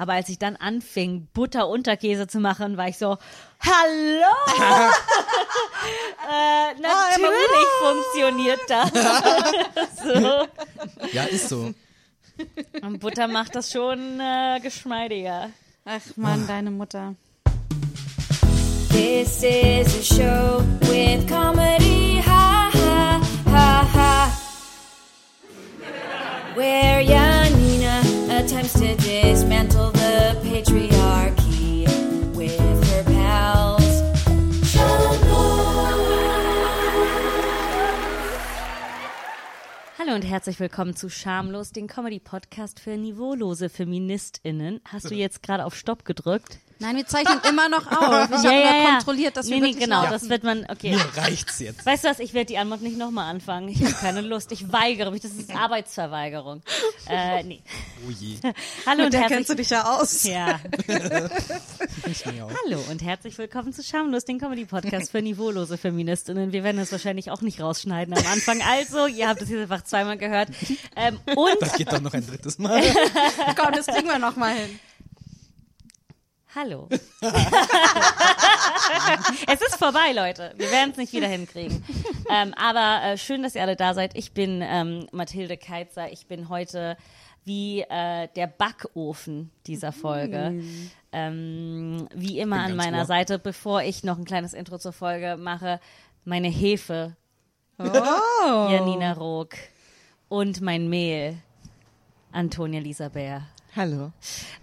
Aber als ich dann anfing, Butter unter Käse zu machen, war ich so, hallo! äh, natürlich funktioniert das. so. Ja, ist so. Und Butter macht das schon äh, geschmeidiger. Ach man, deine Mutter. This is a show with comedy, ha ha ha ha. Where Janina attempts to dismantle the patriarchy with her pals. Hallo und herzlich willkommen zu Schamlos, den Comedy-Podcast für niveaulose FeministInnen. Hast du jetzt gerade auf Stopp gedrückt? Nein, wir zeichnen immer noch auf. Ich habe nur kontrolliert, dass nee, wir nee, wirklich genau, laufen. das wird man, okay. Mir reicht's jetzt. Weißt du was, ich werde die Antwort nicht nochmal anfangen. Ich habe keine Lust. Ich weigere mich. Das ist Arbeitsverweigerung. Äh, nee. Oh je. Hallo und Da herzlich kennst du dich ja aus. ja. Ich mir auch. Hallo und herzlich willkommen zu Schamlos, den Comedy-Podcast für niveaulose Feministinnen. Wir werden es wahrscheinlich auch nicht rausschneiden am Anfang. Also, ihr habt es jetzt einfach zweimal gehört. Ähm, und Das geht doch noch ein drittes Mal. Komm, das kriegen wir noch mal hin. Hallo. es ist vorbei, Leute. Wir werden es nicht wieder hinkriegen. Ähm, aber äh, schön, dass ihr alle da seid. Ich bin ähm, Mathilde Keitzer. Ich bin heute wie äh, der Backofen dieser Folge. Ähm, wie immer an meiner ohr. Seite, bevor ich noch ein kleines Intro zur Folge mache, meine Hefe, Oh. Janina Rook und mein Mehl, Antonia Lisa Bär. Hallo.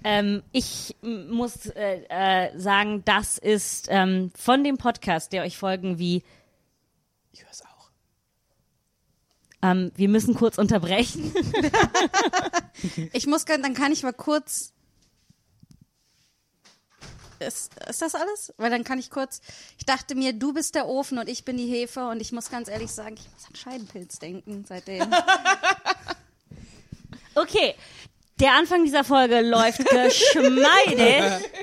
Ähm, ich muss äh, äh, sagen, das ist ähm, von dem Podcast, der euch folgen wie, Ich hör's auch. ähm, wir müssen kurz unterbrechen. Ich muss, dann kann ich mal kurz. Ist, ist das alles? Weil dann kann ich kurz. Ich dachte mir, du bist der Ofen und ich bin die Hefe und ich muss ganz ehrlich sagen, ich muss an Scheidenpilz denken seitdem. Okay, der Anfang dieser Folge läuft geschmeidig.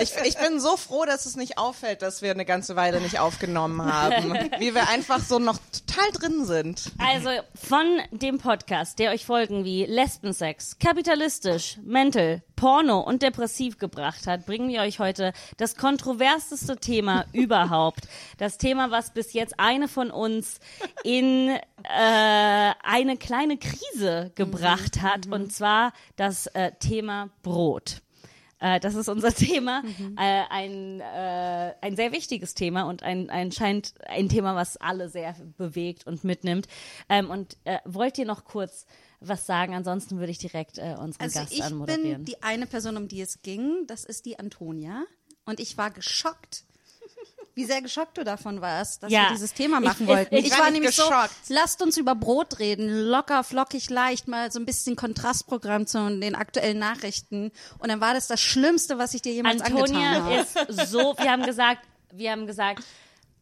Ich, ich bin so froh, dass es nicht auffällt, dass wir eine ganze Weile nicht aufgenommen haben. Wie wir einfach so noch total drin sind. Also von dem Podcast, der euch Folgen wie Lesbensex, kapitalistisch, mental, Porno und depressiv gebracht hat, bringen wir euch heute das kontroverseste Thema überhaupt. Das Thema, was bis jetzt eine von uns in äh, eine kleine Krise gebracht hat, und zwar das äh, Thema Brot. Äh, das ist unser Thema, äh, ein, äh, ein sehr wichtiges Thema und ein, ein scheint ein Thema, was alle sehr bewegt und mitnimmt. Ähm, und äh, wollt ihr noch kurz was sagen? Ansonsten würde ich direkt äh, unseren Also Gast ich anmoderieren. bin die eine Person, um die es ging. Das ist die Antonia. Und ich war geschockt. Wie sehr geschockt du davon warst, dass Ja. wir dieses Thema machen ich- wollten. ich Ich, war war nämlich geschockt. so, lasst uns über Brot reden, locker, flockig, leicht, mal so ein bisschen Kontrastprogramm zu den aktuellen Nachrichten. Und dann war das das Schlimmste, was ich dir jemals angetan Antonia habe. ist so, wir haben gesagt, wir haben gesagt,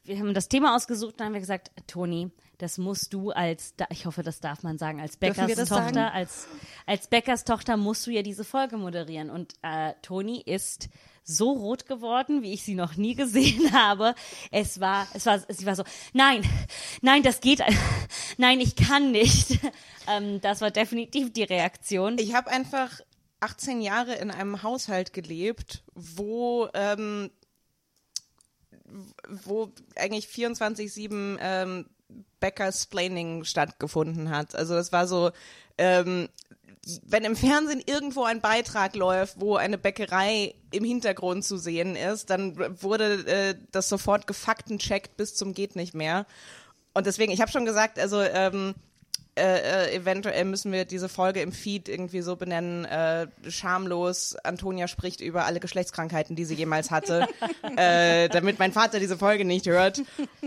wir haben das Thema ausgesucht und dann haben wir gesagt, Toni, das musst du als, ich hoffe, das darf man sagen, als Bäckers Tochter, als, als Bäckers Tochter musst du ja diese Folge moderieren. Und äh, Toni ist so rot geworden, wie ich sie noch nie gesehen habe. Es war, es war, sie war so, nein, nein, das geht, nein, ich kann nicht. ähm, das war definitiv die Reaktion. Ich habe einfach 18 Jahre in einem Haushalt gelebt, wo ähm, wo eigentlich 24/7 ähm, Bäckersplaining stattgefunden hat. Also das war so, ähm, wenn im Fernsehen irgendwo ein Beitrag läuft, wo eine Bäckerei im Hintergrund zu sehen ist, dann wurde äh, das sofort gefaktencheckt bis zum geht nicht mehr. Und deswegen, ich habe schon gesagt, also ähm, äh, äh, eventuell müssen wir diese Folge im Feed irgendwie so benennen, äh, schamlos, Antonia spricht über alle Geschlechtskrankheiten, die sie jemals hatte, äh, damit mein Vater diese Folge nicht hört,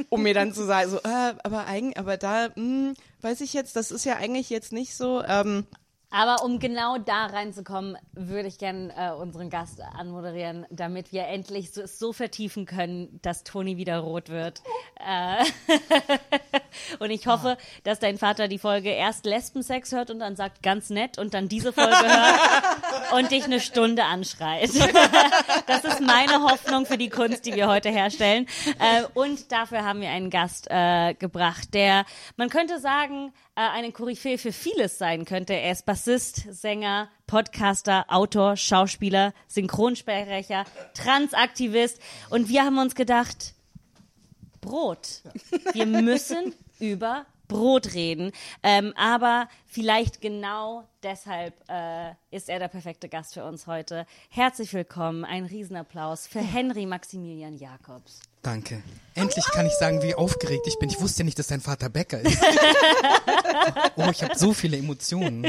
um mir dann zu sagen, so, äh, aber eigentlich, aber da, mh, weiß ich jetzt, das ist ja eigentlich jetzt nicht so, ähm, Aber um genau da reinzukommen, würde ich gerne äh, unseren Gast anmoderieren, damit wir endlich so, so vertiefen können, dass Toni wieder rot wird. Äh, und ich hoffe, dass dein Vater die Folge erst Lesbensex hört und dann sagt ganz nett und dann diese Folge hört und dich eine Stunde anschreit. das ist meine Hoffnung für die Kunst, die wir heute herstellen. Äh, und dafür haben wir einen Gast äh, gebracht, der, man könnte sagen, eine Koryphäe für vieles sein könnte. Er ist Bassist, Sänger, Podcaster, Autor, Schauspieler, Synchronsprecher, Transaktivist. Und wir haben uns gedacht, Brot. Wir müssen über Brot reden. Ähm, aber vielleicht genau deshalb äh, ist er der perfekte Gast für uns heute. Herzlich willkommen, ein Riesenapplaus für Henry Maximilian Jakobs. Danke. Endlich kann ich sagen, wie aufgeregt ich bin. Ich wusste ja nicht, dass dein Vater Bäcker ist. oh, ich habe so viele Emotionen.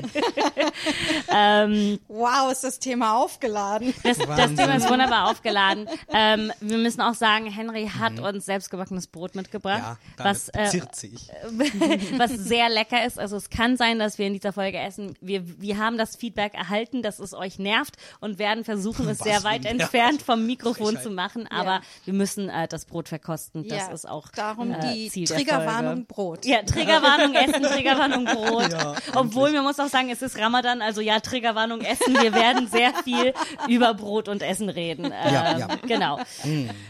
Wow, ist das Thema aufgeladen. Das, das. Thema ist wunderbar aufgeladen. Ähm, wir müssen auch sagen, Henry hat uns selbstgebackenes Brot mitgebracht, Mhm. Ja, was, äh, was sehr lecker ist. Also es kann sein, dass wir in dieser Folge essen. Wir, wir haben das Feedback erhalten, dass es euch nervt und werden versuchen, es Was sehr weit entfernt vom Mikrofon zu machen. Aber wir müssen äh, das Brot verkosten. Das Ja, ist auch darum äh, die Ziel der Triggerwarnung Folge. Brot. Ja, Triggerwarnung Essen, Triggerwarnung Brot. Ja, Obwohl, man muss auch sagen, es ist Ramadan, also ja, Triggerwarnung Essen. Wir werden sehr viel über Brot und Essen reden. Ähm, Ja, ja. Genau.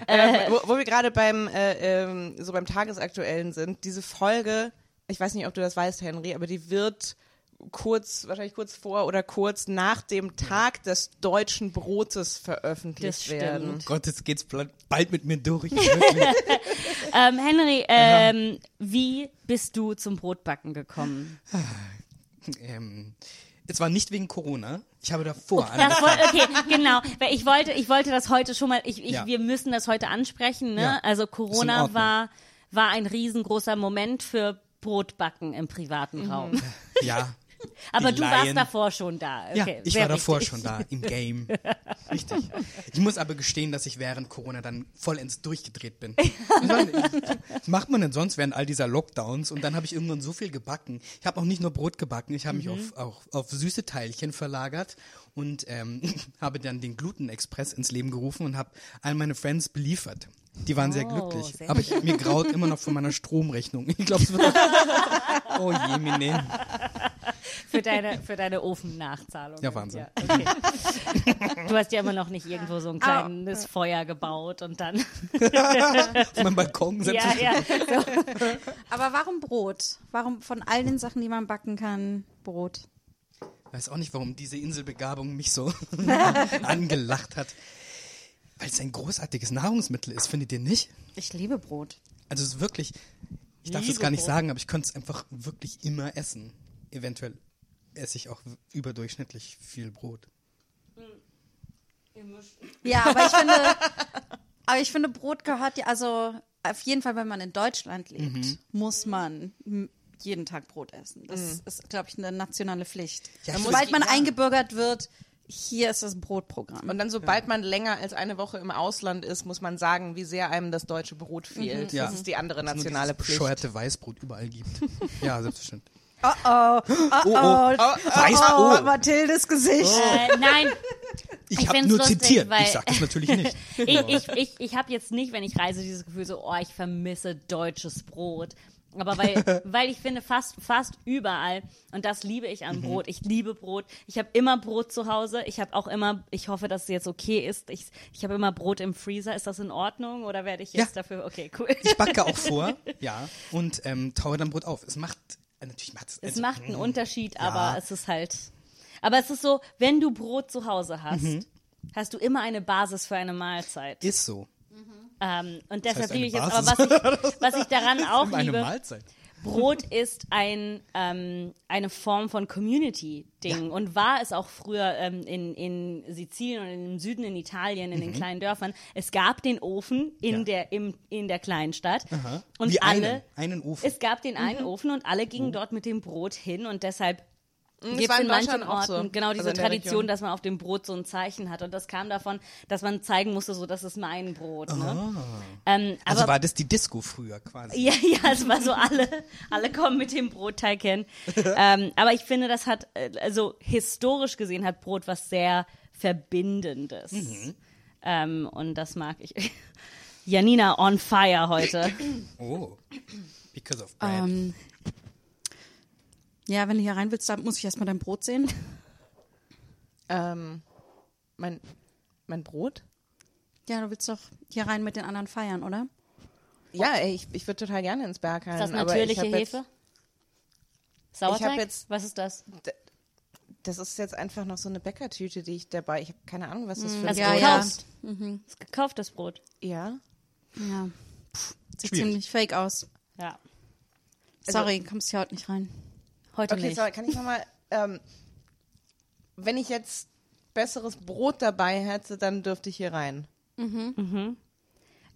Äh, wo, wo wir gerade beim äh, ähm, so beim Tagesaktuellen sind, diese Folge, ich weiß nicht, ob du das weißt, Henry, aber die wird kurz, wahrscheinlich kurz vor oder kurz nach dem Tag des deutschen Brotes veröffentlicht werden. Oh Gott, jetzt geht's bald mit mir durch. Ähm, Henry, ähm, wie bist du zum Brotbacken gekommen? ähm, es war nicht wegen Corona. Ich habe davor Das angefangen. woll- okay, genau. Weil ich wollte, ich wollte das heute schon mal, ich, ich, Ja. wir müssen das heute ansprechen, ne? Ja. Also Corona war, war ein riesengroßer Moment für Brotbacken im privaten Raum. Ja. Aber du warst Laien. davor schon da. Ja, Okay, ich sehr war davor schon da, im Game. Richtig. Ich muss aber gestehen, dass ich während Corona dann vollends durchgedreht bin. Ich meine, was macht man denn sonst während all dieser Lockdowns? Und dann habe ich irgendwann so viel gebacken. Ich habe auch nicht nur Brot gebacken, ich habe mich auf, auch auf süße Teilchen verlagert und ähm, habe dann den Gluten-Express ins Leben gerufen und habe all meine Friends beliefert. Die waren sehr Oh, glücklich. sehr aber ich, mir graut immer noch von meiner Stromrechnung. Ich glaube, es wird auch Oh je, Mine. Für deine, für deine Ofennachzahlung. Ja, Wahnsinn. okay. Du hast ja immer noch nicht irgendwo so ein kleines Feuer gebaut und dann. Auf meinem Balkon setze ja, ich ja. So. Aber warum Brot? Warum von all den Sachen, die man backen kann, Brot? weiß auch nicht, warum diese Inselbegabung mich so angelacht hat. Weil es ein großartiges Nahrungsmittel ist, findet ihr nicht? Ich liebe Brot. Also es ist wirklich, ich darf es gar nicht Brot. sagen, aber ich könnte es einfach wirklich immer essen. Eventuell esse ich auch überdurchschnittlich viel Brot. Ja, aber ich finde, aber ich finde, Brot gehört ja, also auf jeden Fall, wenn man in Deutschland lebt, Mhm. muss man jeden Tag Brot essen. Das ist, glaube ich, eine nationale Pflicht. Ja, Sobald man ja. eingebürgert wird, hier ist das Brotprogramm. Und dann, sobald man länger als eine Woche im Ausland ist, muss man sagen, wie sehr einem das deutsche Brot fehlt. Ja. Das ist die andere nationale Pflicht. bescheuerte Weißbrot überall gibt. ja, selbstverständlich. oh oh, oh oh, Weißbrot. Mathildes Gesicht. Äh, nein, Ich, Ich habe nur lustig, zitiert. weil- Ich sage das natürlich nicht. ich, ich, ich, ich habe jetzt nicht, wenn ich reise, dieses Gefühl so, oh, ich vermisse deutsches Brot. Aber weil, weil ich finde, fast, fast überall, und das liebe ich Mhm. an Brot, ich liebe Brot. Ich habe immer Brot zu Hause. Ich habe auch immer, ich hoffe, dass es jetzt okay ist. Ich, ich habe immer Brot im Freezer. Ist das in Ordnung oder werde ich jetzt Ja. dafür, okay, cool. Ich backe auch vor, ja, und ähm, taue dann Brot auf. Es macht, natürlich macht es. Es also, macht einen mm, Unterschied, Ja. aber es ist halt. Aber es ist so, wenn du Brot zu Hause hast, Mhm. hast du immer eine Basis für eine Mahlzeit. Ist so. Ähm, und deshalb liebe ich jetzt, aber was ich, was ich daran auch Eine liebe, Mahlzeit. Brot ist ein, ähm, eine Form von Community-Ding und war es auch früher ähm, in, in Sizilien und im Süden in Italien, in den kleinen Dörfern. Es gab den Ofen in, Mhm. Ja. der, im, in der Kleinstadt und Wie alle, einen, einen Ofen. es gab den einen Ofen und alle gingen dort mit dem Brot hin und deshalb Das gibt es in manchen Deutschland auch Orten so. genau diese Also Tradition, dass man auf dem Brot so ein Zeichen hat und das kam davon, dass man zeigen musste, so das ist mein Brot. Ne? Ähm, also war das die Disco früher quasi. ja, ja, es war so alle, alle kommen mit dem Brotteig hin. ähm, aber ich finde, das hat, äh, also historisch gesehen hat Brot was sehr Verbindendes. Ähm, und das mag ich. Janina on fire heute. Oh. Because of bread. Ähm, ja, wenn du hier rein willst, dann muss ich erstmal dein Brot sehen. Ähm, mein, mein Brot? Ja, du willst doch hier rein mit den anderen feiern, oder? Ja, ey, ich, ich würde total gerne ins Berghain. Ist das aber ich natürliche jetzt- Hefe? Sauerteig? Ich hab jetzt- Was ist das? Das ist jetzt einfach noch so eine Bäckertüte, die ich dabei. Ich habe keine Ahnung, was das für ein Also Ja, Brot ja. gekauft. Das ist gekauftes Brot. Ja. Ja. Pff, sieht Schwierig. ziemlich fake aus. Ja. Sorry, kommst hier heute nicht rein. Heute Okay, nicht. sorry, kann ich nochmal, ähm, wenn ich jetzt besseres Brot dabei hätte, dann dürfte ich hier rein.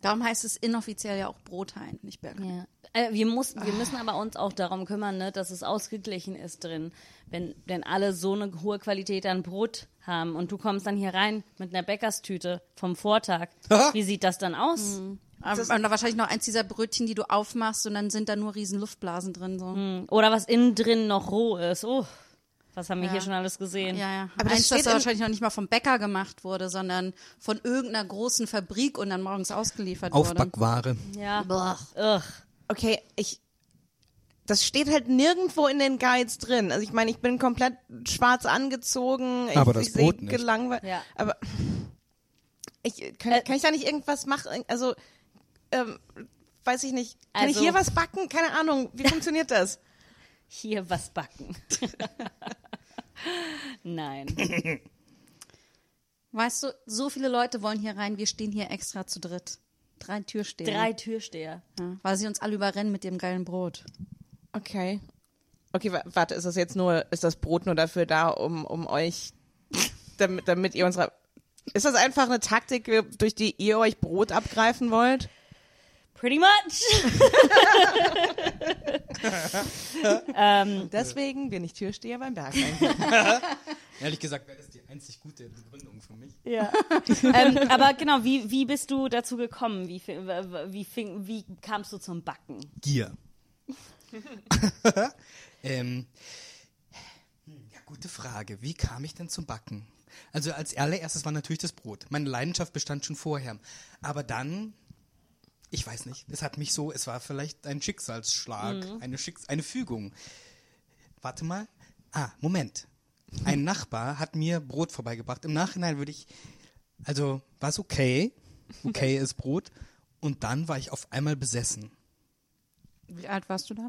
Darum heißt es inoffiziell ja auch Brothain, nicht Burger. Ja. Äh, wir, muss, wir müssen aber uns auch darum kümmern, ne, dass es ausgeglichen ist drin. Wenn, wenn alle so eine hohe Qualität an Brot haben und du kommst dann hier rein mit einer Bäckerstüte vom Vortag, wie sieht das dann aus? Aber und da wahrscheinlich noch eins dieser Brötchen, die du aufmachst und dann sind da nur riesen Luftblasen drin. So. Oder was innen drin noch roh ist. Oh, was haben wir hier schon alles gesehen? Ja, ja. Aber das eins, das steht da in- wahrscheinlich noch nicht mal vom Bäcker gemacht wurde, sondern von irgendeiner großen Fabrik und dann morgens ausgeliefert wurde. Aufbackware. Ja. Boah. Ugh. Okay, ich. Das steht halt nirgendwo in den Guides drin. Also ich meine, ich bin komplett schwarz angezogen. Ich, Aber das ich Brot nicht. gelangweilt. Ja. Aber ich, kann, Äh, kann ich da nicht irgendwas machen? Also, ähm, weiß ich nicht. Kann Also- ich hier was backen? Keine Ahnung. Wie funktioniert das? Hier was backen. Nein. Weißt du, so viele Leute wollen hier rein, wir stehen hier extra zu dritt. Drei Türsteher. Drei Türsteher. Ja, weil sie uns alle überrennen mit dem geilen Brot. Okay. Okay, wa- warte, ist das jetzt nur, ist das Brot nur dafür da, um, um euch, damit, damit ihr unsere, ist das einfach eine Taktik, durch die ihr euch Brot abgreifen wollt? Pretty much. ähm, Deswegen bin ich Türsteher beim Berg. Ehrlich gesagt wäre das die einzig gute Begründung für mich. Ja. ähm, aber genau, wie, wie bist du dazu gekommen? Wie, wie, fing, wie kamst du zum Backen? Gier. ähm, ja, gute Frage. Wie kam ich denn zum Backen? Also als allererstes war natürlich das Brot. Meine Leidenschaft bestand schon vorher. Aber dann, ich weiß nicht, es hat mich so, es war vielleicht ein Schicksalsschlag, eine, Schicks eine Fügung. Warte mal. Ah, Moment. Ein Nachbar hat mir Brot vorbeigebracht. Im Nachhinein würde ich, also war es okay. Okay ist Brot. Und dann war ich auf einmal besessen. Wie alt warst du da?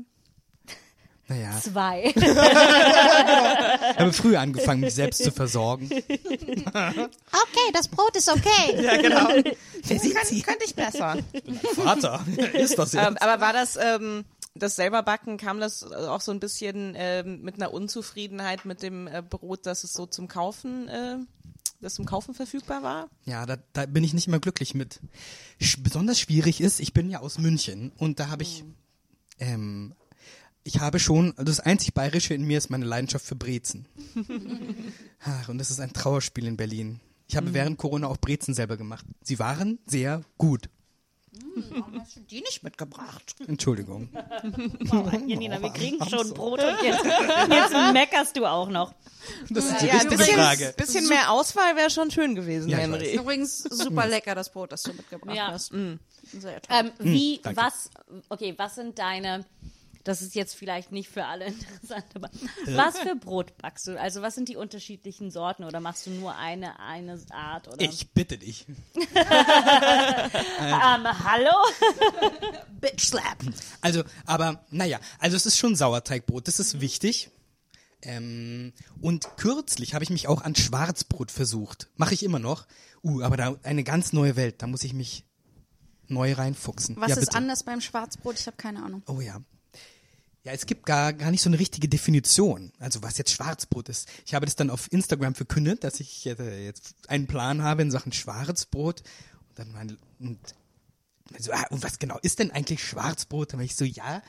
Naja, Zwei. Ich habe früher angefangen, mich selbst zu versorgen. Okay, das Brot ist okay. Ja, genau. Wer kann, könnte ich besser. Vater, ist das ähm, aber war das, ähm, das selber Backen, kam das auch so ein bisschen ähm, mit einer Unzufriedenheit mit dem äh, Brot, dass es so zum Kaufen, äh, das zum Kaufen verfügbar war? Ja, da, da bin ich nicht mehr glücklich mit. Sch besonders schwierig ist, ich bin ja aus München und da habe ich, ähm, ich habe schon, also das einzig Bayerische in mir ist meine Leidenschaft für Brezen. Ach, und das ist ein Trauerspiel in Berlin. Ich habe während Corona auch Brezen selber gemacht. Sie waren sehr gut. Warum hast du die nicht mitgebracht? Entschuldigung. Janina, wir kriegen schon Brot und jetzt, jetzt meckerst du auch noch. Das ist die Ja, richtige bisschen, Frage. bisschen mehr Auswahl wäre schon schön gewesen, Ja, Henry. Übrigens super lecker, das Brot, das du mitgebracht Ja. hast. Mm. Sehr toll. Ähm, wie, danke. was, okay, was sind deine, das ist jetzt vielleicht nicht für alle interessant, aber was für Brot backst du? Also was sind die unterschiedlichen Sorten oder machst du nur eine, eine Art? Oder? Ich bitte dich. Ähm, hallo? Bitch slap. Also, aber naja, also es ist schon Sauerteigbrot, das ist wichtig. Ähm, und kürzlich habe ich mich auch an Schwarzbrot versucht. Mache ich immer noch. Uh, aber da eine ganz neue Welt, da muss ich mich neu reinfuchsen. Was ja, ist anders beim Schwarzbrot? Ich habe keine Ahnung. Oh ja. Ja, es gibt gar, gar nicht so eine richtige Definition, also was jetzt Schwarzbrot ist. Ich habe das dann auf Instagram verkündet, dass ich äh, jetzt einen Plan habe in Sachen Schwarzbrot. Und dann mein, und, also, ah, und was genau ist denn eigentlich Schwarzbrot? Dann war ich so, ja,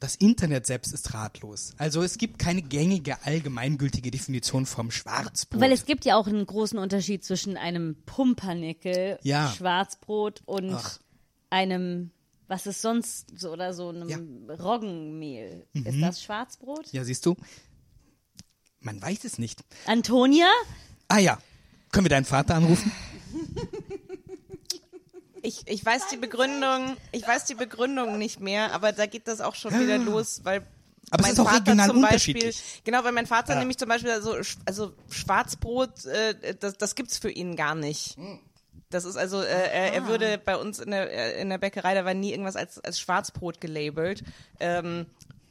das Internet selbst ist ratlos. Also es gibt keine gängige, allgemeingültige Definition vom Schwarzbrot. Weil es gibt ja auch einen großen Unterschied zwischen einem Pumpernickel, Ja. Schwarzbrot und Ach. einem, was ist sonst so, oder so einem Ja. Mhm. Roggenmehl. Ist das Schwarzbrot? ja, siehst du? Man weiß es nicht. Antonia? Ah ja, können wir deinen Vater anrufen? Ich, ich weiß die Begründung, ich weiß die Begründung nicht mehr, aber da geht das auch schon wieder los, weil Aber es mein ist auch Vater regional zum Beispiel, genau, weil mein Vater Ja. nämlich zum Beispiel so, sch- also Schwarzbrot, äh, das, das gibt's für ihn gar nicht. Hm. Das ist also, äh, er, er würde bei uns in der, äh, in der Bäckerei, da war nie irgendwas als, als Schwarzbrot gelabelt. Ähm,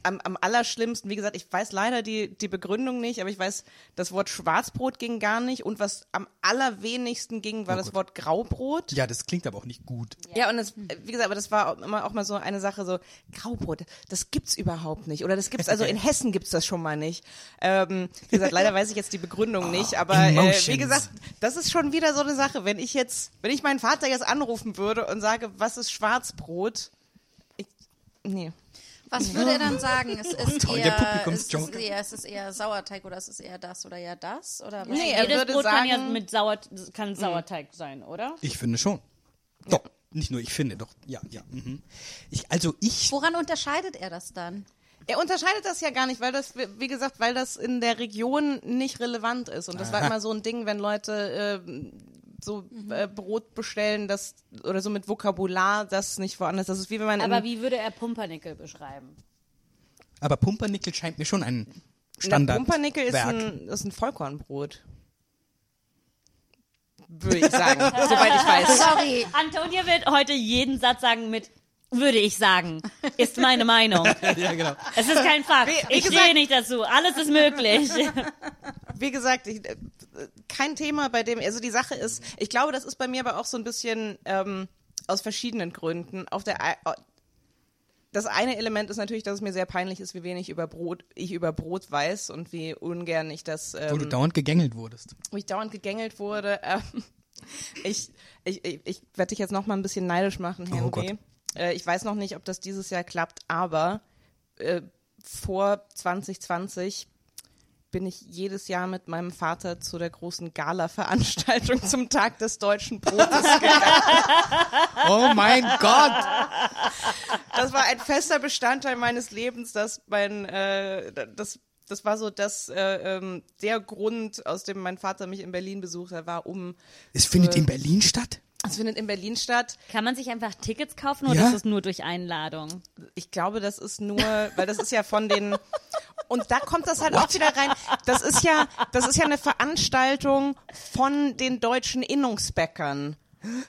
am, am allerschlimmsten, wie gesagt, ich weiß leider die, die Begründung nicht, aber ich weiß, das Wort Schwarzbrot ging gar nicht und was am allerwenigsten ging, war Oh das. Wort Graubrot. Ja, das klingt aber auch nicht gut. Ja, und das, wie gesagt, aber das war auch immer auch mal so eine Sache, so Graubrot, das gibt's überhaupt nicht. Oder das gibt's, also in Hessen gibt's das schon mal nicht. Ähm, wie gesagt, leider weiß ich jetzt die Begründung nicht, aber äh, wie gesagt, das ist schon wieder so eine Sache. Wenn ich jetzt, wenn ich meinen Vater jetzt anrufen würde und sage, was ist Schwarzbrot? Ich, nee. Was würde er dann sagen? Es ist eher, der es ist eher, es ist eher Sauerteig oder es ist eher das oder eher das oder was? Nee, er Jedes würde Brot kann ja sagen- mit Sauer, kann Sauerteig sein, oder? Ich finde schon. Doch, nicht nur ich finde, doch. Ja, ja. Mhm. Ich, also ich, Woran unterscheidet er das dann? Er unterscheidet das ja gar nicht, weil das, wie gesagt, weil das in der Region nicht relevant ist. Und das war Aha. immer so ein Ding, wenn Leute äh, so äh, Brot bestellen, das oder so mit Vokabular, das nicht woanders. Das ist wie wenn man Aber wie würde er Pumpernickel beschreiben? aber Pumpernickel scheint mir schon ein Na, Standard. Pumpernickel ist ein, ist ein Vollkornbrot. Würde ich sagen, soweit ich weiß. Sorry. Antonia wird heute jeden Satz sagen mit würde ich sagen, ist meine Meinung. ja, genau. Es ist kein Fakt. Wie- wie ich gesagt- stehe nicht dazu. Alles ist möglich. Wie gesagt, ich, äh, kein Thema, bei dem, also die Sache ist, ich glaube, das ist bei mir aber auch so ein bisschen ähm, aus verschiedenen Gründen. Auf der, das eine Element ist natürlich, dass es mir sehr peinlich ist, wie wenig über Brot, ich über Brot weiß und wie ungern ich das, Wo du ähm, dauernd gegängelt wurdest. wo ich dauernd gegängelt wurde. Ähm, ich ich, ich, ich werde dich jetzt noch mal ein bisschen neidisch machen, Oh Henry. Äh, ich weiß noch nicht, ob das dieses Jahr klappt, aber äh, vor 2020 bin ich jedes Jahr mit meinem Vater zu der großen Gala-Veranstaltung zum Tag des deutschen Brotes gegangen. Oh mein Gott! Das war ein fester Bestandteil meines Lebens, dass mein, äh, das, das war so das, äh, ähm, der Grund, aus dem mein Vater mich in Berlin besucht hat, war um, Es findet in Berlin statt? Es findet in Berlin statt. Kann man sich einfach Tickets kaufen oder Ja. ist es nur durch Einladung? Ich glaube, das ist nur, weil das ist ja von den und da kommt das halt auch wieder rein. Das ist ja, das ist ja eine Veranstaltung von den deutschen Innungsbäckern.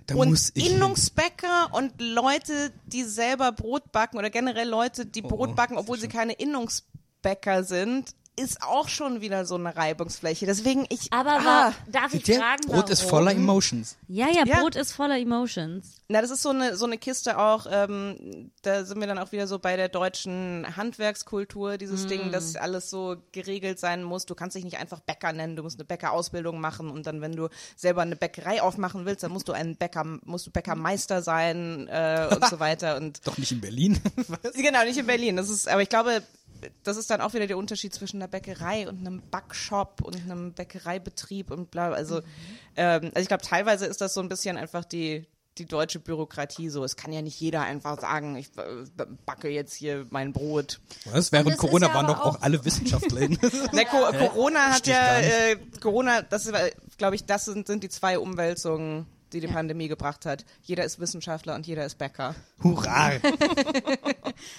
Da und muss ich. hin. Innungsbäcker und Leute, die selber Brot backen oder generell Leute, die Brot oh, backen, obwohl sie keine Innungsbäcker sind, ist auch schon wieder so eine Reibungsfläche. Deswegen ich Aber ah, darf ich fragen, Brot ist voller Emotions. Ja, ja, Ja. Brot ist voller Emotions. Na, das ist so eine, so eine Kiste auch, ähm, da sind wir dann auch wieder so bei der deutschen Handwerkskultur, dieses Ding, dass alles so geregelt sein muss. Du kannst dich nicht einfach Bäcker nennen, du musst eine Bäckerausbildung machen und dann, wenn du selber eine Bäckerei aufmachen willst, dann musst du ein Bäcker, musst du Bäckermeister sein äh, und so weiter. Und Doch nicht in Berlin. Was? genau, nicht in Berlin. Das ist, aber ich glaube, das ist dann auch wieder der Unterschied zwischen einer Bäckerei und einem Backshop und einem Bäckereibetrieb und bla. Also, ähm, also ich glaube, teilweise ist das so ein bisschen einfach die die deutsche Bürokratie so. Es kann ja nicht jeder einfach sagen, ich äh, backe jetzt hier mein Brot. Was? Während Corona ja waren doch auch auch- alle WissenschaftlerInnen. Na, Co Corona hat ja, äh, Corona, das ist, glaube ich, das sind, sind die zwei Umwälzungen, die die Pandemie gebracht hat. Jeder ist Wissenschaftler und jeder ist Bäcker. Hurra!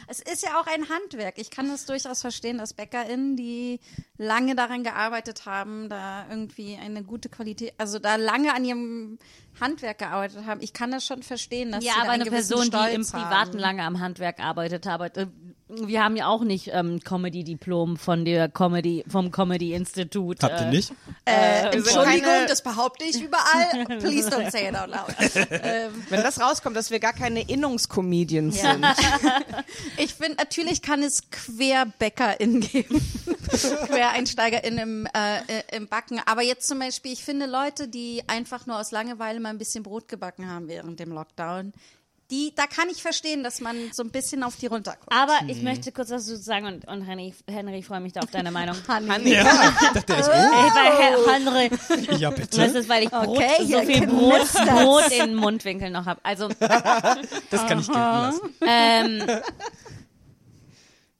Es ist ja auch ein Handwerk. Ich kann das durchaus verstehen, dass BäckerInnen, die lange daran gearbeitet haben, da irgendwie eine gute Qualität, also da lange an ihrem Handwerk gearbeitet haben. Ich kann das schon verstehen, dass Ja, sie da aber einen eine Person, die im Privaten haben. lange am Handwerk arbeitet, aber äh, wir haben ja auch nicht ähm, Comedy-Diplom von der Comedy, vom Comedy-Institut. Habt ihr äh, nicht? Äh, sind Entschuldigung, keine- das behaupte ich überall. Please don't say it out loud. ähm, Wenn das rauskommt, dass wir gar keine Innungscomedians Ja. sind. ich finde, natürlich kann es QuerbäckerInnen geben. QuereinsteigerInnen im, äh, im Backen. Aber jetzt zum Beispiel, ich finde Leute, die einfach nur aus Langeweile mal ein bisschen Brot gebacken haben während dem Lockdown, die, da kann ich verstehen, dass man so ein bisschen auf die runterkommt. Aber ich möchte kurz was dazu sagen und, und Henry, Henry, ich freue mich da auf deine Meinung. Honey. Ja, ich dachte oh, Ey, bei Herr Henry, ja das bitte. ist, weil ich Brot, Okay, so viel Brot. Brot in den Mundwinkeln noch habe. Also, Das kann ich gelten lassen. ähm,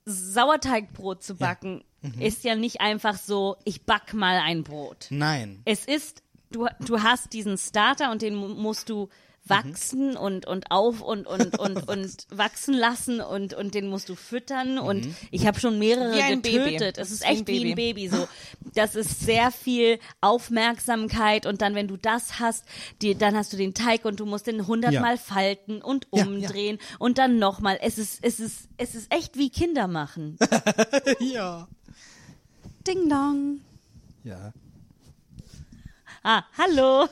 Sauerteigbrot zu backen ist ja nicht einfach so, ich back mal ein Brot. Nein. Es ist, du, du hast diesen Starter und den mu- musst du wachsen und, und auf und, und, und, und wachsen lassen und, und den musst du füttern und ich habe schon mehrere Baby. getötet. Das Es ist wie ein echt wie ein Baby. Baby so. Das ist sehr viel Aufmerksamkeit und dann, wenn du das hast, die, dann hast du den Teig und du musst den hundertmal Ja. falten und Ja, ja. umdrehen und dann nochmal. Es ist, es ist, es ist echt wie Kinder machen. ja. Ding dong. Ja. Ah, hallo.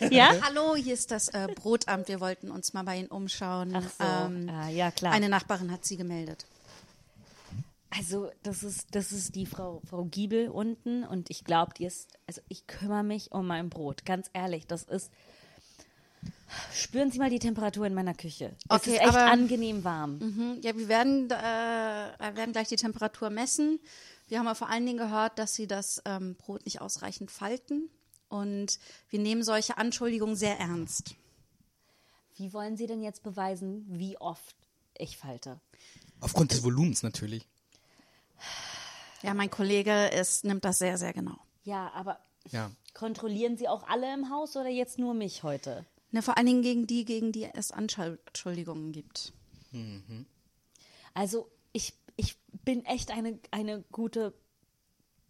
ja? Hallo, hier ist das äh, Brotamt. Wir wollten uns mal bei Ihnen umschauen. Ach so. Ähm, ah, ja, klar. Eine Nachbarin hat Sie gemeldet. Also, das ist, das ist die Frau, Frau Giebel unten und ich glaube, die ist, also ich kümmere mich um mein Brot. Ganz ehrlich, das ist. Spüren Sie mal die Temperatur in meiner Küche. Es Okay, ist echt aber- angenehm warm. Mhm. Ja, wir werden, äh, wir werden gleich die Temperatur messen. Wir haben aber vor allen Dingen gehört, dass Sie das ähm, Brot nicht ausreichend falten. Und wir nehmen solche Anschuldigungen sehr ernst. Wie wollen Sie denn jetzt beweisen, wie oft ich falte? Aufgrund des Volumens natürlich. Ja, mein Kollege ist, nimmt das sehr, sehr genau. Ja, aber Ja. kontrollieren Sie auch alle im Haus oder jetzt nur mich heute? Ne, vor allen Dingen gegen die, gegen die es Anschuldigungen gibt. Also ich, ich bin echt eine, eine gute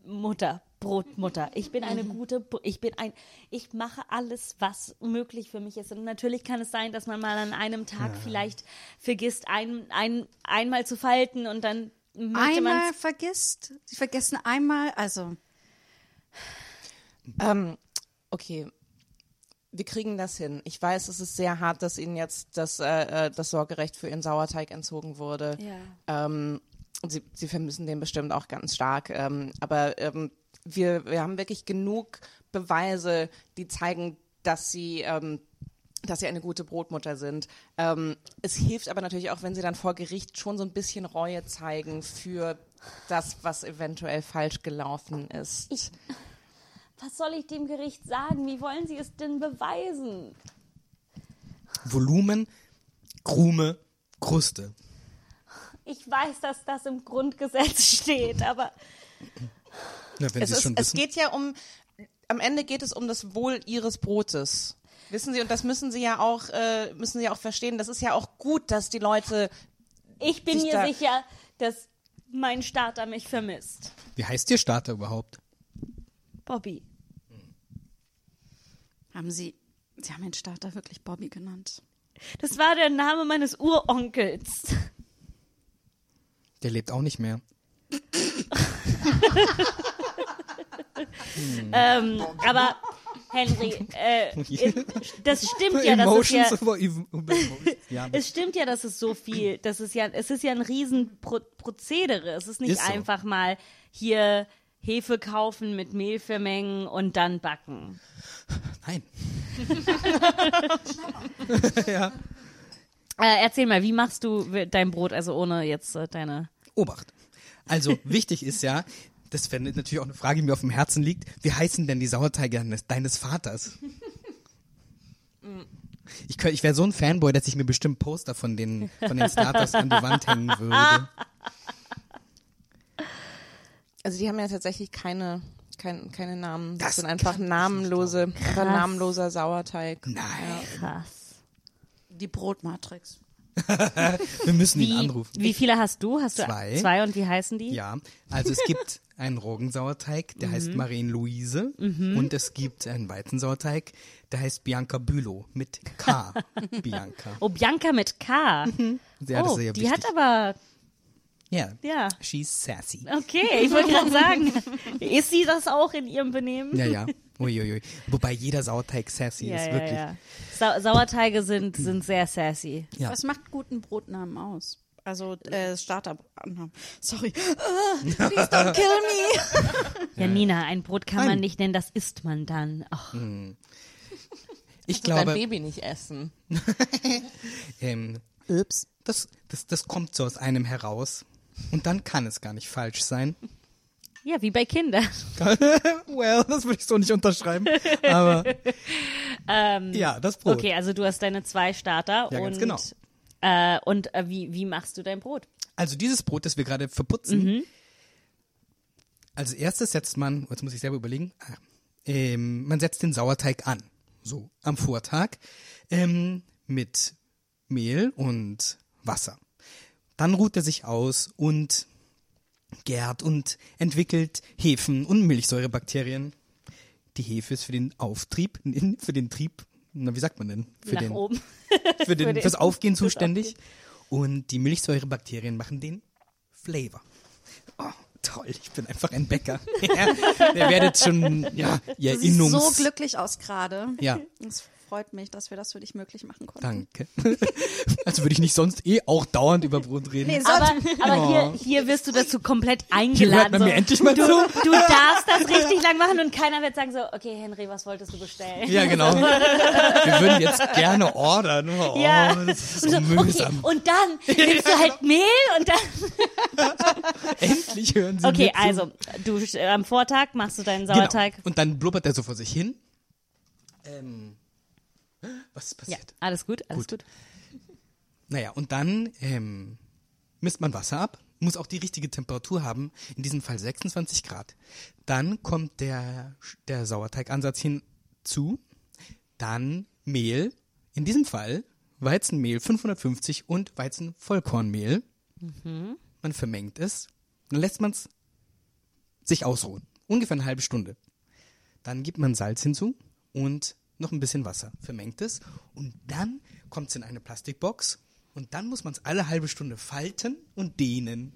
Mutter, Brotmutter. Ich bin eine gute, Br- ich bin ein, ich mache alles, was möglich für mich ist. Und natürlich kann es sein, dass man mal an einem Tag vielleicht vergisst, ein, ein, einmal zu falten und dann möchte Einmal vergisst, Sie vergessen einmal, also Ähm, okay. Wir kriegen das hin. Ich weiß, es ist sehr hart, dass Ihnen jetzt das, äh, äh, das Sorgerecht für Ihren Sauerteig entzogen wurde. Ja. Ähm, Sie, Sie vermissen den bestimmt auch ganz stark. Ähm, aber ähm, wir, wir haben wirklich genug Beweise, die zeigen, dass Sie, ähm, dass Sie eine gute Brotmutter sind. Ähm, es hilft aber natürlich auch, wenn Sie dann vor Gericht schon so ein bisschen Reue zeigen für das, was eventuell falsch gelaufen ist. Ich- Was soll ich dem Gericht sagen? Wie wollen Sie es denn beweisen? Volumen, Krume, Kruste. Ich weiß, dass das im Grundgesetz steht, aber Na, wenn es, ist, schon es wissen. geht ja um, am Ende geht es um das Wohl ihres Brotes. Wissen Sie, und das müssen Sie ja auch, äh, müssen Sie auch verstehen, das ist ja auch gut, dass die Leute, ich bin Sich mir da- sicher, dass mein Starter mich vermisst. Wie heißt Ihr Starter überhaupt? Bobby. haben Sie, Sie haben den Starter wirklich Bobby genannt. Das war der Name meines Uronkels. Der lebt auch nicht mehr. ähm, aber Henry, äh, das stimmt ja, dass es ja, es stimmt ja, dass es so viel, das ist ja, es ist ja ein riesen Pro Prozedere. Es ist nicht Ist so. einfach mal hier Hefe kaufen mit Mehl vermengen und dann backen. nein. ja. Äh, erzähl mal, wie machst du dein Brot, also ohne jetzt äh, deine Obacht. Also wichtig ist ja, das wäre natürlich auch eine Frage, die mir auf dem Herzen liegt. Wie heißen denn die Sauerteige deines, Vaters? Ich, könnt- ich wäre so ein Fanboy, dass ich mir bestimmt Poster von den, von den Starters an die Wand hängen würde. also die haben ja tatsächlich keine, kein, keine Namen. Das, Das sind einfach namenlose, einfach namenloser Sauerteig. Nein, krass. Die Brotmatrix. wir müssen ihn Wie, anrufen. wie viele hast du? Hast du Zwei. zwei und wie heißen die? Ja, also es gibt einen Roggensauerteig, der Mhm. heißt Marien-Louise und es gibt einen Weizensauerteig, der heißt Bianca Bülow mit K. Bianca. Oh, Bianca mit K. Ja, das oh, sehr die wichtig. hat aber, Ja, ja. she's sassy. Okay, ich wollte gerade sagen, ist sie das auch in ihrem Benehmen? Ja, ja. Uiuiui. Wobei jeder Sauerteig sassy ja, ist, ja, wirklich. ja. Sau Sauerteige sind, sind sehr sassy. Ja. Was macht guten Brotnamen aus? Also äh, Starternamen. Sorry. Please don't kill me. Ja, Nina, ein Brot kann man Nein. nicht nennen, das isst man dann. Ach, Ich Dein glaube, Baby nicht essen. ähm, Ups. das, das, das kommt so aus einem heraus. Und dann kann es gar nicht falsch sein. Ja, wie bei Kindern. well, das würde ich so nicht unterschreiben. Aber ja, das Brot. Ähm, Okay, also du hast deine zwei Starter Ja, und, genau. äh, und äh, wie, wie machst du dein Brot? Also dieses Brot, das wir gerade verputzen. Mhm. Als erstes setzt man, jetzt muss ich selber überlegen, ah, ähm, man setzt den Sauerteig an. so am Vortag ähm, mit Mehl und Wasser. Dann ruht er sich aus und gärt und entwickelt Hefen und Milchsäurebakterien. Die Hefe ist für den Auftrieb, für den Trieb, na wie sagt man denn? Für Nach den, oben. für den, den- fürs Aufgehen zuständig. Und die Milchsäurebakterien machen den Flavor. Oh, toll, ich bin einfach ein Bäcker. ihr werdet schon, ja, ihr Innungs... so glücklich aus gerade. Ja. Es freut mich, dass wir das für dich möglich machen konnten. Danke. Also würde ich nicht sonst eh auch dauernd über Brot reden. Nee, Aber, aber hier, hier wirst du dazu komplett Hier hört eingeladen. man so. mir endlich mal zu. Du darfst das richtig lang machen und keiner wird sagen so, okay, Henry, was wolltest du bestellen? Ja, genau. Wir würden jetzt gerne ordern. Oh, Ja. das ist Und so so, mühsam. okay, und dann nimmst du halt Mehl und dann. Endlich hören Sie Okay, also, du äh, am Vortag machst du deinen Genau. Sauerteig. Und dann blubbert er so vor sich hin. Ähm, was ist Ja, passiert? alles gut, alles Gut. gut. Naja, und dann ähm, misst man Wasser ab, muss auch die richtige Temperatur haben, in diesem Fall 26 Grad. Dann kommt der, der Sauerteigansatz hinzu, dann Mehl, in diesem Fall Weizenmehl 550 und Weizenvollkornmehl. Man vermengt es, dann lässt man es sich ausruhen, ungefähr eine halbe Stunde. Dann gibt man Salz hinzu und noch ein bisschen Wasser, vermengt es und dann kommt es in eine Plastikbox und dann muss man es alle halbe Stunde falten und dehnen.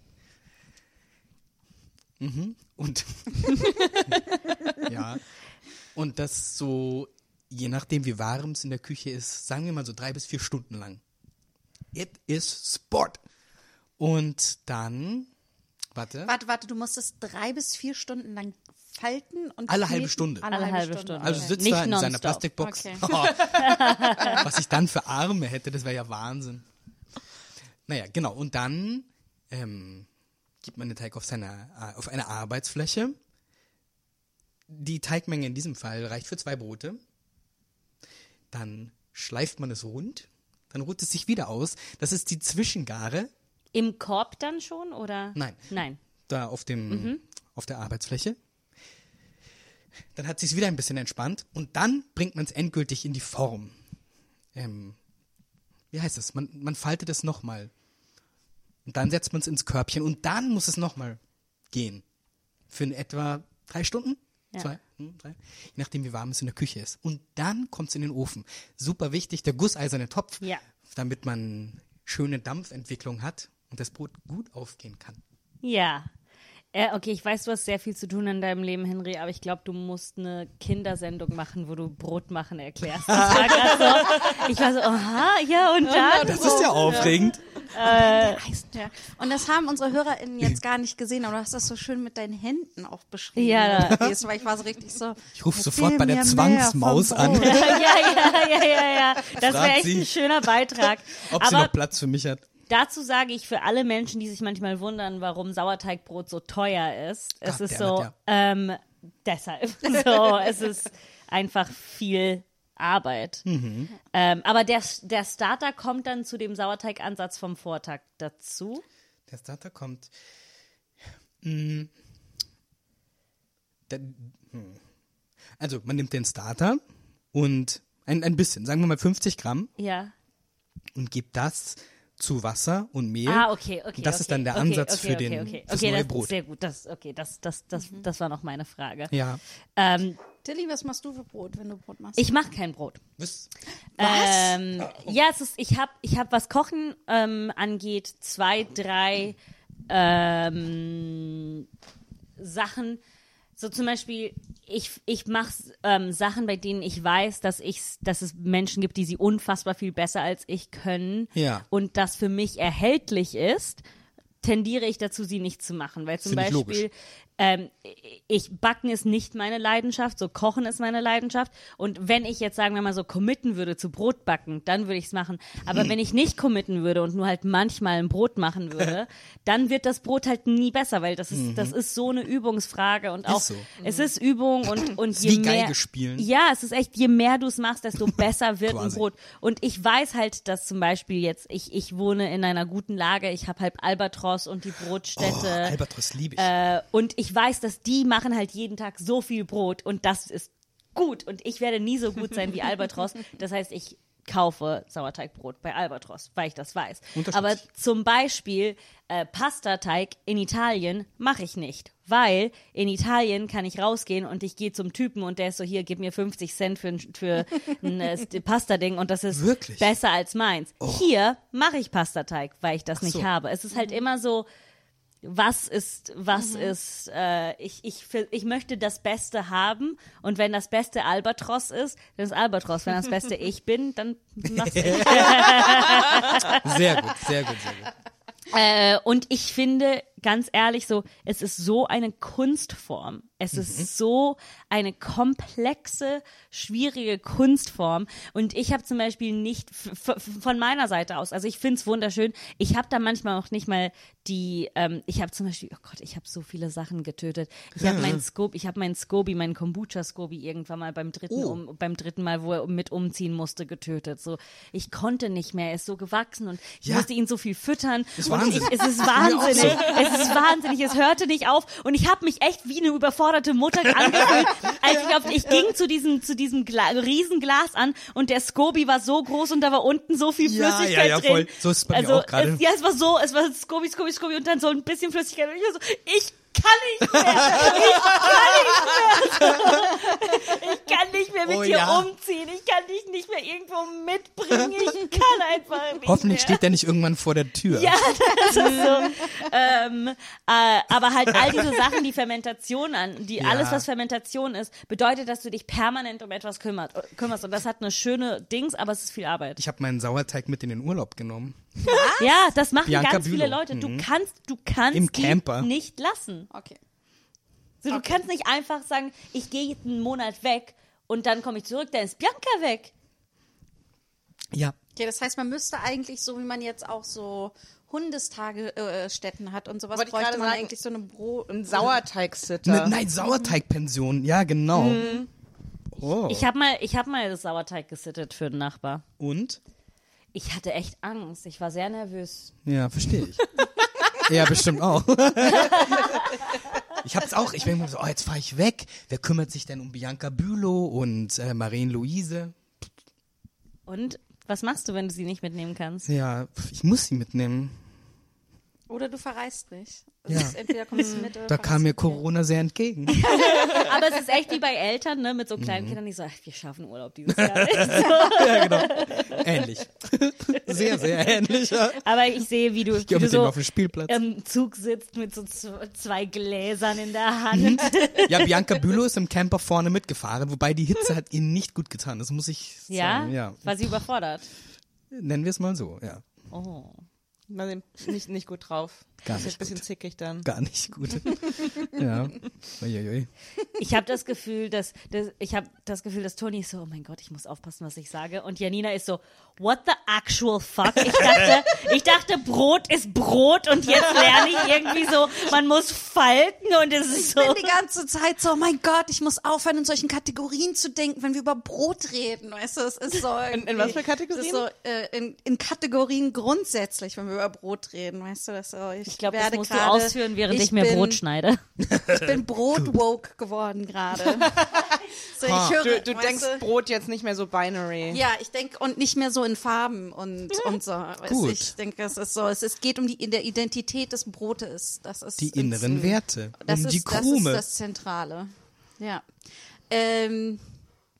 Mhm. Und ja, und das so, je nachdem wie warm es in der Küche ist, sagen wir mal so drei bis vier Stunden lang. It is Sport. Und dann, warte, Warte, warte, du musst es drei bis vier Stunden lang falten und Alle halbe? Stunde. Alle, Alle halbe Stunde. Also Okay. sitzt Nicht da in seiner nonstop. Plastikbox. Okay. Was ich dann für Arme hätte, das wäre ja Wahnsinn. Naja, genau. Und dann ähm, gibt man den Teig auf, seiner, äh, auf eine Arbeitsfläche. Die Teigmenge in diesem Fall reicht für zwei Brote. Dann schleift man es rund. Dann ruht es sich wieder aus. Das ist die Zwischengare Im Korb dann schon oder? Nein. Nein. da auf dem Mhm. auf der Arbeitsfläche. Dann hat sich wieder ein bisschen entspannt und dann bringt man es endgültig in die Form. Ähm, wie heißt es? Man, man faltet es nochmal. Und dann setzt man es ins Körbchen und dann muss es nochmal gehen. Für in etwa drei Stunden? Ja. Zwei? Hm, drei? Je nachdem, wie warm es in der Küche ist. Und dann kommt es in den Ofen. Super wichtig, der gusseiserne Topf, Ja. damit man schöne Dampfentwicklung hat und das Brot gut aufgehen kann. Ja. Äh, okay, ich weiß, du hast sehr viel zu tun in deinem Leben, Henry, aber ich glaube, du musst eine Kindersendung machen, wo du Brot machen erklärst. Ich war so, ich war so, aha, ja, und dann? Das ist ja aufregend. Ja. Und das haben unsere HörerInnen jetzt gar nicht gesehen, aber du hast das so schön mit deinen Händen auch beschrieben. Ja. Weil ich war so richtig so. Ich rufe sofort bei der Zwangsmaus an, ja, ja, ja, ja, ja. Das wäre echt sie. ein schöner Beitrag. ob sie aber noch Platz für mich hat. Dazu sage ich für alle Menschen, die sich manchmal wundern, warum Sauerteigbrot so teuer ist. Es ist so, ja. ähm, deshalb. So, es ist einfach viel Arbeit. Mhm. Ähm, aber der, der Starter kommt dann zu dem Sauerteigansatz vom Vortag dazu. Der Starter kommt. mm, der, hm. Also, man nimmt den Starter und ein, ein bisschen, sagen wir mal 50 Gramm Ja. und gibt das zu Wasser und Mehl. Ah, okay, okay. Das okay, ist dann der okay, Ansatz okay, für den- okay. fürs okay, neue das Brot. Ist sehr gut. Das, okay, das, das, das, das war noch meine Frage. Ja. Ähm, Tilly, was machst du für Brot, wenn du Brot machst? ich mache kein Brot. Was? Ähm, ja, es ist, ich habe, ich hab, was Kochen ähm, angeht, zwei, drei ähm, Sachen. So zum Beispiel, ich, ich mache ähm, Sachen, bei denen ich weiß, dass, ich, dass es Menschen gibt, die sie unfassbar viel besser als ich können. Ja. Und das für mich erhältlich ist, tendiere ich dazu, sie nicht zu machen. Weil zum. Beispiel, ähm, ich backen ist nicht meine Leidenschaft, so kochen ist meine Leidenschaft. Und wenn ich jetzt sagen wir mal so committen würde zu Brot backen, dann würde ich es machen. Aber wenn ich nicht committen würde und nur halt manchmal ein Brot machen würde, dann wird das Brot halt nie besser, weil das ist das ist so eine Übungsfrage und auch so. es ist Übung und und Ist je wie mehr Geige spielen. ja, es ist echt je mehr du es machst, desto besser wird ein. Brot. Und ich weiß halt, dass zum Beispiel jetzt ich ich wohne in einer guten Lage, ich habe halb Albatros und die Oh, Brotstätte. Albatros liebe ich. Äh, und ich weiß, dass die machen halt jeden Tag so viel Brot und das ist gut und ich werde nie so gut sein wie Albatros. Das heißt, ich kaufe Sauerteigbrot bei Albatros, weil ich das weiß. Aber ich. zum Beispiel äh, Pastateig in Italien mache ich nicht, weil in Italien kann ich rausgehen und ich gehe zum Typen und der ist so, hier, gib mir 50 Cent für, ein- für ein äh, Pasta-Ding und das ist Wirklich? besser als meins. Hier mache ich Pastateig, weil ich das nicht so. habe. Es ist halt immer so, was ist, was ist, äh, ich, ich, ich möchte das Beste haben und wenn das Beste Albatros ist, dann ist Albatros. Wenn das Beste ich bin, dann mach's ich. Sehr gut, sehr gut, sehr gut. Äh, und ich finde, ganz ehrlich, so, es ist so eine Kunstform. Es ist so eine komplexe, schwierige Kunstform. Und ich habe zum Beispiel nicht von meiner Seite aus, also ich finde es wunderschön. Ich habe da manchmal auch nicht mal die, ähm, ich habe zum Beispiel, oh Gott, ich habe so viele Sachen getötet. Ich habe meinen Scope, ich habe meinen Scoby, meinen Kombucha-Scoby irgendwann mal beim dritten, Oh. um, beim dritten Mal, wo er mit umziehen musste, getötet. So, ich konnte nicht mehr. Er ist so gewachsen und ich Ja. musste ihn so viel füttern. Ist und Wahnsinn. Ich, es ist wahnsinnig. so. Es ist wahnsinnig. Es hörte nicht auf. Und ich habe mich echt wie eine überforderte Mutter angefühlt. als ich, auf, ich ging zu diesem, zu diesem Gla Riesenglas an und der Scoby war so groß und da war unten so viel Ja, Flüssigkeit ja, ja, drin. voll. So ist es bei mir also, auch gerade. Ja, es war so, es war Scoby, Scoby, Scoby und dann so ein bisschen Flüssigkeit. Und ich so, ich kann nicht mehr. Ich kann nicht mehr. Ich kann nicht mehr mit Oh dir ja. umziehen. Ich kann dich nicht mehr irgendwo mitbringen. Ich kann einfach nicht Hoffentlich mehr. steht der nicht irgendwann vor der Tür. Ja, das ist so. ähm, äh, aber halt all diese Sachen, die Fermentation an, die Ja. alles, was Fermentation ist, bedeutet, dass du dich permanent um etwas kümmert, kümmerst. Und das hat eine schöne Dings, aber es ist viel Arbeit. Ich habe meinen Sauerteig mit in den Urlaub genommen. Ja, das machen Bianca ganz viele Bülow. Leute. Du kannst, du kannst Im die Camper. nicht lassen. Okay. So, du kannst nicht einfach sagen, ich gehe jetzt einen Monat weg und dann komme ich zurück, dann ist Bianca weg. Ja. Okay, das heißt, man müsste eigentlich, so wie man jetzt auch so Hundestagestätten hat und sowas, Wollte bräuchte man sagen. eigentlich so eine Brot. Ein Sauerteigsitter. Ne, nein, Sauerteigpension. Ja, genau. Oh. Ich habe mal, ich habe mal das Sauerteig gesittet für einen Nachbar. Und? Ich hatte echt Angst. Ich war sehr nervös. Ja, verstehe ich. ja, bestimmt auch. ich hab's auch. Ich bin immer so, oh, jetzt fahre ich weg. Wer kümmert sich denn um Bianca Bülow und äh, Marien Luise? Und was machst du, wenn du sie nicht mitnehmen kannst? Ja, ich muss sie mitnehmen. Oder du verreist nicht. Ja. ist, entweder kommst du mit oder Da kam mir. Corona sehr entgegen. Aber es ist echt wie bei Eltern, ne, mit so Mhm. kleinen Kindern, die so, ach, wir schaffen Urlaub dieses Jahr nicht. ja, genau. Ähnlich. Sehr, sehr ähnlich. Ja. Aber ich sehe, wie du, Ich wie du mit so auf den Spielplatz. im Zug sitzt mit so zwei Gläsern in der Hand. Ja, Bianca Bülow ist im Camper vorne mitgefahren, wobei die Hitze hat ihnen nicht gut getan. Das muss ich Ja? sagen. Ja. War sie überfordert? Nennen wir es mal so, ja. Oh. Mal sehen, nicht, nicht gut drauf. Gar ist nicht ein bisschen gut. zickig dann. Gar nicht gut. ja. Uiuiui. Ich habe das Gefühl, dass, dass ich habe das Gefühl, dass Toni ist so, oh mein Gott, ich muss aufpassen, was ich sage. Und Janina ist so, what the actual fuck? Ich dachte, ich dachte, Brot ist Brot und jetzt lerne ich irgendwie so, man muss falten und es ist Ich so. bin die ganze Zeit so, oh mein Gott, ich muss aufhören, in solchen Kategorien zu denken, wenn wir über Brot reden. Weißt du, es ist so. In- in was für Kategorien? Ist so, äh, in, in Kategorien grundsätzlich, wenn wir über Brot reden. Weißt du, das so. Ich, Ich glaube, das musst du gerade- ausführen, während ich, mir bin, Brot schneide. Ich bin Brot-woke geworden gerade. so, ich höre, Du, du denkst du, Brot jetzt nicht mehr so binary. Ja, ich denke, und nicht mehr so in Farben und, und so. Du, Gut. Ich denke, es ist so, es, es geht um die in der Identität des Brotes. Das ist Die inneren ins- Werte. Das um ist, die Das Krume. ist das Zentrale. Ja. Ähm,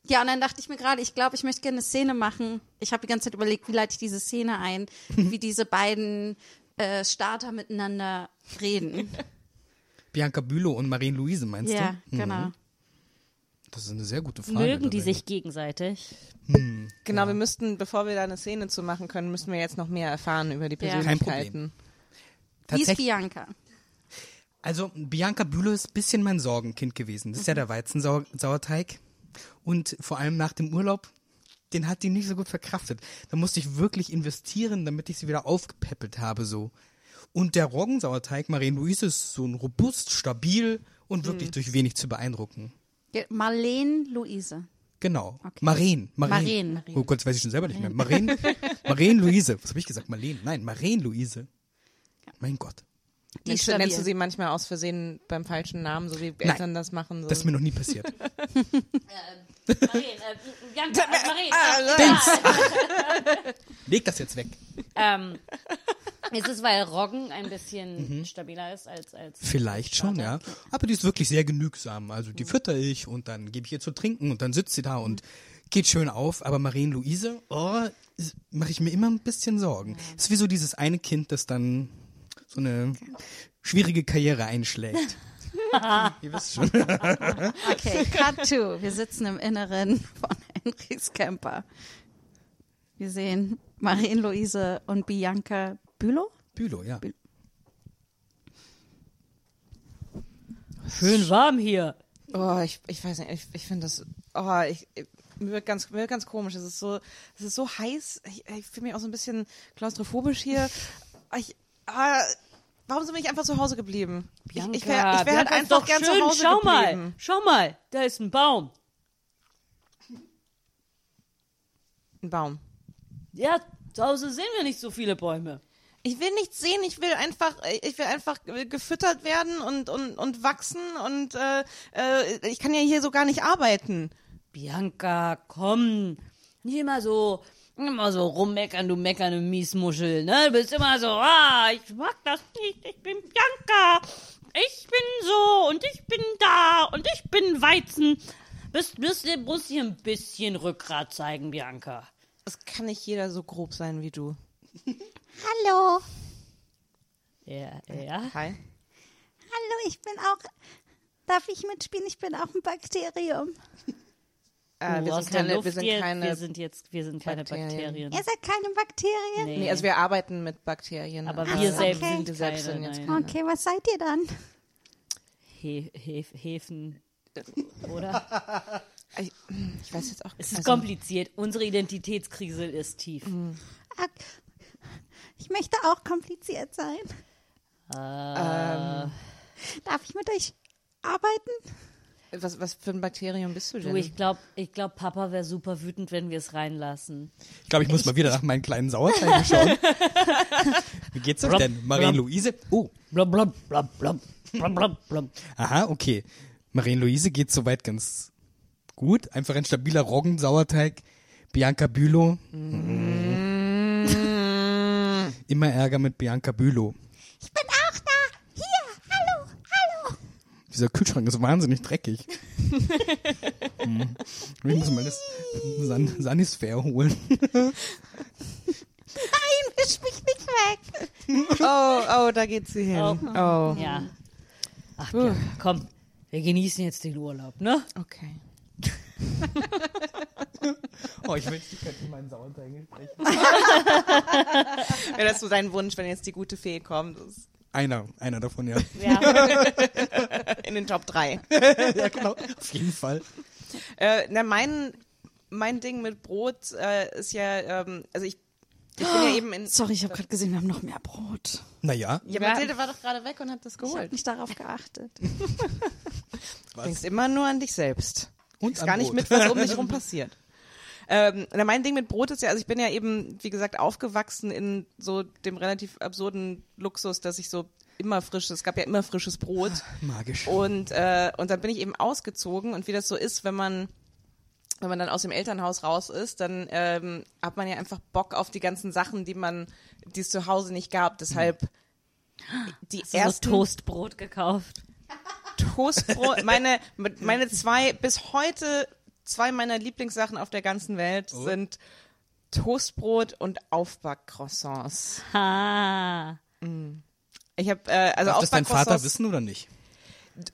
ja, und dann dachte ich mir gerade, ich glaube, ich möchte gerne eine Szene machen. Ich habe die ganze Zeit überlegt, wie leite ich diese Szene ein, wie diese beiden äh, Starter miteinander reden. Bianca Bülow und Marien Luise, meinst ja, du? Mhm. genau. Das ist eine sehr gute Frage. Mögen die dabei. sich gegenseitig? Genau, wir müssten, bevor wir da eine Szene zu machen können, müssen wir jetzt noch mehr erfahren über die Ja. Persönlichkeiten. Wie ist Bianca? also Bianca Bülow ist ein bisschen mein Sorgenkind gewesen. Das ist ja der Weizensauerteig. Und vor allem nach dem Urlaub, den hat die nicht so gut verkraftet. Da musste ich wirklich investieren, damit ich sie wieder aufgepäppelt habe so. Und der Roggensauerteig, Marien Luise, ist so ein robust, stabil und wirklich durch wenig zu beeindrucken. Ja, Marlene Luise. Genau. Maren. Maren. Maren. Oh Gott, das weiß ich schon selber nicht mehr. Maren, Maren Luise. Was habe ich gesagt? Marlene. Nein, Maren Luise. Mein Gott. Die du- nennst du sie manchmal aus Versehen beim falschen Namen, so wie Eltern das machen? So. Das ist mir noch nie passiert. Marien, äh, Bianca, äh, Marien, Leg das jetzt weg. ähm, ist es, weil Roggen ein bisschen stabiler ist als, als Vielleicht schon, ja. Aber die ist wirklich sehr genügsam. Also die fütter ich und dann gebe ich ihr zu trinken und dann sitzt sie da und geht schön auf. Aber Marien-Luise, oh, mache ich mir immer ein bisschen Sorgen. Ist wie so dieses eine Kind, das dann so eine schwierige Karriere einschlägt. Ihr wisst schon. Okay, Cut to. Wir sitzen im Inneren von Henrys Camper. Wir sehen Marien-Luise und Bianca Bülow. Bülow, ja. schön warm hier. Oh, ich, ich weiß nicht, ich, ich finde das, oh, ich, ich- mir wird ganz, mir wird ganz komisch. Es ist so, es ist so heiß. Ich, ich fühle mich auch so ein bisschen klaustrophobisch hier. Ich, ah, warum sind wir nicht einfach zu Hause geblieben? Bianca, ich ich wäre ich wär halt einfach gern schön. zu Hause Schau geblieben. mal, schau mal, da ist ein Baum. Ein Baum. Ja, zu Hause sehen wir nicht so viele Bäume. Ich will nichts sehen, ich will einfach, ich will einfach gefüttert werden und, und, und wachsen und äh, äh, ich kann ja hier so gar nicht arbeiten. Bianca, komm, nicht immer so, immer so rummeckern, du meckernde Miesmuschel, ne? Du bist immer so, ah, ich mag das nicht, ich bin Bianca, ich bin so und ich bin da und ich bin Weizen. Bist, bist, du musst hier ein bisschen Rückgrat zeigen, Bianca. Es kann nicht jeder so grob sein wie du. Hallo. Ja, ja. Hi. Hallo, ich bin auch. Darf ich mitspielen? Ich bin auch ein Bakterium. Äh, Oh, wir, sind keine, wir sind jetzt, keine, wir sind jetzt, wir sind keine Bakterien. Bakterien. Ihr seid keine Bakterien? Nee. nee, also wir arbeiten mit Bakterien. aber Äh, wir selbst okay. sind wir selbst keine, sind jetzt keine. Okay, was seid ihr dann? He Hef Hefen, oder? Ich, ich weiß jetzt auch Es ist also, kompliziert. Unsere Identitätskrise ist tief. Ah, Ich möchte auch kompliziert sein. Äh, Darf ich mit euch arbeiten? Was, was für ein Bakterium bist du denn? Du, ich glaube, ich glaub, Papa wäre super wütend, wenn wir es reinlassen. Ich glaube, ich muss mal wieder nach meinen kleinen Sauerteigen schauen. Wie geht's euch Blub, denn? Marien-Luise? Oh, Blub, blub, blub, blub, blub, blub, blub. aha, okay. Marien-Luise geht soweit ganz gut. Einfach ein stabiler Roggensauerteig. Bianca Bülow. Mm. Immer Ärger mit Bianca Bülow. Ich bin auch da. Hier, hallo, hallo. Dieser Kühlschrank ist wahnsinnig dreckig. Hm. Ich muss mal das San Sanisphäre holen. Nein, wisch mich nicht weg. oh, oh, da geht sie hin. Oh. Oh, Ja. Ach ja, komm, wir genießen jetzt den Urlaub, ne? okay. Oh, ich wünschte, ich könnte meinen Sauerteig sprechen. Wäre das so dein Wunsch, wenn jetzt die gute Fee kommt? Einer, einer davon, ja. Ja. In den Top 3. ja, genau. Auf jeden Fall. Äh, na, mein, mein Ding mit Brot äh, ist ja, ähm, also ich, ich bin ja eben in. Sorry, ich habe gerade gesehen, wir haben noch mehr Brot. Naja, Ja, Mathilde war doch gerade weg und hat das Ich habe geholt. nicht darauf geachtet. Du denkst immer nur an dich selbst. Und an gar nicht Brot. mit, was um dich rum passiert. Ähm, mein Ding mit Brot ist ja, also ich bin ja eben, wie gesagt, aufgewachsen in so dem relativ absurden Luxus, dass ich so immer frisches, es gab ja immer frisches Brot. magisch. Und, äh, und dann bin ich eben ausgezogen und wie das so ist, wenn man wenn man dann aus dem Elternhaus raus ist, dann ähm, hat man ja einfach Bock auf die ganzen Sachen, die man, die es zu Hause nicht gab. Deshalb die Hast du so ersten Toastbrot gekauft? Toastbrot, meine, meine zwei, bis heute zwei meiner Lieblingssachen auf der ganzen Welt Oh. sind Toastbrot und Aufbackcroissants. Ha. Ich habe äh, also Darf das dein Vater wissen oder nicht?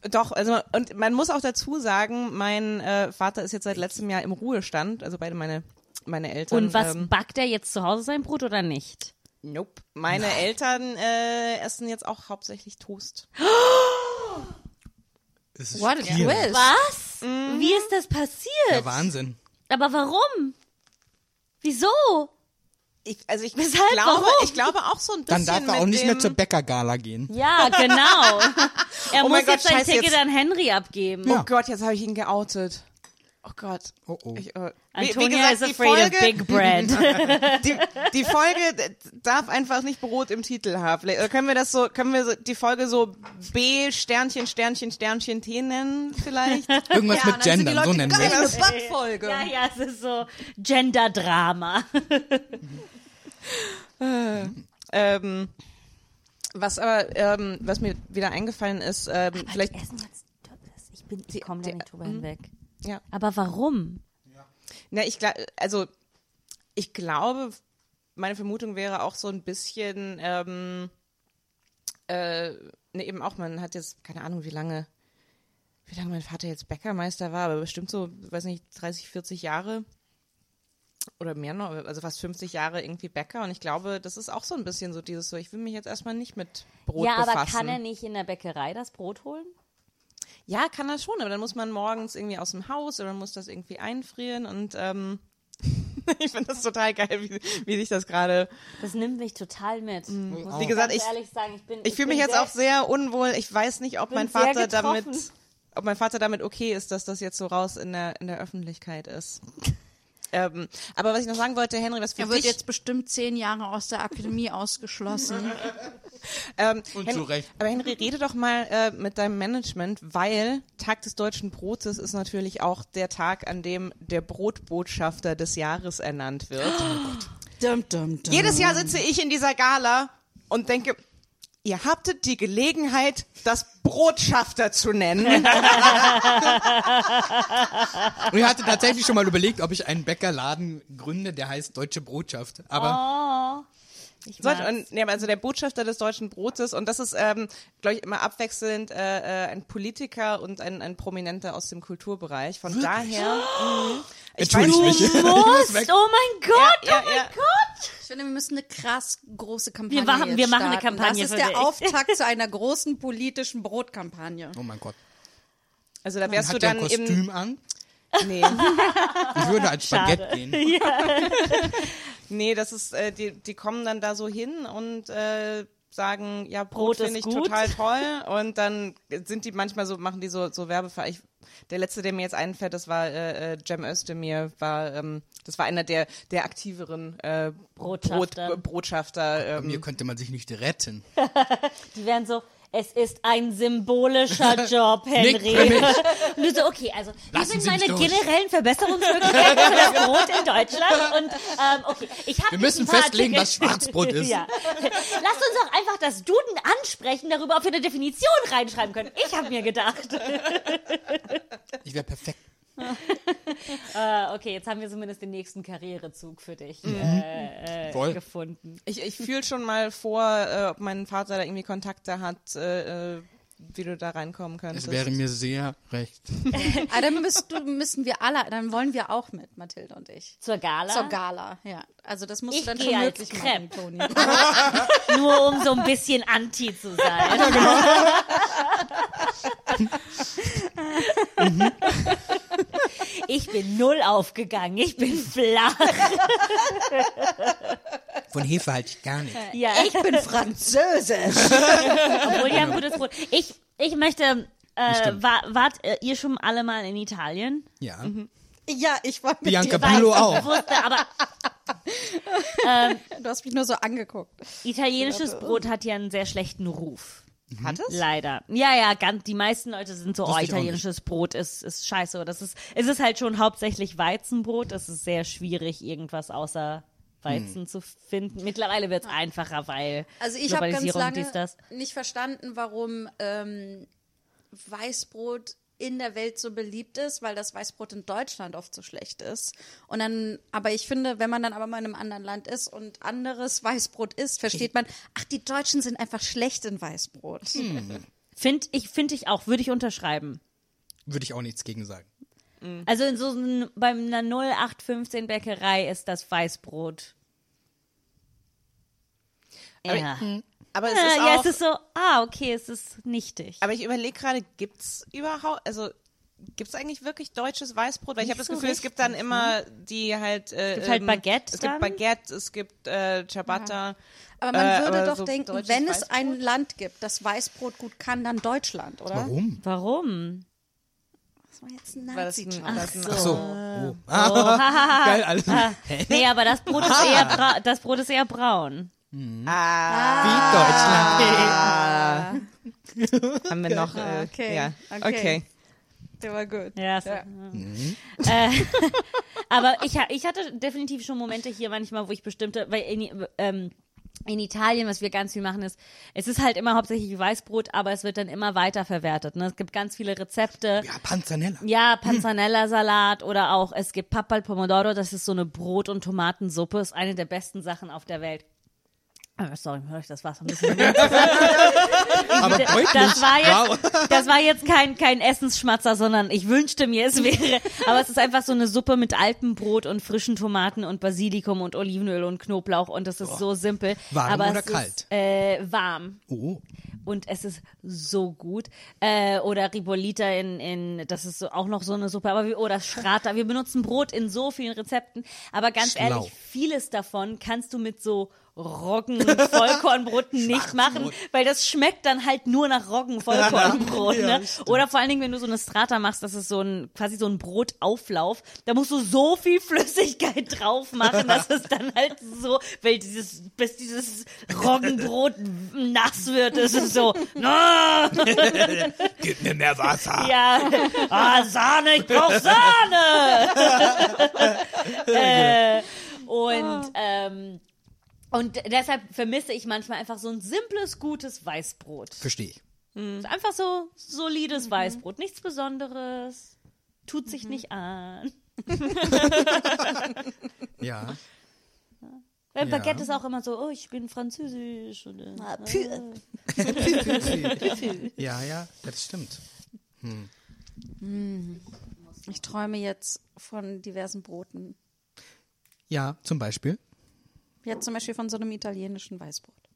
Doch, also und man muss auch dazu sagen, mein äh, Vater ist jetzt seit letztem Jahr im Ruhestand, also beide meine meine Eltern. Und was Ähm, backt er jetzt zu Hause sein Brot oder nicht? nope. Meine Eltern äh, essen jetzt auch hauptsächlich Toast. Das ist What a twist. Was? Mhm. Wie ist das passiert? Ja, Wahnsinn. Aber warum? Wieso? Ich, also ich Weshalb? glaube, Warum? ich glaube auch so ein Dann bisschen darf er auch nicht dem, mehr zur Bäckergala gehen. Ja, genau. Er Oh muss mein Gott, jetzt sein Ticket jetzt- an Henry abgeben. Ja. Oh Gott, jetzt habe ich ihn geoutet. Oh Gott. Oh, oh. Ich, wie, Antonia wie gesagt, is die afraid Folge, of big bread. die, die Folge darf einfach nicht Brot im Titel haben. Vielleicht, äh, können wir das so, können wir so, die Folge so B Sternchen Sternchen Sternchen T nennen vielleicht? Irgendwas mit Gendern, so nennen wir es. Backfolge. ja, ja, es ist so Gender-Drama. ähm, was aber, ähm, was mir wieder eingefallen ist, ähm, vielleicht, Essen jetzt, ich bin, ich komme da nicht drüber hinweg. Ja. Aber warum? Na, ich glaube, also ich glaube, meine Vermutung wäre auch so ein bisschen, ähm, äh, ne, eben auch, man hat jetzt, keine Ahnung, wie lange, wie lange mein Vater jetzt Bäckermeister war, aber bestimmt so, weiß nicht, 30, 40 Jahre oder mehr noch, also fast 50 Jahre irgendwie Bäcker und ich glaube, das ist auch so ein bisschen so dieses so, ich will mich jetzt erstmal nicht mit Brot ja, aber befassen. kann er nicht in der Bäckerei das Brot holen? Ja, kann er schon, aber dann muss man morgens irgendwie aus dem Haus oder muss das irgendwie einfrieren und ähm, ich finde das total geil, wie, wie sich das gerade. Das nimmt mich total mit. Muss Wie ich gesagt, ich- sagen, ich bin Ich fühle mich jetzt auch sehr unwohl. Ich weiß nicht, ob mein Vater damit, ob mein Vater damit okay ist, dass das jetzt so raus in der in der Öffentlichkeit ist. Ähm, aber was ich noch sagen wollte, Henry, was für Er wird dich, jetzt bestimmt zehn Jahre aus der Akademie ausgeschlossen. ähm, Und Hen zu Recht. Aber Henry, rede doch mal äh, mit deinem Management, weil Tag des deutschen Brotes ist natürlich auch der Tag, an dem der Brotbotschafter des Jahres ernannt wird. dum, dum, dum. Jedes Jahr sitze ich in dieser Gala und denke, ihr habtet die Gelegenheit, das Brotschafter zu nennen. Und ich hatte tatsächlich schon mal überlegt, ob ich einen Bäckerladen gründe, der heißt Deutsche Brotschaft. Aber Oh, ich Sollte, und, ja, also der Botschafter des deutschen Brotes und das ist, ähm, glaube ich, immer abwechselnd äh, äh, ein Politiker und ein, ein Prominenter aus dem Kulturbereich. Von daher. mh, ich Entschuldige weiß mich. nicht- Musst, oh mein Gott, Ja, oh mein ja. Gott. Ich finde, wir müssen eine krass große Kampagne Wir machen- wir machen eine. Kampagne Das ist für der dich. Auftakt zu einer großen politischen Brotkampagne. oh mein Gott. Also da wärst du Hat der dann ein im. Kostüm an? Nee, Ich würde als Spaghetti Schade. gehen. Nee, das ist, äh, die, die kommen dann da so hin und äh, sagen, ja, Brot Brot, finde ist ich gut. total toll. Und dann sind die manchmal so, machen die so, so Werbever. Ich, der letzte, der mir jetzt einfällt, das war äh, äh, Cem Özdemir, war, ähm, das war einer der, der aktiveren äh, Botschafter. Brot, Botschafter. Bei Ähm, mir könnte man sich nicht retten. Die werden so, es ist ein symbolischer Job, Henry. Und du so, okay, also, Lassen sind meine generellen Verbesserungsmöglichkeiten für das Brot in Deutschland? Und, ähm, okay, ich habe Wir müssen festlegen, was Schwarzbrot ist. Ja. Lasst uns doch einfach das Duden ansprechen, darüber, ob wir eine Definition reinschreiben können. Ich habe mir gedacht. Ich wäre perfekt. Äh, okay, jetzt haben wir zumindest den nächsten Karrierezug für dich äh, äh, Voll. gefunden. ich ich fühle schon mal vor, äh, ob mein Vater da irgendwie Kontakte hat, äh, äh, wie du da reinkommen könntest. Es wäre mir sehr recht. Ah, dann müsst du, müssen wir alle, dann wollen wir auch mit, Mathilde und ich. Zur Gala. Zur Gala, ja. Also das musst Ich du dann schon möglich machen, Toni. Nur um so ein bisschen anti zu sein. Ich bin null aufgegangen. Ich bin flach. Von Hefe halte ich gar nicht. Ja, Ich bin französisch. obwohl ja ein gutes Brot. Ich, ich möchte. Äh, war, wart äh, ihr schon alle mal in Italien? Ja. Ja, ich war mit Bianca. Bulo auch. wusste, aber Du hast mich nur so angeguckt. italienisches Brot hat ja einen sehr schlechten Ruf. Hat es? Leider. Ja, ja, ganz, die meisten Leute sind so, oh, italienisches Brot ist, ist scheiße. Das ist, es ist halt schon hauptsächlich Weizenbrot. Es ist sehr schwierig, irgendwas außer Weizen zu finden. Mittlerweile wird es einfacher, weil Also ich habe ganz lange nicht verstanden, warum ähm, Weißbrot in der Welt so beliebt ist, weil das Weißbrot in Deutschland oft so schlecht ist. Und dann, aber ich finde, wenn man dann aber mal in einem anderen Land ist und anderes Weißbrot isst, versteht man, ach, die Deutschen sind einfach schlecht in Weißbrot. Find ich, finde ich auch, würde ich unterschreiben. Würde ich auch nichts gegen sagen. Also in so ein- bei einer 0815 Bäckerei ist das Weißbrot. Ja. Aber es Ja, ist ja, auch, es ist so, ah, okay, es ist nichtig. Aber ich überlege gerade, gibt's überhaupt, also gibt's eigentlich wirklich deutsches Weißbrot? Weil ich habe das so Gefühl, es gibt dann richtig, immer die halt. Äh, gibt halt ähm, Baguette Es dann. gibt Baguette, es gibt äh, Ciabatta. Aber man Äh, würde aber doch so denken, wenn es Weißbrot? ein Land gibt, das Weißbrot gut kann, dann Deutschland, oder? Warum? Warum? Das war jetzt ein War das ein, Nazi-Joke. war das ein, Ach so. Oh. Oh. Geil, alles. Hä? Nee, aber das Brot ist eher, bra das Brot ist eher braun. Ah, Wie Deutschland. haben wir noch, äh, Ah, okay, ja, okay. okay. Der war gut. Ja, so, Ja. Äh, aber ich, ich hatte definitiv schon Momente hier manchmal, wo ich bestimmte, weil in, ähm, in Italien, was wir ganz viel machen, ist, es ist halt immer hauptsächlich Weißbrot, aber es wird dann immer weiter verwertet. Ne? Es gibt ganz viele Rezepte. Ja, Panzanella. Ja, Panzanella-Salat oder auch, es gibt Papa al Pomodoro, das ist so eine Brot- und Tomatensuppe, ist eine der besten Sachen auf der Welt. Sorry, höre ich das Wasser ein bisschen. Aber deutlich. Das war wow. jetzt, das war jetzt kein, kein Essensschmatzer, sondern ich wünschte mir, es wäre. Aber es ist einfach so eine Suppe mit Alpenbrot und frischen Tomaten und Basilikum und Olivenöl und Knoblauch und es ist so simpel. Warm aber oder kalt? Ist, äh, warm. Oh. Und es ist so gut. Äh, oder Ribollita in, in, das ist so, auch noch so eine Suppe. Aber wir, oder Strata. Wir benutzen Brot in so vielen Rezepten. Aber ganz Schlau. ehrlich, vieles davon kannst du mit so Roggen-Vollkornbroten nicht machen, weil das schmeckt dann halt nur nach Roggen-Vollkornbrot. Ja, ne? Oder vor allen Dingen, wenn du so eine Strata machst, das ist so ein, quasi so ein Brotauflauf, da musst du so viel Flüssigkeit drauf machen, dass es dann halt so, weil dieses, bis dieses Roggenbrot nass wird, ist es so, na, Gib mir mehr Wasser. ja, ah, Sahne, ich brauch Sahne. äh, und, ähm, und deshalb vermisse ich manchmal einfach so ein simples, gutes Weißbrot. Verstehe ich. Einfach so solides Weißbrot, nichts Besonderes, tut sich nicht an. Ja. Weil Ja. Baguette ist auch immer so, oh, ich bin französisch. Oder, Ja, ja, das stimmt. Ich träume jetzt von diversen Broten. Ja, zum Beispiel. Jetzt zum Beispiel von so einem italienischen Weißbrot.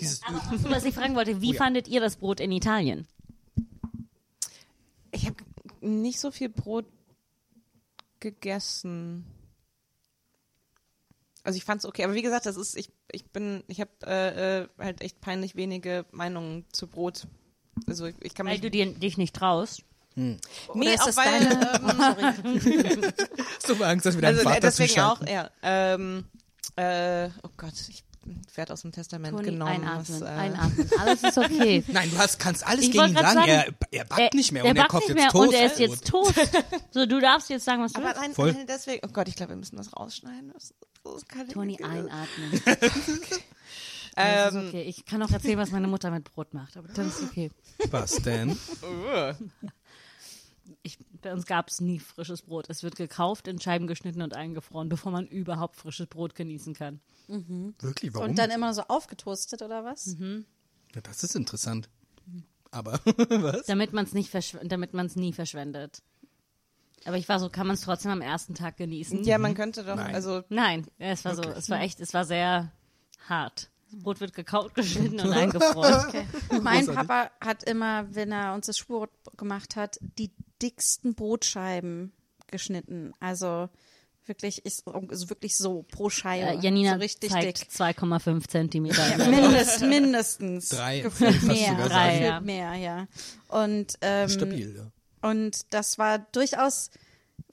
Dieses Ach so, was ich fragen wollte, wie Oh ja. fandet ihr das Brot in Italien? Ich habe nicht so viel Brot gegessen. Also ich fand's okay, aber wie gesagt, das ist ich ich bin ich habe äh, äh, halt echt peinlich wenige Meinungen zu Brot. Also ich, ich kann Weil mich du dir, dich nicht traust. Nee, ist auch das weil deine- ähm, so Angst, dass wir deinen also Vater deswegen auch ja ähm, äh, oh Gott, ich werde aus dem Testament Toni, genommen. einatmen, was, äh, einatmen. Alles ist okay. Nein, du hast, kannst alles Ich gegen ihn sagen. sagen, er, er backt nicht mehr und er backt kauft nicht jetzt mehr Toast. und er ist jetzt tot. So, du darfst jetzt sagen, was du Aber willst. Voll. deswegen, oh Gott, ich glaube, wir müssen das rausschneiden. Das, das Toni, einatmen. Ähm, Das ist okay. Ich kann auch erzählen, was meine Mutter mit Brot macht, aber dann ist okay. Was denn? Ich, bei uns gab es nie frisches Brot. Es wird gekauft, in Scheiben geschnitten und eingefroren, bevor man überhaupt frisches Brot genießen kann. Wirklich, warum? Und dann immer so aufgetoastet oder was? ja, das ist interessant. Aber, was? Damit man es nicht damit man es nie verschwendet. Aber ich war so, kann man es trotzdem am ersten Tag genießen? ja, man könnte doch, Nein. also Nein, ja, es war so, es war echt, es war sehr hart. Das Brot wird gekaut, geschnitten und eingefroren. Mein Papa hat immer, wenn er uns das Spurbrot gemacht hat, die dicksten Brotscheiben geschnitten. Also wirklich ist also wirklich so pro Scheibe. Äh, Janina so richtig zeigt dick. 2,5 Zentimeter. Mindest, mindestens. Drei. Gefühlt mehr. Gefühlt Ja. mehr, ja. Und, ähm, Stabil, ja. und das war durchaus,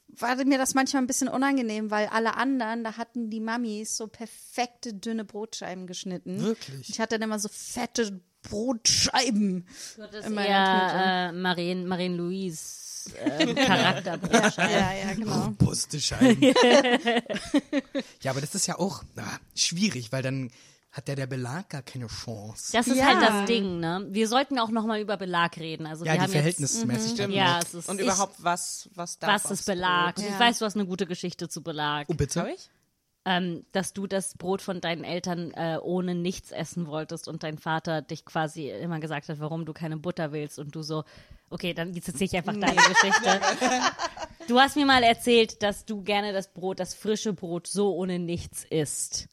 war mir das manchmal ein bisschen unangenehm, weil alle anderen, da hatten die Mamis so perfekte dünne Brotscheiben geschnitten. Wirklich? Ich hatte dann immer so fette Brotscheiben. Ist meiner eher äh, Marien, Marien Louise ähm, Charakterbrotscheibe. Ja, ja, genau. Robuste Scheiben. ja, aber das ist ja auch ah, schwierig, weil dann hat ja der Belag gar keine Chance. Das ist Ja. halt das Ding, ne? Wir sollten auch noch mal über Belag reden. Also ja, wir die haben verhältnismäßig. jetzt, dann ja, es ist und ich, überhaupt was, was darf was ist Belag. Brot? Ich Ja. weiß, du hast eine gute Geschichte zu Belag. Oh, bitte? Hab ich? ähm, dass du das Brot von deinen Eltern äh, ohne nichts essen wolltest und dein Vater dich quasi immer gesagt hat, warum du keine Butter willst und du so, okay, dann jetzt erzähle ich einfach deine Geschichte. Du hast mir mal erzählt, dass du gerne das Brot, das frische Brot so ohne nichts isst.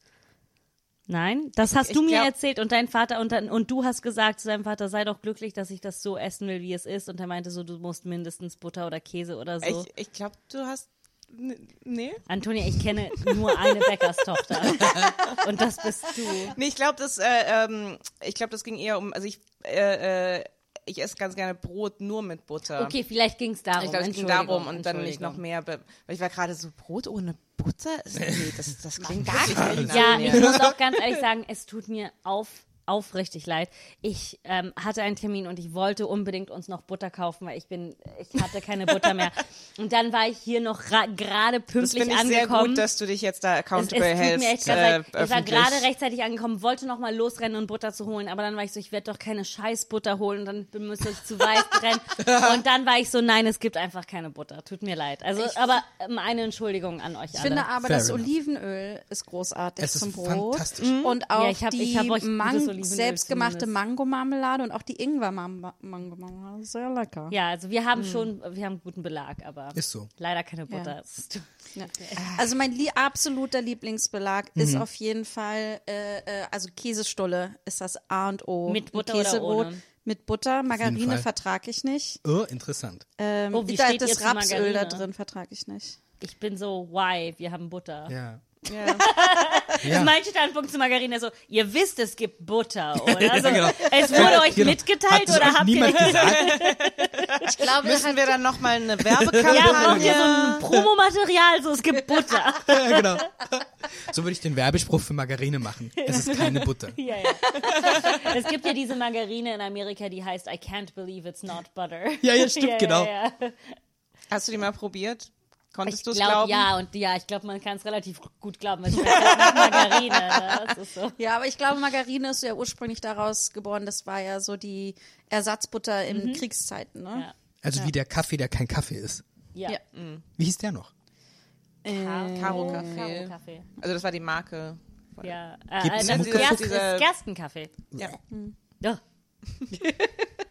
Nein, das hast Ich du mir glaub- erzählt und dein Vater und dann und du hast gesagt zu deinem Vater, sei doch glücklich, dass ich das so essen will, wie es ist und er meinte so, du musst mindestens Butter oder Käse oder so. Ich, ich glaube, du hast. Nee? Antonia, ich kenne nur eine Bäckerstochter und das bist du. Nee, ich glaube, das, äh, ähm, ich glaube, das ging eher um, also ich, äh, äh, ich esse ganz gerne Brot nur mit Butter. Okay, vielleicht ging es darum. Ich glaube, es ging darum und dann nicht noch mehr. Weil ich war gerade so, Brot ohne Butter? Nee, das, das klingt gar nicht. Ja, ich muss auch ganz ehrlich sagen, es tut mir auf, aufrichtig leid. Ich ähm, hatte einen Termin und ich wollte unbedingt uns noch Butter kaufen, weil ich bin, ich hatte keine Butter mehr. Und dann war ich hier noch ra- gerade Das pünktlich finde ich sehr angekommen. gut, dass du dich jetzt da es, es accountable tut hältst. mir echt äh. Ich war gerade rechtzeitig angekommen, wollte noch mal losrennen und Butter zu holen, aber dann war ich so, ich werde doch keine Scheißbutter holen, dann müsste ich zu weit rennen. Und dann war ich so, nein, es gibt einfach keine Butter. Tut mir leid. Also, aber ähm, eine Entschuldigung an euch Ich alle. finde aber, Fair das enough. Olivenöl ist großartig Es ist zum Brot. fantastisch. Und auch Ja, ich hab- die ich hab euch gutes Olivenöl selbstgemachte. Mangomarmelade und auch die Ingwer-Mangomarmelade. Sehr lecker. Ja, also wir haben schon, wir haben guten Belag, aber Ist so. leider keine Butter. Ja. Ist- Ja. Also mein lie absoluter Lieblingsbelag ist Mhm. auf jeden Fall, äh, äh, also Käsestulle ist das A und O. Mit Butter oder Käsebrot ohne? Mit Butter, Margarine vertrage ich nicht. Oh, interessant. Ähm, Oh, wie da, steht das Rapsöl da drin vertrage ich nicht. Ich bin so, why? Wir haben Butter. Ja. Ja. Ja. Mein Standpunkt zu Margarine ist so, ihr wisst, es gibt Butter, oder? Also, genau. Es wurde euch Genau. mitgeteilt Hat es oder euch habt niemand ihr... gesagt? Ich glaube, Müssen wir dann nochmal eine Ja, braucht ihr Werbekampagne? so ein Promomaterial, so es gibt Butter. ja, genau. So würde ich den Werbespruch für Margarine machen. Es ist keine Butter. ja, ja. Es gibt ja diese Margarine in Amerika, die heißt I can't believe it's not butter. Ja, ja, stimmt, genau. Ja, ja. Hast du die mal probiert? Konntest Ich du es glaube, glauben? ja, und ja, ich glaube, man kann es relativ gut glauben. Es schmeckt halt nach Margarine. Ne? Das ist so. Ja, aber ich glaube, Margarine ist ja ursprünglich daraus geboren. Das war ja so die Ersatzbutter in Kriegszeiten, ne? Ja. Also wie der Kaffee, der kein Kaffee ist. Ja. Ja. Wie hieß der noch? Karo Kaffee. Kaffee. Also das war die Marke. Ja. Äh, Gibt's das Gerst, Diese- ist Gerstenkaffee. Ja. Ja.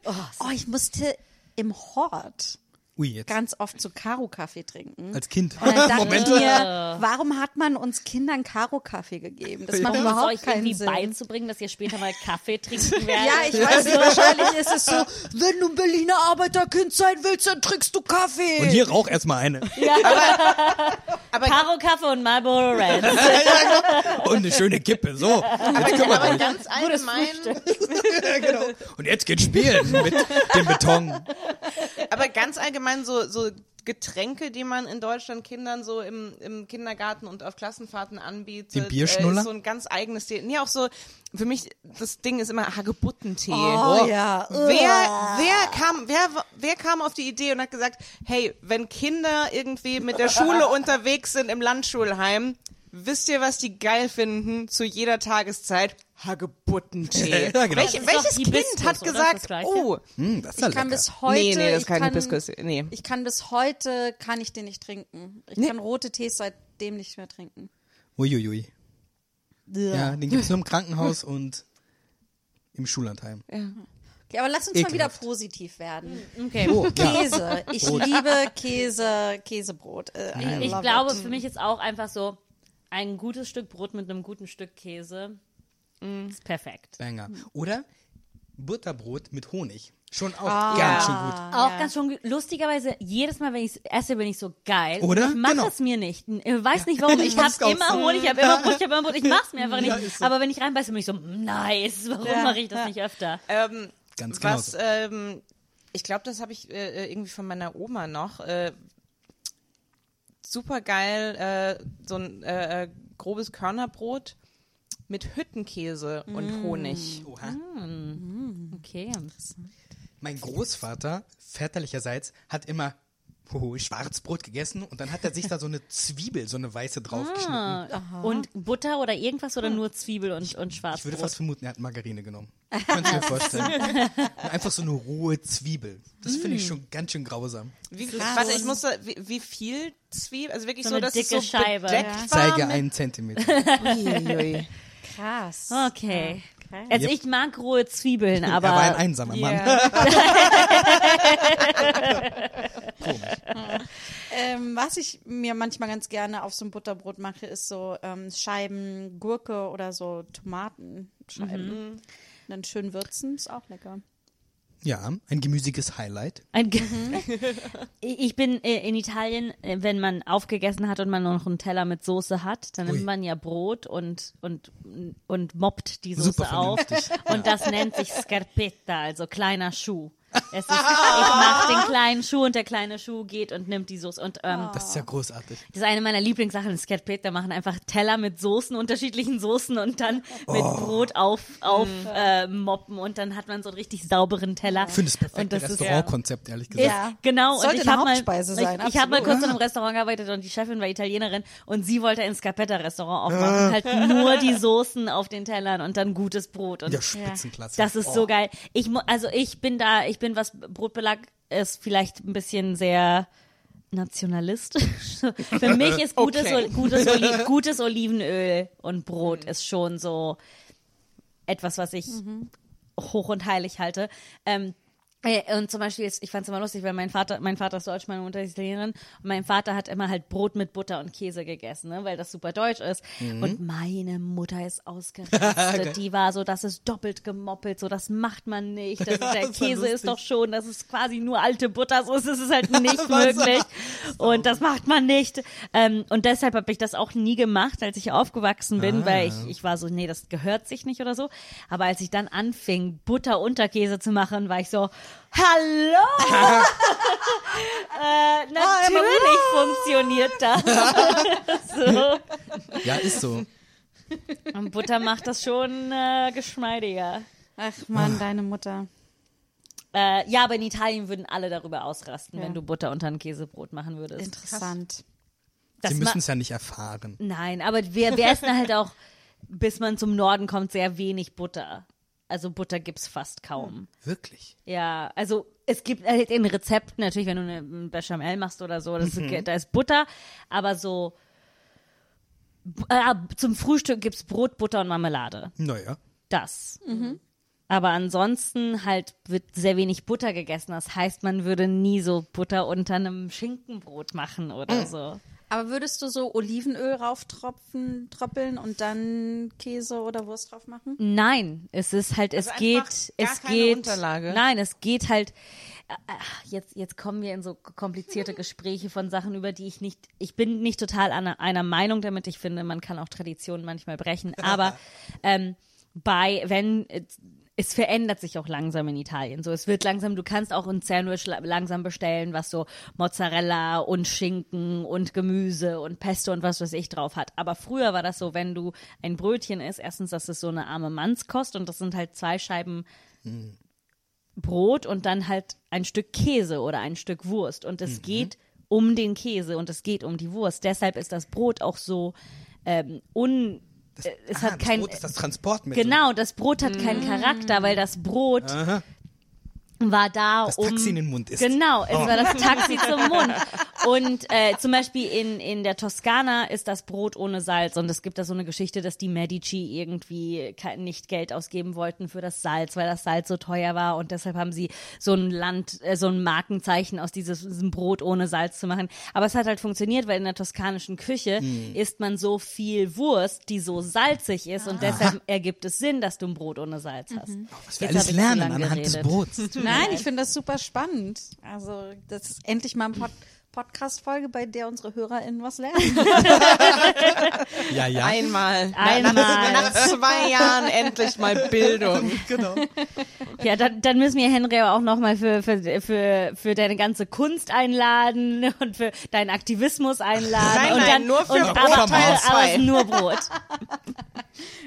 Oh, ich musste im Hort Ui, jetzt. ganz oft so Karo-Kaffee trinken. Als Kind. Und dann dachte Moment. ich mir, warum hat man uns Kindern Karo-Kaffee gegeben? Das macht es überhaupt euch keinen irgendwie Sinn. beizubringen, dass ihr später mal Kaffee trinken werdet. Ja, ich weiß nicht, wahrscheinlich ist es so, wenn du ein Berliner Arbeiterkind sein willst, dann trinkst du Kaffee. Und hier rauch erstmal eine. Aber, Karo Kaffee und Marlboro Red. Und eine schöne Kippe. So. Jetzt aber euch. ganz allgemein, genau. Und jetzt geht's spielen mit dem Beton. aber ganz allgemein so, so Getränke, die man in Deutschland Kindern so im, im Kindergarten und auf Klassenfahrten anbietet. Den Bierschnuller? Äh, ist so ein ganz eigenes Ding. Nee, auch so, für mich, das Ding ist immer Hagebuttentee. Oh, ja. Wer, wer kam, wer, wer kam auf die Idee und hat gesagt, hey, wenn Kinder irgendwie mit der Schule unterwegs sind im Landschulheim, wisst ihr, was die geil finden zu jeder Tageszeit? Hagebuttentee. Ja, genau. Ist welches Kind hat gesagt, oh, Hm, das ist ja Ich kann lecker. bis heute, nee, nee, das ist ich kein kann, Hibiskus. Nee. ich kann bis heute, kann ich den nicht trinken. Ich kann rote Tees seitdem nicht mehr trinken. Uiuiui. Ja, den gibt's nur im Krankenhaus und im Schullandheim. Okay, aber lass uns mal wieder Ekelhaft. positiv werden. Okay. Oh, ja. Käse. Ich liebe Käse, Käsebrot. Äh, I Ich love glaube, it. für mich ist auch einfach so ein gutes Stück Brot mit einem guten Stück Käse ist perfekt. Banger. Oder Butterbrot mit Honig. Schon auch Ah. ganz schön gut. Auch ganz schon gut. lustigerweise, jedes Mal, wenn ich es esse, bin ich so geil. Oder? Ich mache Genau. es mir nicht. Ich weiß nicht warum. Ich Ich auch immer so. Honig, ich habe immer Brot, ich habe immer Brot. Ich mach's mir einfach nicht. Ja, so. Aber wenn ich reinbeiße, bin ich so, nice. Warum Ja, mache ich das ja. nicht öfter? Ähm, Ganz genau was, ähm, ich glaube, das habe ich äh, äh, irgendwie von meiner Oma noch. Äh, super geil, äh, so ein äh, äh, grobes Körnerbrot mit Hüttenkäse und Honig. Oha. Okay. Mein Großvater, väterlicherseits, hat immer Schwarzbrot gegessen und dann hat er sich da so eine Zwiebel, so eine weiße draufgeschnitten. Ah, und Butter oder irgendwas oder nur Zwiebel und, und Ich würde Schwarzbrot? fast vermuten, er hat Margarine genommen. Kannst du mir vorstellen. Und einfach so eine rohe Zwiebel. Das finde ich schon ganz schön grausam. Wie, warte, ich muss wie, wie viel Zwiebel? Also wirklich So so, eine dass dicke es so Scheibe. Ja. war Zeige mit- einen Zentimeter. Uiuiui. Krass. Okay. Okay. Also Yep. ich mag rohe Zwiebeln, aber er war ein einsamer Mann. Ähm, was ich mir manchmal ganz gerne auf so ein Butterbrot mache, ist so ähm, Scheiben Gurke oder so Tomatenscheiben. Mhm. Dann schön würzen, ist auch lecker. Ja, ein gemüsiges Highlight. Ein Ge ich bin äh, in Italien, äh, wenn man aufgegessen hat und man noch einen Teller mit Soße hat, dann Ui. nimmt man ja Brot und, und, und moppt die Soße auf. Und das nennt sich Scarpetta, also kleiner Schuh. Es ist, ich mache den kleinen Schuh und der kleine Schuh geht und nimmt die Soße. Und ähm, Das ist ja großartig. das ist eine meiner Lieblingssachen ist Cat Peter machen einfach Teller mit Soßen, unterschiedlichen Soßen und dann mit Oh. Brot auf, auf äh, moppen und dann hat man so einen richtig sauberen Teller. Ich finde das perfekte Und das ist- Restaurantkonzept, ehrlich gesagt. Ja. Genau, Sollte und ich eine habe mal, Hauptspeise sein, ich, ich habe mal kurz in einem Restaurant gearbeitet und die Chefin war Italienerin und sie wollte ein Scarpetta-Restaurant aufmachen, halt nur die Soßen auf den Tellern und dann gutes Brot. Und Ja, Spitzenklasse. Das ist Oh. so geil. Ich, also ich bin da, ich bin, was Brotbelag ist, vielleicht ein bisschen sehr nationalistisch. Für mich ist gutes, Okay. Gutes, Oli gutes Olivenöl und Brot ist schon so etwas, was ich hoch und heilig halte. Ähm, äh, und zum Beispiel, ist, ich fand es immer lustig, weil mein Vater, mein Vater ist Deutsch, meine Mutter ist Italienerin und mein Vater hat immer halt Brot mit Butter und Käse gegessen, ne, weil das super deutsch ist. Und meine Mutter ist ausgerastet. Die war so, das ist doppelt gemoppelt, so das macht man nicht. Das ist, der Das Käse ist lustig. doch schon, das ist quasi nur alte Butter, so ist es halt nicht möglich. Und das macht man nicht. Ähm, und deshalb habe ich das auch nie gemacht, als ich aufgewachsen bin, weil ich, ich war so, nee, das gehört sich nicht oder so. Aber als ich dann anfing, Butter unter Käse zu machen, war ich so, hallo! äh, natürlich funktioniert das. so. Ja, ist so. Und Butter macht das schon äh, geschmeidiger. Ach man, deine Mutter. Äh, ja, aber in Italien würden alle darüber ausrasten, Ja. wenn du Butter unter ein Käsebrot machen würdest. Interessant. Das Sie müssen es ja nicht erfahren. Nein, aber wir, wir essen halt auch, bis man zum Norden kommt, sehr wenig Butter. Also Butter gibt's fast kaum. Wirklich. Ja, also es gibt halt in Rezepten natürlich, wenn du eine ein Bechamel machst oder so, das ist, da ist Butter, aber so äh, zum Frühstück gibt's Brot, Butter und Marmelade. Naja. Das. Aber ansonsten halt wird sehr wenig Butter gegessen. Das heißt, man würde nie so Butter unter einem Schinkenbrot machen oder so. Aber würdest du so Olivenöl rauftropfen, troppeln und dann Käse oder Wurst drauf machen? Nein, es ist halt, es Also geht, einfach gar es geht, Unterlage? nein, es geht halt, äh, äh, jetzt, jetzt kommen wir in so komplizierte Gespräche von Sachen, über die ich nicht, ich bin nicht total einer, einer Meinung damit, ich finde, man kann auch Traditionen manchmal brechen, aber ähm, bei, wenn, äh, es verändert sich auch langsam in Italien. So, es wird langsam, du kannst auch ein Sandwich la- langsam bestellen, was so Mozzarella und Schinken und Gemüse und Pesto und was weiß ich drauf hat. Aber früher war das so, wenn du ein Brötchen isst, erstens, das ist so eine arme Mannskost und das sind halt zwei Scheiben Brot und dann halt ein Stück Käse oder ein Stück Wurst. Und es geht um den Käse und es geht um die Wurst. Deshalb ist das Brot auch so ähm, un. Äh, es ah, hat das kein. Brot ist das Transportmittel. Genau, das Brot hat keinen Charakter, weil das Brot war da, Das um Taxi in den Mund isst. Genau, es war das Taxi zum Mund. Und äh, zum Beispiel in, in der Toskana ist das Brot ohne Salz und es gibt da so eine Geschichte, dass die Medici irgendwie kein, nicht Geld ausgeben wollten für das Salz, weil das Salz so teuer war und deshalb haben sie so ein Land, äh, so ein Markenzeichen aus dieses, diesem Brot ohne Salz zu machen. Aber es hat halt funktioniert, weil in der toskanischen Küche Hm. isst man so viel Wurst, die so salzig ist und deshalb ergibt es Sinn, dass du ein Brot ohne Salz hast. Was wir Jetzt alles lernen anhand des geredet. Brots. Nein, ich finde das super spannend. Also, das ist endlich mal ein Pod Podcast-Folge, bei der unsere HörerInnen was lernen. Ja, ja. Einmal. Einmal. Nach, nach zwei Jahren endlich mal Bildung. genau. Ja, dann, dann müssen wir Henry auch nochmal für, für, für, für deine ganze Kunst einladen und für deinen Aktivismus einladen. Nein, und nein, dann, nur für und Brot aber, aber nur Brot.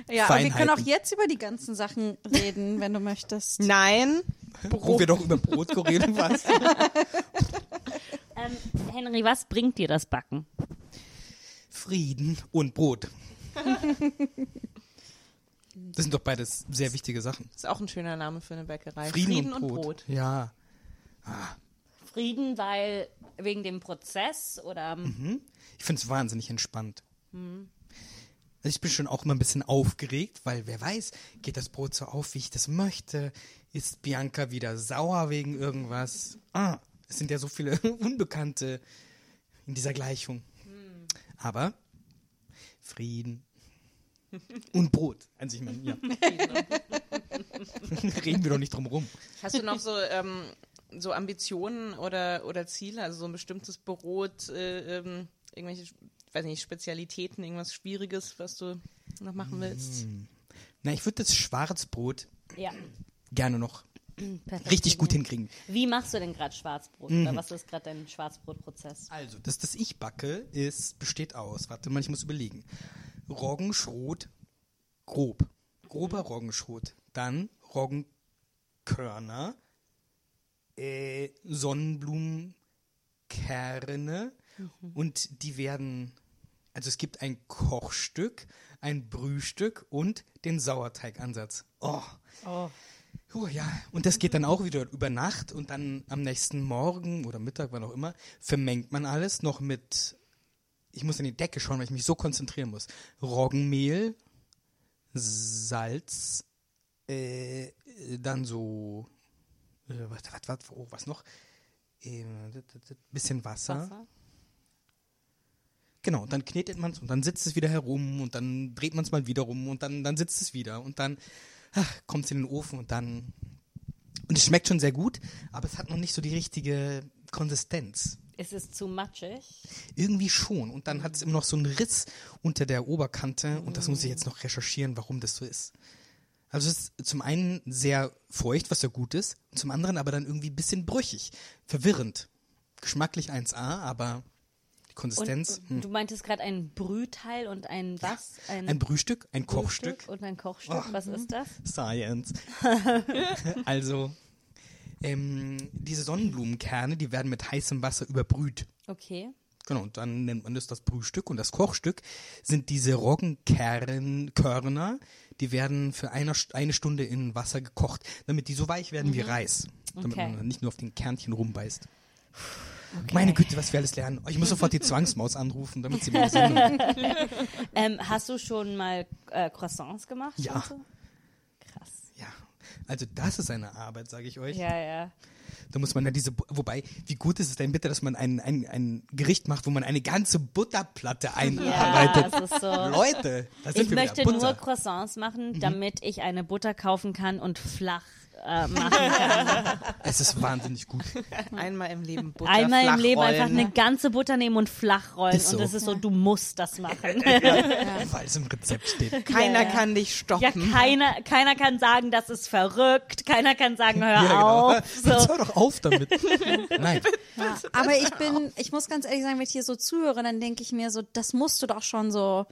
Ja, aber wir können auch jetzt über die ganzen Sachen reden, wenn du möchtest. Nein. Wo wir doch über Brot geredet was. Ähm, Henry, was bringt dir das Backen? Frieden und Brot. Das sind doch beides sehr wichtige Sachen. Ist auch ein schöner Name für eine Bäckerei. Frieden, und, Brot. Ja. Frieden, weil wegen dem Prozess oder Ich finde es wahnsinnig entspannt. Also ich bin schon auch immer ein bisschen aufgeregt, weil wer weiß, geht das Brot so auf, wie ich das möchte? Ist Bianca wieder sauer wegen irgendwas? Ah, es sind ja so viele Unbekannte in dieser Gleichung. Aber Frieden und Brot. Also ich meine, ja. Reden wir doch nicht drum rum. Hast du noch so, ähm, so Ambitionen oder, oder Ziele? Also so ein bestimmtes Brot, äh, ähm, irgendwelche, weiß nicht, Spezialitäten, irgendwas Schwieriges, was du noch machen willst? Na, ich würde das Schwarzbrot ja. gerne noch. richtig gut hinkriegen. Wie machst du denn gerade Schwarzbrot? Mhm. Oder was ist gerade dein Schwarzbrotprozess? Also, das, das ich backe, ist, besteht aus, warte mal, ich muss überlegen. Roggenschrot, grob. Grober Roggenschrot. Dann Roggenkörner, äh, Sonnenblumenkerne und die werden, also es gibt ein Kochstück, ein Brühstück und den Sauerteigansatz. Oh. Puh, ja, und das geht dann auch wieder über Nacht und dann am nächsten Morgen oder Mittag, wann auch immer, vermengt man alles noch mit, ich muss in die Decke schauen, weil ich mich so konzentrieren muss. Roggenmehl, Salz, äh, dann so, äh, was, was, was, oh, was noch? Äh, bisschen Wasser. Wasser? Genau, und dann knetet man es und dann sitzt es wieder herum und dann dreht man es mal wieder rum und dann, dann sitzt es wieder und dann kommt es in den Ofen und dann. Und es schmeckt schon sehr gut, aber es hat noch nicht so die richtige Konsistenz. Ist es zu matschig? Irgendwie schon. Und dann hat es immer noch so einen Riss unter der Oberkante und das muss ich jetzt noch recherchieren, warum das so ist. Also es ist zum einen sehr feucht, was ja gut ist, und zum anderen aber dann irgendwie ein bisschen brüchig, verwirrend. Geschmacklich 1A, aber die Konsistenz. Und, hm. Du meintest gerade ein Brühteil und ein was? Ein Brühstück, ein Brühstück Kochstück. Und ein Kochstück. Oh. Was ist das? Science. also, ähm, diese Sonnenblumenkerne, die werden mit heißem Wasser überbrüht. Okay. Genau, und dann nennt man das das Brühstück. Und das Kochstück sind diese Roggenkörner, die werden für eine, eine Stunde in Wasser gekocht, damit die so weich werden wie Reis. Damit Okay. man nicht nur auf den Kernchen rumbeißt. Meine Güte, was wir alles lernen. Ich muss sofort die Zwangsmaus anrufen, damit sie mir sagen. Ähm, hast du schon mal äh, Croissants gemacht? Ja. So? Krass. Ja, also das ist eine Arbeit, sage ich euch. Ja, ja. Da muss man ja diese, wobei, wie gut ist es denn bitte, dass man ein, ein, ein Gericht macht, wo man eine ganze Butterplatte Ja, einarbeitet. es ist so. Leute, da sind Ich wir möchte wieder. nur. Croissants machen, damit ich eine Butter kaufen kann und flach äh, machen kann. Es ist wahnsinnig gut. Einmal im Leben Butter Einmal im Leben einfach eine ganze Butter nehmen und flach rollen. So. Und das ist so, du musst das machen. Weil es im Rezept steht. Keiner Ja, ja. kann dich Ja, stoppen. keiner, keiner kann sagen, das ist verrückt. Keiner kann sagen, hör Ja, genau. auf. Jetzt So. hör doch auf damit. Nein. Ja, aber ich bin, ich muss ganz ehrlich sagen, wenn ich hier so zuhöre, dann denke ich mir so, das musst du doch schon so,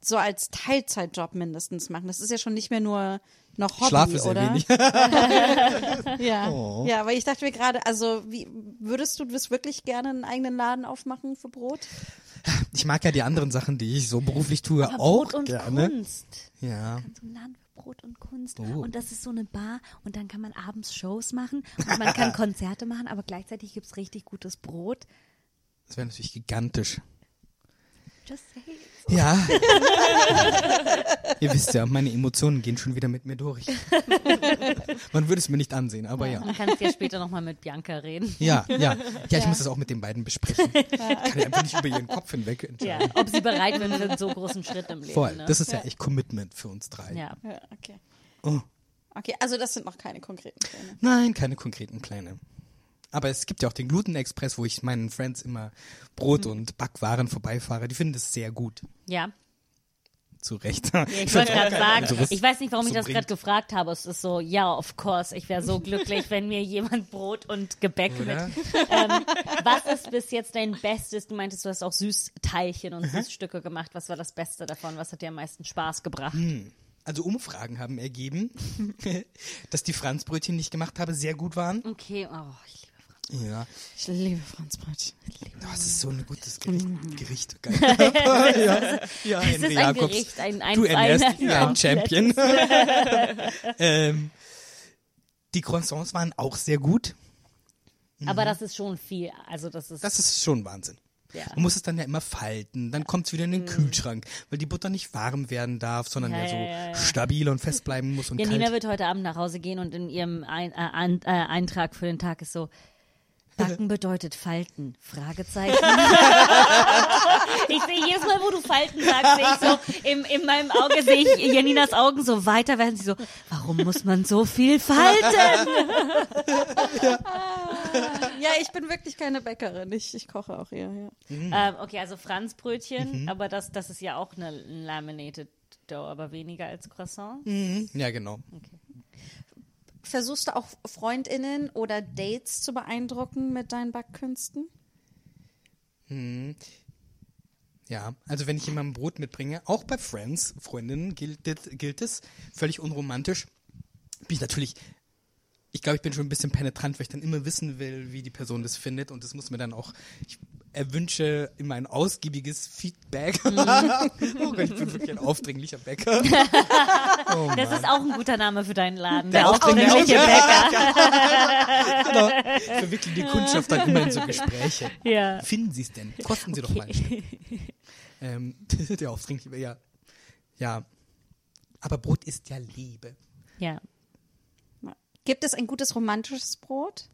so als Teilzeitjob mindestens machen. Das ist ja schon nicht mehr nur noch Hobby, Schlafe sehr oder? wenig. Ja. Oh. ja, aber ich dachte mir gerade, also wie würdest du das wirklich gerne einen eigenen Laden aufmachen für Brot? Ich mag ja die anderen Sachen, die ich so beruflich tue, Aber auch Brot und gerne. Kunst. Ja. So ein Laden für Brot und Kunst. Oh. Und das ist so eine Bar und dann kann man abends Shows machen und man kann Konzerte machen, aber gleichzeitig gibt's richtig gutes Brot. Das wäre natürlich gigantisch. Just say it. Ja. Ihr wisst ja, meine Emotionen gehen schon wieder mit mir durch. Man würde es mir nicht ansehen, aber ja. Du kannst ja später nochmal mit Bianca reden. Ja, ja. Ja, ich muss das auch mit den beiden besprechen. Ich kann ja einfach nicht über ihren Kopf hinweg Ja, entscheiden. ob sie bereit sind für einen so großen Schritt im Leben. Voll. Ne? Das ist ja echt Commitment für uns drei. ja. Ja, okay. Oh. Okay, also das sind noch keine konkreten Pläne. Nein, keine konkreten Pläne. Aber es gibt ja auch den Gluten-Express, wo ich meinen Friends immer Brot und Backwaren vorbeifahre. Die finden das sehr gut. Ja. Zu Recht. Ja, ich wollte gerade sagen, sowas ich weiß nicht, warum ich so das gerade gefragt habe. Es ist so, ja, of course. Ich wäre so glücklich, wenn mir jemand Brot und Gebäck Oder? mit. Ähm, was ist bis jetzt dein Bestes? Du meintest, du hast auch Süßteilchen und Süßstücke gemacht. Was war das Beste davon? Was hat dir am meisten Spaß gebracht? Also Umfragen haben ergeben, dass die Franzbrötchen, die ich gemacht habe, sehr gut waren. Okay, oh, ich. Ja, Ich liebe Franzbrötchen. das ist so ein gutes Gericht. Gericht geil. ja, ja, Es Henry ist ein Jacobs. Gericht, ein, ein Du ernährst ein, wie ein Champion. ähm, die Croissants waren auch sehr gut. Aber das ist schon viel. Also das ist, Das ist schon Wahnsinn. Ja. Man muss es dann ja immer falten, dann kommt es wieder in den Kühlschrank, weil die Butter nicht warm werden darf, sondern Ja, ja, so ja, ja, ja. stabil und fest bleiben muss und Janina kalt. wird heute Abend nach Hause gehen und in ihrem ein, äh, ein, äh, Eintrag für den Tag ist so, Backen bedeutet Falten, Fragezeichen. ich sehe jedes Mal, wo du Falten sagst, sehe ich so, im, in meinem Auge sehe ich Janinas Augen so weiter, werden sie so, warum muss man so viel falten? Ja, ich bin wirklich keine Bäckerin. Ich, ich koche auch eher, ja. ähm, okay, also Franzbrötchen, aber das, das ist ja auch eine Laminated Dough, aber weniger als Croissant. Ja, genau. Versuchst du auch Freundinnen oder Dates zu beeindrucken mit deinen Backkünsten? Ja, also wenn ich jemandem Brot mitbringe, auch bei Friends, Freundinnen gilt, gilt es, völlig unromantisch, bin ich natürlich, ich glaube, ich bin schon ein bisschen penetrant, weil ich dann immer wissen will, wie die Person das findet und das muss mir dann auch, ich erwünsche immer ein ausgiebiges Feedback. oh Gott, ich bin wirklich ein aufdringlicher Bäcker. Oh Das ist auch ein guter Name für deinen Laden. Der Der aufdringliche Bäcker. genau. Verwickeln die Kundschaft dann immer in so Gespräche. Ja. Finden Sie es denn? Kosten Sie doch mal. ein Stück. ähm, der aufdringliche, ja. Ja. Aber Brot ist ja Liebe. Ja. Gibt es ein gutes romantisches Brot?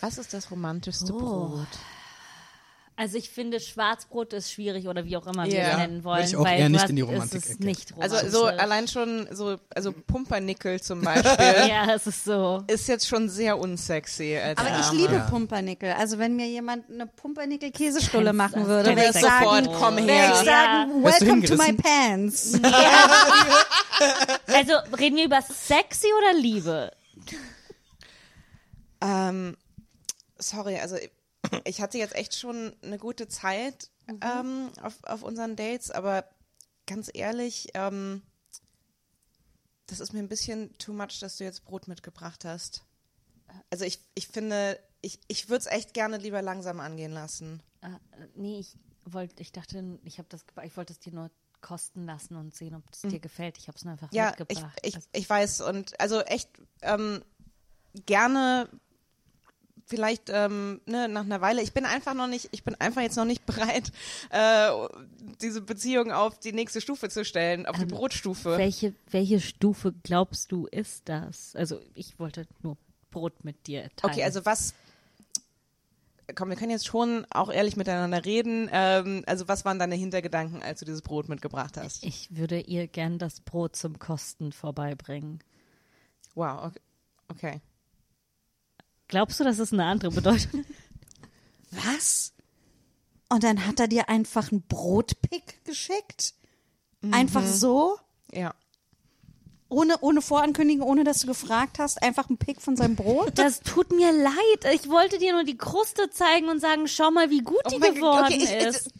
Was ist das romantischste Oh. Brot? Also ich finde, Schwarzbrot ist schwierig oder wie auch immer wir es nennen wollen. Ich auch weil eher nicht in die Romantik ist nicht Also romantisch. so allein schon so, also Pumpernickel zum Beispiel Ja, es ist so. ist jetzt schon sehr unsexy. Als Aber ich Name. liebe Ja. Pumpernickel. Also wenn mir jemand eine Pumpernickel-Käsestulle Kennst machen würde, würde ich sagen, Sofort, komm würde her. ich sagen, welcome to my pants. Also reden wir über sexy oder Liebe? Ähm, sorry, also ich hatte jetzt echt schon eine gute Zeit ähm, auf, auf unseren Dates, aber ganz ehrlich, ähm, das ist mir ein bisschen too much, dass du jetzt Brot mitgebracht hast. Also ich, ich finde, ich, ich würde es echt gerne lieber langsam angehen lassen. Äh, nee, ich wollte, ich dachte, ich habe das, ich wollte es dir nur kosten lassen und sehen, ob es dir gefällt. Ich habe es nur einfach Mhm. Ja, ich, mitgebracht. ich, Also, ich weiß und also echt ähm, gerne vielleicht ähm, ne, nach einer Weile. Ich bin einfach noch nicht, ich bin einfach jetzt noch nicht bereit, äh, diese Beziehung auf die nächste Stufe zu stellen, auf die Brotstufe. welche, welche Stufe glaubst du ist das? Also ich wollte nur Brot mit dir teilen. Okay, also was? Komm, wir können jetzt schon auch ehrlich miteinander reden. Ähm, also was waren deine Hintergedanken, als du dieses Brot mitgebracht hast? ich würde ihr gern das Brot zum Kosten vorbeibringen. Wow, okay. okay. Glaubst du, dass es eine andere Bedeutung hat? Was? Und dann hat er dir einfach einen Brotpick geschickt? Einfach so? Ja. Ohne, ohne Vorankündigung, ohne dass du gefragt hast, einfach ein Pick von seinem Brot? Das tut mir leid. Ich wollte dir nur die Kruste zeigen und sagen, schau mal, wie gut die Oh Gott, geworden okay, ich- ist. ich-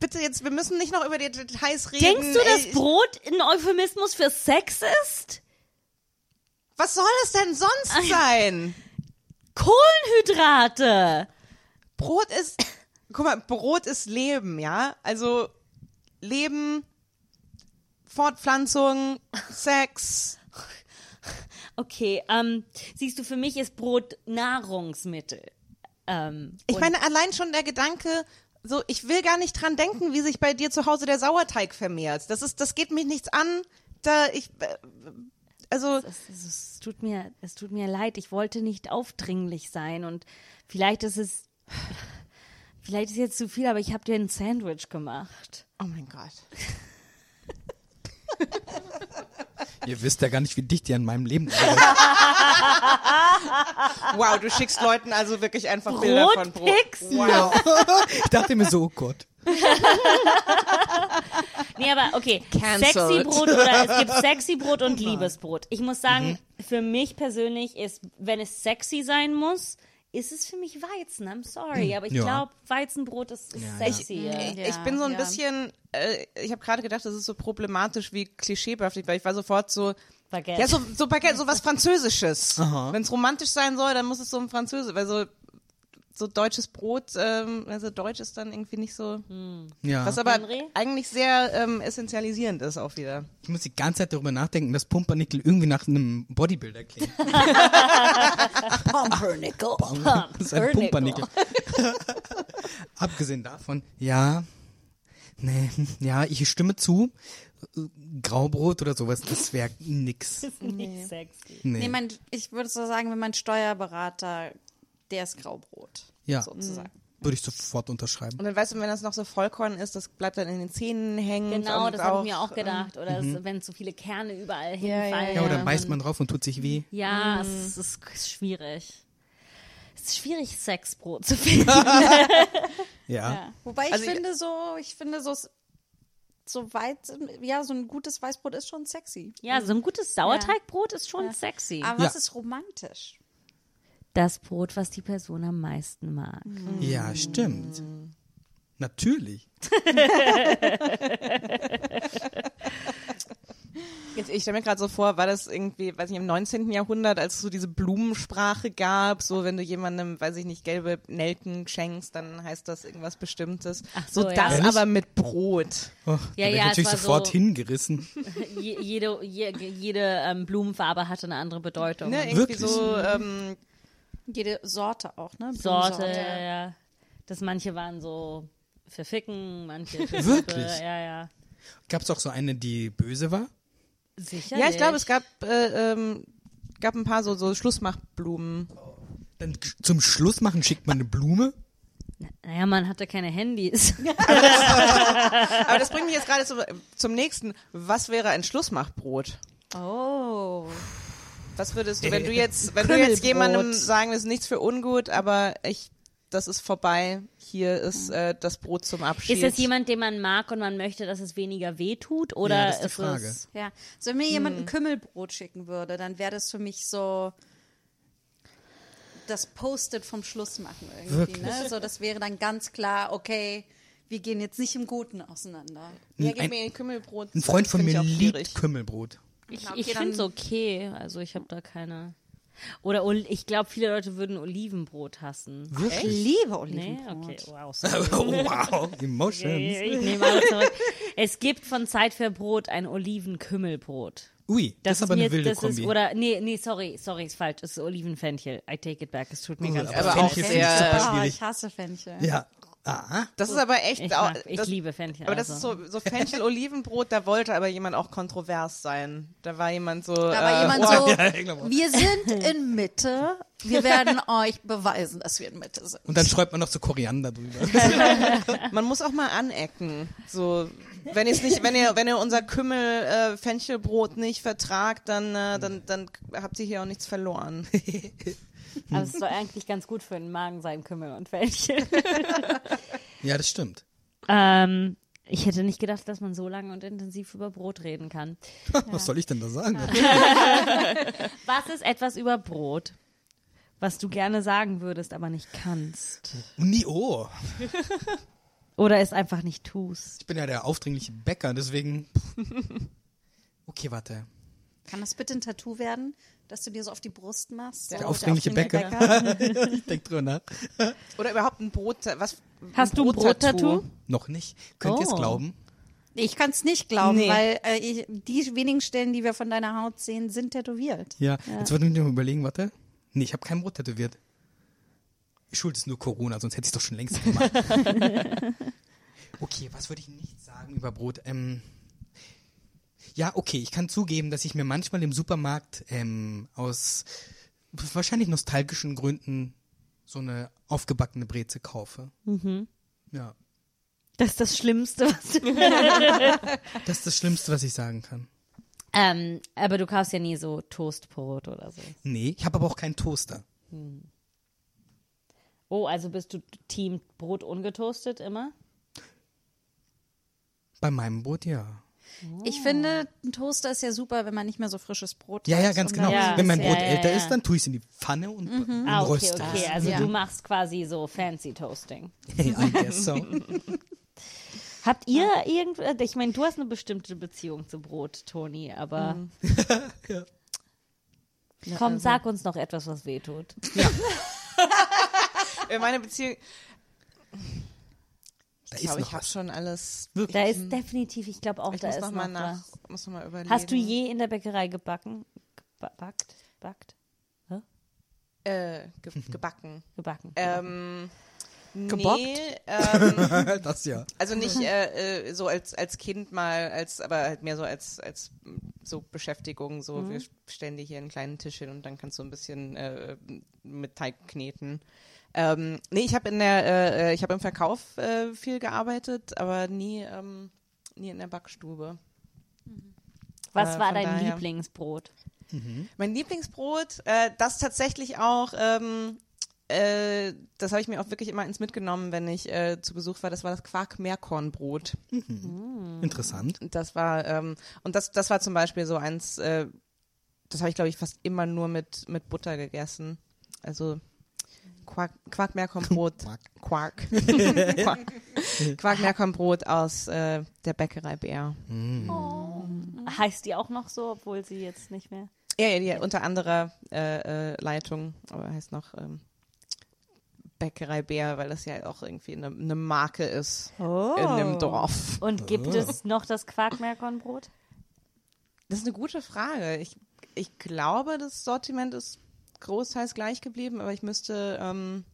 Bitte jetzt, wir müssen nicht noch über die Details reden. Denkst du, dass Brot ein Euphemismus für Sex ist? Was soll es denn sonst sein? Kohlenhydrate. Brot ist, guck mal, Brot ist Leben, ja? Also Leben, Fortpflanzung, Sex. Okay, ähm, siehst du, für mich ist Brot Nahrungsmittel. Ähm, Ich meine, allein schon der Gedanke, so, ich will gar nicht dran denken, wie sich bei dir zu Hause der Sauerteig vermehrt. Das ist, das geht mich nichts an. Da ich, äh, also, es, es, es tut mir, es tut mir leid. Ich wollte nicht aufdringlich sein und vielleicht ist es, vielleicht ist jetzt zu viel, aber ich habe dir ein Sandwich gemacht. oh mein Gott. Ihr wisst ja gar nicht, wie dicht ihr an meinem Leben seid. Wow, du schickst Leuten also wirklich einfach Bilder von Brot. Wow. Ich dachte mir so, oh Gott. Nee, aber okay. Cancelled. Sexy Brot oder es gibt Sexy Brot und Liebesbrot. Ich muss sagen, für mich persönlich ist, wenn es sexy sein muss, ist es für mich Weizen. I'm sorry, aber ich Ja. glaube, Weizenbrot ist, ist sexy. ich bin so ein ja. bisschen, äh, ich habe gerade gedacht, das ist so problematisch wie klischeebehaftet, weil ich war sofort so, Baguette. ja, so, so Baguette, so was Französisches. Wenn es romantisch sein soll, dann muss es so ein Französisch, weil so, so deutsches Brot, ähm, also Deutsch ist dann irgendwie nicht so, Ja. was aber Henry? eigentlich sehr ähm, essentialisierend ist auch wieder. Ich muss die ganze Zeit darüber nachdenken, dass Pumpernickel irgendwie nach einem Bodybuilder klingt. Pumpernickel. Das ist ein Pumpernickel. Abgesehen davon, ja, nee, ja, ich stimme zu. Graubrot oder sowas, das wäre nix. nicht sexy. Nee. Nee, mein, ich würde so sagen, wenn mein Steuerberater, der ist Graubrot. ja, Sozusagen. würde ich sofort unterschreiben. Und dann weißt du, wenn das noch so Vollkorn ist, das bleibt dann in den Zähnen hängen. Genau, und das habe ich mir auch gedacht. Oder es, wenn so viele Kerne überall Ja, hinfallen. Ja, oder beißt man drauf und tut sich weh. Ja, es ist, ist schwierig. Es ist schwierig, Sexbrot zu finden. Ja. Wobei ich Also- finde so, ich finde so, so weit, ja, so ein gutes Weißbrot ist schon sexy. Ja, so ein gutes Sauerteigbrot ist schon sexy. Aber was Ja. ist romantisch? Das Brot, was die Person am meisten mag. Ja, stimmt. Natürlich. Jetzt, ich stelle mir gerade so vor, war das irgendwie, weiß ich, im 19. Jahrhundert, als es so diese Blumensprache gab, so wenn du jemandem, weiß ich nicht, gelbe Nelken schenkst, dann heißt das irgendwas Bestimmtes. Ach so, so ja. das Ehrlich? aber mit Brot. Oh, Ja, ja, ich es natürlich war sofort so- hingerissen. Je, jede je, jede ähm, Blumenfarbe hatte eine andere Bedeutung. Ne, irgendwie Wirklich? so, ähm, Jede Sorte auch, ne? Sorte, ja, ja. Das manche waren so für Ficken, manche für Wirklich? Suppe, Ja, ja. Gab es auch so eine, die böse war? Sicher. ja, ich glaube, es gab, äh, ähm, gab ein paar so, so Schlussmachblumen. Dann zum Schluss machen schickt man eine Blume. Naja, man hatte keine Handys. Aber das bringt mich jetzt gerade zu, zum nächsten. Was wäre ein Schlussmachbrot? Oh. Was würdest du, wenn du jetzt, wenn du jetzt jemandem sagen, das ist nichts für ungut, aber ich, das ist vorbei, hier ist äh, das Brot zum Abschied. Ist es jemand, den man mag und man möchte, dass es weniger weh tut? Oder Ja, das ist die ist Frage. es. Ja, also wenn mir jemand ein Kümmelbrot schicken würde, dann wäre das für mich so das Post-it vom Schluss machen irgendwie. Ne? So, das wäre dann ganz klar, okay, wir gehen jetzt nicht im Guten auseinander. Ja, Ein- gib mir ein Kümmelbrot. Ein Freund von mir liebt. Kümmelbrot. Ich, Okay, ich finde es okay. Also ich habe da keine. Oder ich glaube, viele Leute würden Olivenbrot hassen. Ich Wirklich? liebe Nee, Olivenbrot. okay, wow. sorry. Oh, wow, Emotions. Ich nehme alles zurück. Es gibt von Zeit für Brot ein Olivenkümmelbrot. Ui, das, ist aber mir eine wilde das Kombi. Ist, oder, nee, nee, sorry, sorry, ist falsch. Es ist Olivenfenchel. I take it back. Es tut mir Oh, ganz aber aber leid. auch ich sehr- super schwierig. ich hasse Fenchel. Ja. Ah, Das ist aber echt, Ich, auch, mag, ich das, liebe Fenchel. aber das ist also. so, so Fenchel-Olivenbrot, da wollte aber jemand auch kontrovers sein. Da war jemand so, Da war äh, jemand oh, so, ich wir sind in Mitte, wir werden euch beweisen, dass wir in Mitte sind. Und dann schreibt man noch so Koriander drüber. Man muss auch mal anecken. So, wenn ihr nicht, wenn ihr, wenn ihr unser Kümmel äh, Fenchelbrot nicht vertragt, dann, äh, dann, dann habt ihr hier auch nichts verloren. Aber es soll eigentlich ganz gut für den Magen sein, Kümmel und Fenchel. ja, das stimmt. ähm, ich hätte nicht gedacht, dass man so lange und intensiv über Brot reden kann. Was soll ich denn da sagen? Was ist etwas über Brot, was du gerne sagen würdest, aber nicht kannst? Nie, oh. Oder es einfach nicht tust? Ich bin ja der aufdringliche Bäcker, deswegen. Okay, warte. Kann das bitte ein Tattoo werden, dass du dir so auf die Brust machst? Der So, aufdringliche Bäcker. ich denk drüber nach. Oder überhaupt ein Brot, was? Hast du ein Brottattoo? Noch nicht. Könnt ihr es Oh. glauben? Ich kann es nicht glauben, Nee. weil äh, ich, die wenigen Stellen, die wir von deiner Haut sehen, sind tätowiert. Ja. Jetzt wollte ich mir mal überlegen, warte. Nee, ich habe kein Brot tätowiert. Schuld ist nur Corona, sonst hätte ich es doch schon längst gemacht. okay, was würde ich nicht sagen über Brot? Ähm, ja, okay, ich kann zugeben, dass ich mir manchmal im Supermarkt ähm, aus wahrscheinlich nostalgischen Gründen so eine aufgebackene Breze kaufe. Ja. Das ist das Schlimmste, was du. Das ist das Schlimmste, was ich sagen kann. ähm, aber du kaufst ja nie so Toastbrot oder so. Nee, ich habe aber auch keinen Toaster. Oh, also bist du Team Brot ungetoastet immer? Bei meinem Brot ja. Ich finde, ein Toaster ist ja super, wenn man nicht mehr so frisches Brot Ja, hat. ja, ganz Und genau. Ja, Wenn mein ja, Brot ja, älter ja. ist, dann tue ich es in die Pfanne und, und Ah, okay, röste okay. es. Also Ja. du machst quasi so fancy Toasting. Hey, I guess so. Habt ihr irgend, äh, ich meine, du hast eine bestimmte Beziehung zu Brot, Toni, aber ja. komm, sag uns noch etwas, was weh tut. Äh, Meine Beziehung, Da ich glaube, ich habe schon alles. Da ist definitiv, ich glaube auch, Ich da muss ist noch mal nach, was. muss noch mal überlegen. Hast du je in der Bäckerei gebacken? Gebackt? Backt? äh, ge gebacken? Gebacken. Ähm, Gebockt? Nee, ähm, das ja. also nicht äh, äh, so als als Kind mal, als aber halt mehr so als als so Beschäftigung. So wir stellen dir hier einen kleinen Tisch hin und dann kannst du ein bisschen äh, mit Teig kneten. Ähm, nee, ich habe in der äh, äh, ich habe im Verkauf äh, viel gearbeitet, aber nie ähm, nie in der Backstube. was äh, war dein daher- Lieblingsbrot? Mein Lieblingsbrot, äh, das tatsächlich auch ähm, äh, das habe ich mir auch wirklich immer ins mitgenommen, wenn ich äh, zu Besuch war. Das war das Quark-Meerkornbrot. Interessant. Und Das war ähm, und das das war zum Beispiel so eins. Äh, das habe ich glaube ich fast immer nur mit mit Butter gegessen. Also Quark, Quark-Meerkornbrot. Quark. Quark. Quark-Meerkornbrot aus äh, der Bäckerei Bär. Heißt die auch noch so, obwohl sie jetzt nicht mehr. Ja, ja, die, unter anderer äh, äh, Leitung, aber heißt noch ähm, Bäckerei Bär, weil das ja auch irgendwie eine, eine Marke ist Oh. in dem Dorf. Und gibt es noch das Quarkmeerkornbrot? Das ist eine gute Frage. Ich, ich glaube, das Sortiment ist großteils gleich geblieben, aber ich müsste ähm,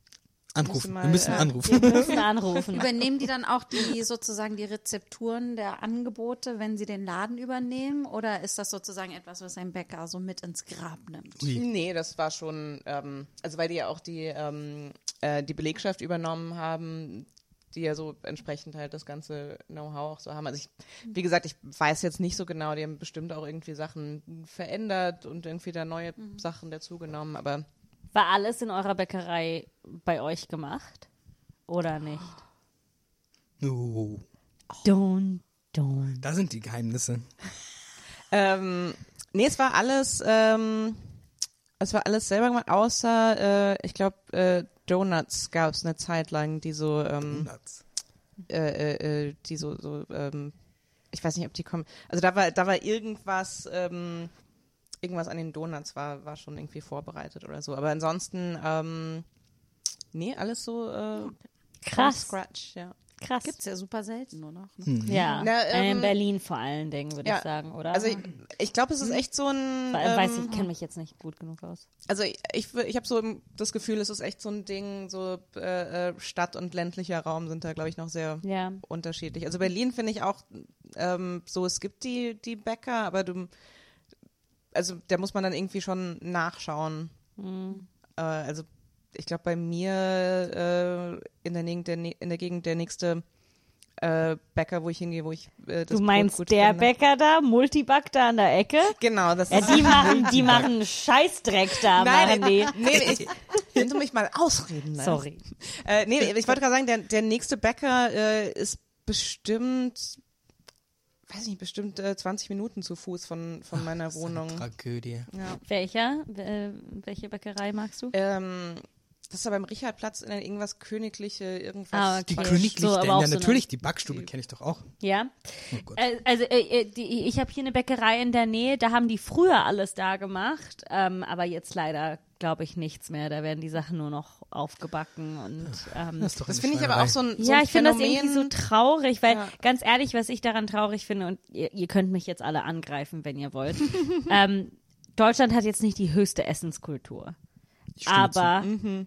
Anrufen. mal, Wir müssen äh, anrufen. Wir müssen anrufen. Übernehmen die dann auch die sozusagen die Rezepturen der Angebote, wenn sie den Laden übernehmen? Oder ist das sozusagen etwas, was ein Bäcker so mit ins Grab nimmt? Ui. Nee, das war schon, ähm, also weil die ja auch die, ähm, äh, die Belegschaft übernommen haben, die ja so entsprechend halt das ganze Know-how auch so haben. Also ich, wie gesagt, ich weiß jetzt nicht so genau, die haben bestimmt auch irgendwie Sachen verändert und irgendwie da neue Sachen dazugenommen, aber War alles in eurer Bäckerei bei euch gemacht? Oder nicht? Oh, Don't, don't. da sind die Geheimnisse. Ähm, nee, es war alles, ähm, es war alles selber gemacht, außer, äh, ich glaube, äh, Donuts gab es eine Zeit lang, die so, ähm, Donuts. äh, äh, äh, die so, so ähm, ich weiß nicht, ob die kommen. Also da war, da war irgendwas, ähm, irgendwas an den Donuts war, war schon irgendwie vorbereitet oder so. Aber ansonsten, ähm, nee, alles so äh, Krass, Scratch, ja. Krass. Gibt's ja super selten, nur noch. Ne? Ja, Na, äh, in ähm, Berlin vor allen Dingen, würde ja, ich sagen, oder? Also ich, ich glaube, es ist echt so ein. We- Weiß ähm, ich, kenne mich jetzt nicht gut genug aus. Also ich, ich, ich habe so das Gefühl, es ist echt so ein Ding, so äh, äh, Stadt und ländlicher Raum sind da, glaube ich, noch sehr Ja. unterschiedlich. Also Berlin finde ich auch ähm, so, es gibt die, die Bäcker, aber du, also da muss man dann irgendwie schon nachschauen. Äh, also ich glaube bei mir äh, in, der Gegend der, nä- in der Gegend der nächste äh, Bäcker, wo ich hingehe, wo ich äh, das Du meinst Brot gut der finde. Bäcker da, Multiback da an der Ecke? Genau, das Ja, ist die machen, die machen Scheißdreck da, Nein, machen die. nee, nee, ich, wenn du mich mal ausreden lässt. Sorry. Äh, nee, ich wollte gerade sagen, der, der nächste Bäcker äh, ist bestimmt, weiß ich nicht, bestimmt äh, 20 Minuten zu Fuß von, von meiner ist eine Wohnung. Tragödie. Ja. Welcher? Äh, welche Bäckerei magst du? Ähm, das ist ja beim Richardplatz in irgendwas Königliche, irgendwas. Ah, okay. Die Okay. Königlich, So, aber ja so natürlich, die Backstube kenne ich doch auch. Ja. Oh Gott. Äh, also äh, äh, die, ich habe hier eine Bäckerei in der Nähe, da haben die früher alles da gemacht, ähm, aber jetzt leider glaube ich nichts mehr. Da werden die Sachen nur noch aufgebacken und ähm, Das Das finde ich aber auch so ein, so ja, ein ich finde das irgendwie so traurig, weil Ja. ganz ehrlich, was ich daran traurig finde, und ihr, ihr könnt mich jetzt alle angreifen, wenn ihr wollt. ähm, Deutschland hat jetzt nicht die höchste Essenskultur. Aber Mhm.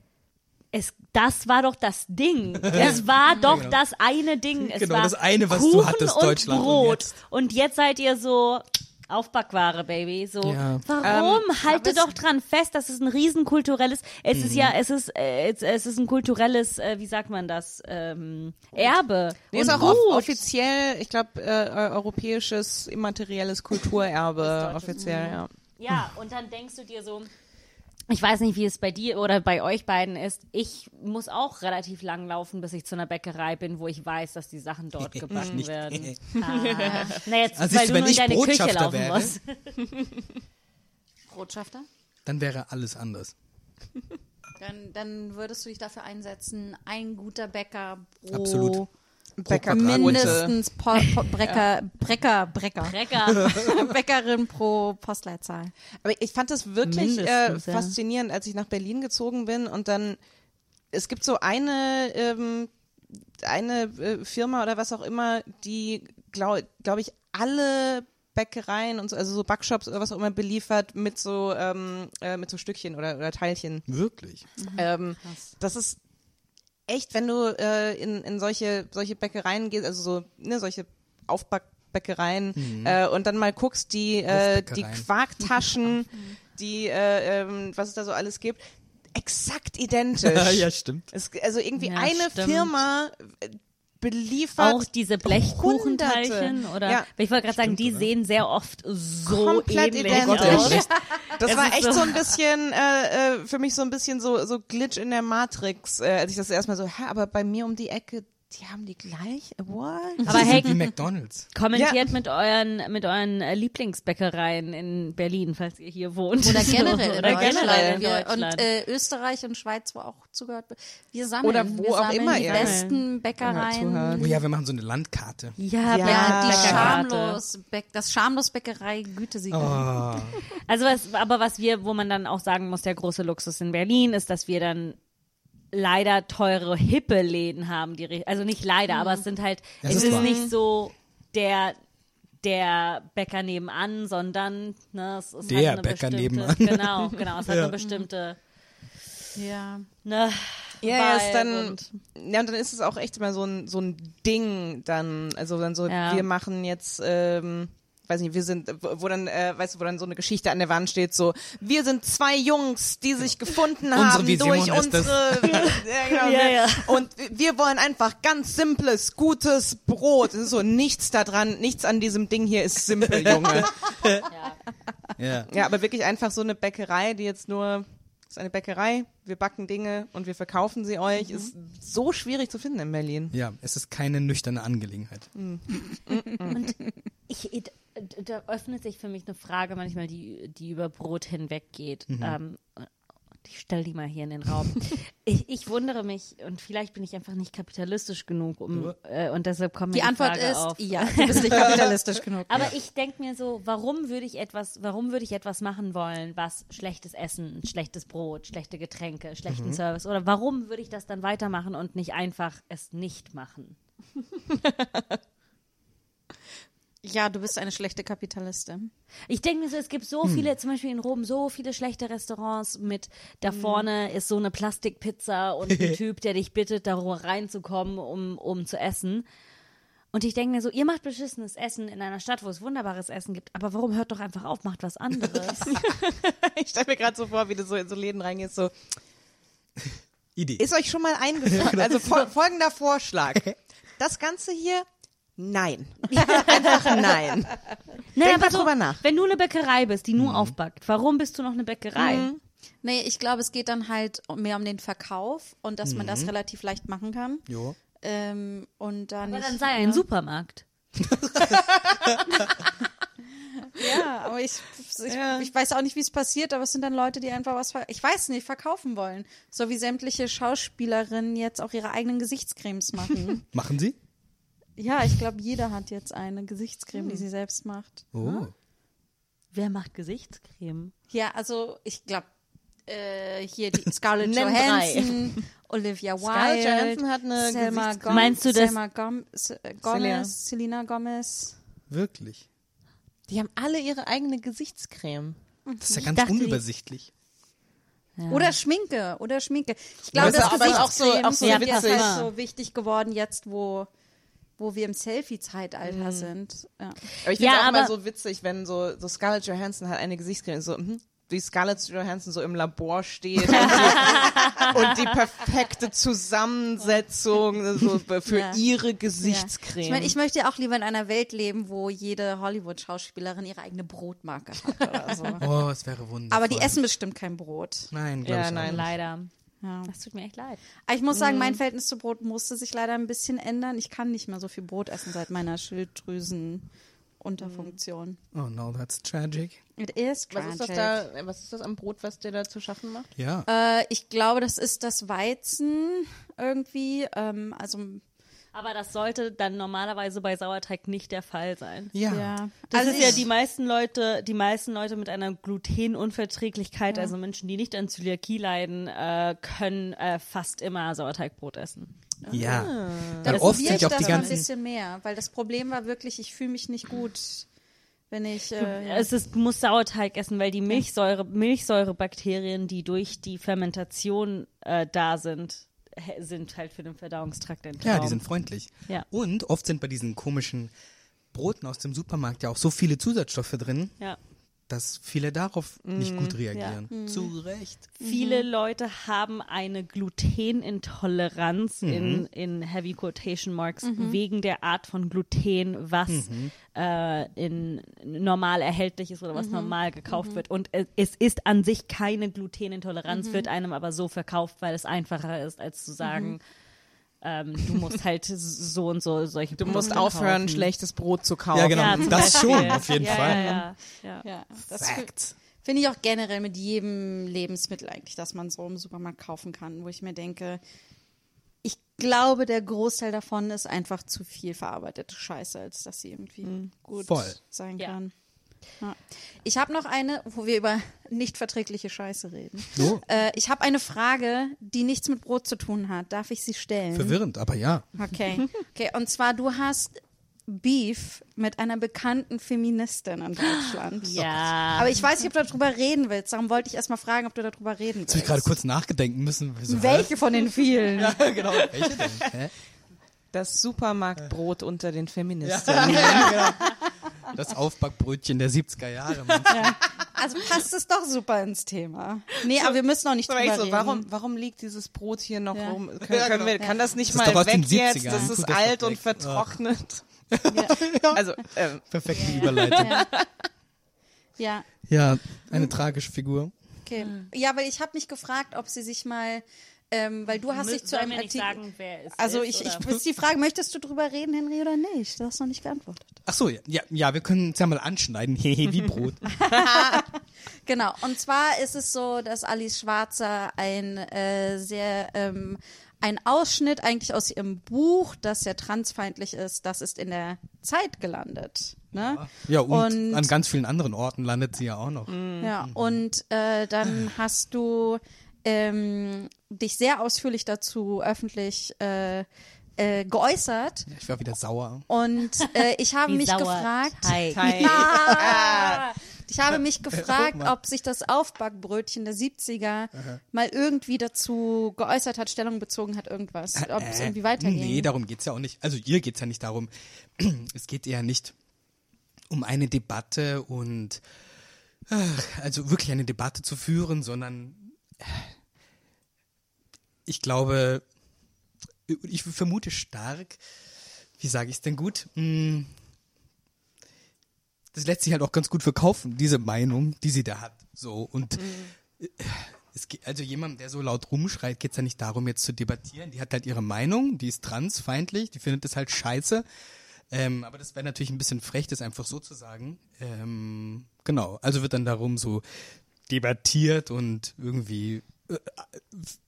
Es, das war doch das Ding. Es war doch das eine Ding. Es Genau, war das eine, was Kuchen du hattest, und Deutschland, und Brot. jetzt- Und jetzt seid ihr so auf Backware, Baby. So, Ja. warum? Ähm, Halte doch dran fest, das ist ein riesenkulturelles, es ist Mhm. ja, es ist, äh, es, es ist ein kulturelles, äh, wie sagt man das, ähm, Erbe. Nee, und ist auch off offiziell, ich glaube, äh, europäisches immaterielles Kulturerbe, offiziell, ja. Ja, und dann denkst du dir so, ich weiß nicht, wie es bei dir oder bei euch beiden ist. Ich muss auch relativ lang laufen, bis ich zu einer Bäckerei bin, wo ich weiß, dass die Sachen dort gebacken nicht. werden. Ah. Na jetzt, Also weil du, du wenn nur in ich deine Küche laufen wäre, musst. Botschafter? Dann wäre alles anders. Dann, dann würdest du dich dafür einsetzen, ein guter Bäcker pro Absolut. Bäcker mindestens po, po, Brecker, Brecker, Brecker, Brecker. Bäckerin pro Postleitzahl. Aber ich fand das wirklich äh, ja. faszinierend, als ich nach Berlin gezogen bin und dann, es gibt so eine, ähm, eine äh, Firma oder was auch immer, die, glaube glaub ich, alle Bäckereien und so, also so Backshops oder was auch immer beliefert mit so, ähm, äh, mit so Stückchen oder, oder Teilchen. Wirklich. Ähm, das ist echt, wenn du äh, in, in solche, solche Bäckereien gehst, also so, ne, solche Aufbackbäckereien äh, und dann mal guckst, die, äh, die. Quarktaschen, die, äh, ähm, was es da so alles gibt, exakt identisch. ja, stimmt. Es, also irgendwie Ja, eine stimmt. Firma, beliefert. Auch diese Blechkuchenteilchen Hunderte. oder Ja. ich wollte gerade sagen, die oder? sehen sehr oft so komplett ähnlich identisch. Aus. Das Es war echt so- so ein bisschen, äh, äh, für mich so ein bisschen so, so Glitch in der Matrix, äh, als ich das erstmal so, hä, aber bei mir um die Ecke, die haben die gleich, what? Aber Die hey, sind wie McDonalds. kommentiert mit euren mit euren äh, Lieblingsbäckereien in Berlin, falls ihr hier wohnt. Oder generell in oder Deutschland. generell in Deutschland. Und äh, Österreich und Schweiz, wo auch zugehört wird. Wir sammeln, Oder wo wir auch sammeln immer die ihr besten Bäckereien. Oh ja, wir machen so eine Landkarte. ja, Ja, Ja, die schamlos, Bäck, das schamlos Bäckerei Gütesiegel. Oh. Also was, aber was wir, wo man dann auch sagen muss, der große Luxus in Berlin ist, dass wir dann leider teure hippe Läden haben, die also nicht leider, aber es sind halt Das es ist ist nicht so der der Bäcker nebenan, sondern ne, es ist Der halt eine Bäcker nebenan. Genau, genau, es hat Ja. eine bestimmte Ja. ne, Ja, ja, ist Vibe dann, und- ja, und dann ist es auch echt immer so ein, so ein Ding dann, also dann so, Ja. wir machen jetzt, ähm, weiß nicht, wir sind, wo, dann, äh, weißt du, wo dann so eine Geschichte an der Wand steht, so, wir sind zwei Jungs, die sich gefunden Unsere haben Vision durch ist das. unsere, ja, genau, Ja, wir, ja. und wir wollen einfach ganz simples, gutes Brot. Es ist so nichts da dran, nichts an diesem Ding hier ist simpel, Junge. Ja. Ja, aber wirklich einfach so eine Bäckerei, die jetzt nur das ist eine Bäckerei, wir backen Dinge und wir verkaufen sie euch, ist so schwierig zu finden in Berlin. ja, es ist keine nüchterne Angelegenheit. ich, da, öffnet sich für mich eine Frage manchmal, die, die über Brot hinweggeht. Mhm. Ähm, ich stelle die mal hier in den Raum. ich, ich wundere mich, und vielleicht bin ich einfach nicht kapitalistisch genug, um, äh, und deshalb kommt mir Die Antwort Frage ist, auf. ja, du bist nicht kapitalistisch genug. Aber ich denke mir so, warum würde ich etwas, warum würde ich etwas machen wollen, was schlechtes Essen, schlechtes Brot, schlechte Getränke, Mhm. schlechten Service oder warum würde ich das dann weitermachen und nicht einfach es nicht machen? Ja, du bist eine schlechte Kapitalistin. Ich denke mir so, es gibt so Hm. viele, zum Beispiel in Rom, so viele schlechte Restaurants mit, da Hm. vorne ist so eine Plastikpizza und ein Typ, der dich bittet, da reinzukommen, um, um zu essen. Und ich denke mir so, ihr macht beschissenes Essen in einer Stadt, wo es wunderbares Essen gibt, aber warum hört doch einfach auf, macht was anderes? Ich stelle mir gerade so vor, wie du so in so Läden reingehst, so, Idee. ist euch schon mal eingefallen, also fol folgender Vorschlag. Das Ganze hier, nein. Einfach nein. naja, Denk mal drüber nach. Wenn du eine Bäckerei bist, die Mhm. nur aufbackt, warum bist du noch eine Bäckerei? Nee, ich glaube, es geht dann halt mehr um den Verkauf und dass man Mhm. das relativ leicht machen kann. Jo. Ähm, und dann Aber dann sei ein Supermarkt. Ja, aber ich, ich, ich weiß auch nicht, wie es passiert, aber es sind dann Leute, die einfach was, ich weiß nicht, verkaufen wollen. So wie sämtliche Schauspielerinnen jetzt auch ihre eigenen Gesichtscremes machen. Machen Sie? Ja, ich glaube, jeder hat jetzt eine Gesichtscreme, die sie selbst macht. Oh. Wer macht Gesichtscreme? Ja, also ich glaube, äh, hier die Scarlett Johansson, Olivia Wilde, Scarlett Johansson hat eine Selma Gesichtscreme. Gomez, Meinst du, dass- Selma Gom Se- Gomez, Selena Gomez. Wirklich? Die haben alle ihre eigene Gesichtscreme. Das ist ja ganz unübersichtlich. Oder Schminke, oder Schminke. Ich glaube, Das das ist auch so- auch so sind witzig. halt so wichtig geworden jetzt, wo, wo wir im Selfie-Zeitalter sind. Ja. Aber ich finde es Ja, auch immer so witzig, wenn so, so Scarlett Johansson hat eine Gesichtscreme, so, mhm, wie Scarlett Johansson so im Labor steht und die, und die perfekte Zusammensetzung so für Ja. ihre Ja. Gesichtscreme. Ich meine, ich möchte ja auch lieber in einer Welt leben, wo jede Hollywood-Schauspielerin ihre eigene Brotmarke hat oder so. Oh, es wäre wundervoll. Aber die essen bestimmt kein Brot. Nein, glaube Ja, ich nein. auch nicht. Leider. Ja. Das tut mir echt leid. Ich muss sagen, mein Verhältnis zu Brot musste sich leider ein bisschen ändern. Ich kann nicht mehr so viel Brot essen seit meiner Schilddrüsenunterfunktion. Oh no, that's tragic. It is was ist das tragic. da, was ist das am Brot, was dir da zu schaffen macht? Ja. Äh, ich glaube, das ist das Weizen irgendwie. Ähm, also Aber das sollte dann normalerweise bei Sauerteig nicht der Fall sein. ja. ja. Das also ist ja die meisten Leute, die meisten Leute mit einer Glutenunverträglichkeit, also Menschen, die nicht an Zöliakie leiden, äh, können äh, fast immer Sauerteigbrot essen. Ja. Da Weil oft probiere sind ich ja auch das die ein bisschen mehr, weil das Problem war wirklich, ich fühle mich nicht gut, wenn ich. Äh, ja. Es ist, du musst Sauerteig essen, weil die Milchsäure, Milchsäurebakterien, die durch die Fermentation äh, da sind, sind halt für den Verdauungstrakt ein Ja, Traum. die sind freundlich. Ja. Und oft sind bei diesen komischen Broten aus dem Supermarkt ja auch so viele Zusatzstoffe drin. Ja. Dass viele darauf nicht Mhm. gut reagieren. Zu Recht. Viele Leute haben eine Glutenintoleranz in, in Heavy Quotation Marks wegen der Art von Gluten, was äh, in normal erhältlich ist oder was normal gekauft wird. Und es, es ist an sich keine Glutenintoleranz, wird einem aber so verkauft, weil es einfacher ist, als zu sagen, ähm, du musst halt so und so solche Du musst Produkte aufhören, kaufen. schlechtes Brot zu kaufen. Ja, genau. Ja, das Beispiel. schon, auf jeden ja, Fall. Ja, ja, ja. Ja, das Facts. finde ich auch generell mit jedem Lebensmittel eigentlich, das man so im Supermarkt kaufen kann, wo ich mir denke, ich glaube, der Großteil davon ist einfach zu viel verarbeitete Scheiße, als dass sie irgendwie gut Voll. sein Ja. kann. Ja. Ich habe noch eine, wo wir über nicht verträgliche Scheiße reden. So. Äh, ich habe eine Frage, die nichts mit Brot zu tun hat. Darf ich sie stellen? Verwirrend, aber ja. Okay. Okay, und zwar du hast Beef mit einer bekannten Feministin in Deutschland. Ja. Aber ich weiß nicht, ob du darüber reden willst. Darum wollte ich erst mal fragen, ob du darüber reden Jetzt habe ich willst. gerade kurz nachgedenken müssen. So, Welche von den vielen? hä? genau. Welche denn? Hä? Das Supermarktbrot unter den Feministinnen. Das Aufbackbrötchen der 70er Jahre. Also passt es doch super ins Thema. Nee, aber wir müssen auch nicht So, drüber so, reden. warum, warum liegt dieses Brot hier noch Ja. rum? Können, können wir, kann das nicht Das mal weg jetzt? 70ern. Das ist das doch alt und weg. vertrocknet. Ja. Also, ähm, Perfekte Überleitung. Ja. ja, Ja, eine tragische Figur. okay. Ja, weil ich habe mich gefragt, ob sie sich mal, ähm, weil du hast dich zu einem Artikel... sagen, wer es Also ist, ich, ich ist die Frage, möchtest du drüber reden, Henry, oder nicht? Du hast noch nicht geantwortet. Ach so, ja, ja, ja wir können es ja mal anschneiden. Hehe, wie Brot. Genau, und zwar ist es so, dass Alice Schwarzer ein äh, sehr ähm, ein Ausschnitt eigentlich aus ihrem Buch, das ja transfeindlich ist, das ist in der Zeit gelandet. Ne? Ja, und, Und- an ganz vielen anderen Orten landet sie ja auch noch. Ja, und äh, dann hast du ähm, dich sehr ausführlich dazu öffentlich äh, äh, geäußert Ich war wieder sauer. und äh, ich habe mich sauer gefragt, Teig. Teig. Ah. Ich habe mich gefragt, ob sich das Aufbackbrötchen der 70er mal irgendwie dazu geäußert hat, Stellung bezogen hat, irgendwas. Ob es Äh, irgendwie weiterging. Nee, darum geht's ja auch nicht. Also ihr geht's ja nicht darum. Es geht eher nicht um eine Debatte und also wirklich eine Debatte zu führen, sondern äh, ich glaube, ich vermute stark, wie sage ich es denn gut? Hm, Das lässt sich halt auch ganz gut verkaufen, diese Meinung, die sie da hat. So und äh, es geht, also jemand, der so laut rumschreit, geht's ja nicht darum, jetzt zu debattieren. Die hat halt ihre Meinung, die ist transfeindlich, die findet das halt scheiße. Ähm, aber das wäre natürlich ein bisschen frech, das einfach so zu sagen. Ähm, genau, also wird dann darum so debattiert und irgendwie äh, F-